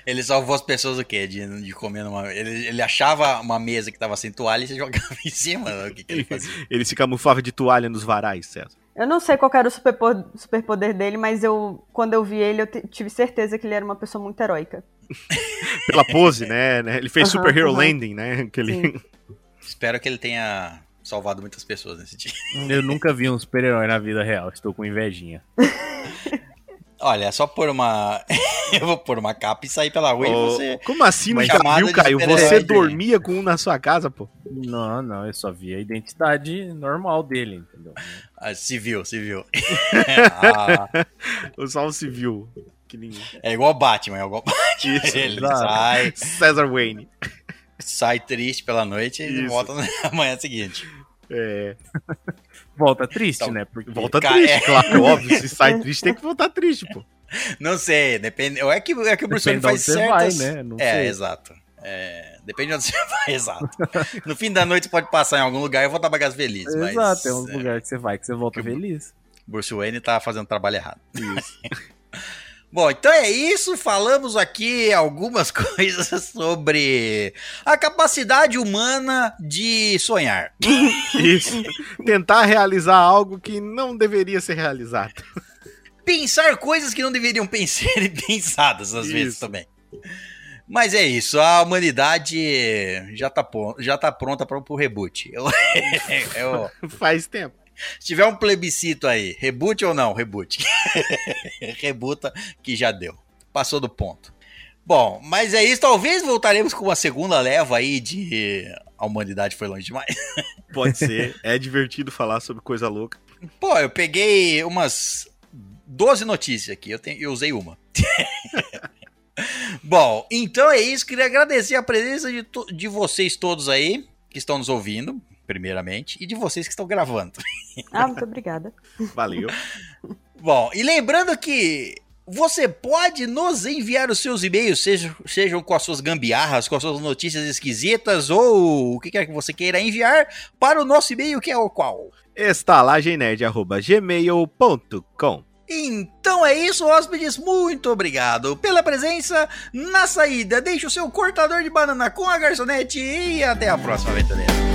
Speaker 1: Ele salvou as pessoas o quê? De, de comer numa. Ele, ele achava uma mesa que tava sem toalha e você jogava em cima. O que, que ele fazia?
Speaker 3: ele se camuflava de toalha nos varais, César.
Speaker 4: Eu não sei qual era o superpo- superpoder dele, mas eu quando eu vi ele eu tive certeza que ele era uma pessoa muito heróica.
Speaker 3: Pela pose, né? né? Ele fez
Speaker 4: Aham,
Speaker 3: Super Hero. Landing, né? Aquele...
Speaker 4: Sim.
Speaker 1: Espero que ele tenha salvado muitas pessoas nesse dia.
Speaker 2: Eu nunca vi um super-herói na vida real, estou com invejinha.
Speaker 1: Olha, é só pôr uma. eu vou pôr uma capa e sair pela rua e
Speaker 3: Ô,
Speaker 1: você.
Speaker 3: Como assim
Speaker 1: Uma
Speaker 3: nunca viu, Caio? Você dormia com um na sua casa, pô?
Speaker 2: Não, não, eu só vi a identidade normal dele, entendeu?
Speaker 1: Ah, civil, civil. Ah,
Speaker 3: O Sol Civil. Que nem...
Speaker 1: é igual o Batman, é igual o Batman.
Speaker 3: Isso,
Speaker 1: Ele
Speaker 2: exato.
Speaker 1: sai,
Speaker 3: César Wayne.
Speaker 1: sai triste pela noite e
Speaker 3: Isso.
Speaker 1: volta na manhã seguinte.
Speaker 3: É,
Speaker 2: Volta triste,
Speaker 1: Então,
Speaker 2: né? Porque
Speaker 3: volta triste,
Speaker 1: é.
Speaker 3: claro, óbvio. Se sai triste, tem que voltar triste, pô.
Speaker 1: Não sei, depende. É que, é que o Bruce Wayne faz
Speaker 2: vai, né? Não
Speaker 1: é,
Speaker 2: sei.
Speaker 1: exato. É, depende de onde você vai, exato. No fim da noite você pode passar em algum lugar e voltar pra casa feliz. mas,
Speaker 2: Exato, é um
Speaker 1: é,
Speaker 2: lugar que você vai que você volta
Speaker 1: que-
Speaker 2: feliz.
Speaker 1: Bruce Wayne tá fazendo trabalho errado.
Speaker 3: Isso.
Speaker 1: Bom, então é isso. Falamos aqui algumas coisas sobre a capacidade humana de sonhar.
Speaker 3: Isso. Tentar realizar algo que não deveria ser realizado.
Speaker 1: Pensar coisas que não deveriam pensar e pensadas às vezes
Speaker 3: Isso.
Speaker 1: também. Mas é isso, a humanidade já tá, já tá pronta para o reboot. Eu, eu-
Speaker 3: Faz tempo.
Speaker 1: Se tiver um plebiscito aí, reboot ou não? Reboot. Rebuta que já deu. Passou do ponto. Bom, mas é isso. Talvez voltaremos com uma segunda leva aí de. A humanidade foi longe demais.
Speaker 3: Pode ser. É divertido falar sobre coisa louca.
Speaker 1: Pô, eu peguei umas 12 notícias aqui. Eu, tenho, eu usei uma. Bom, então é isso. Queria agradecer a presença de, de vocês todos aí que estão nos ouvindo, primeiramente, e de vocês que estão gravando.
Speaker 4: Ah, muito obrigada.
Speaker 3: Valeu.
Speaker 1: Bom, e lembrando que você pode nos enviar os seus e-mails, sejam, sejam com as suas gambiarras, com as suas notícias esquisitas ou o que quer que você queira enviar para o nosso e-mail, que é o qual?
Speaker 3: estalagemnerd.gmail.com
Speaker 1: Então é isso, hóspedes. Muito obrigado pela presença. Na saída, deixe o seu cortador de banana com a garçonete e até a próxima, aventureira.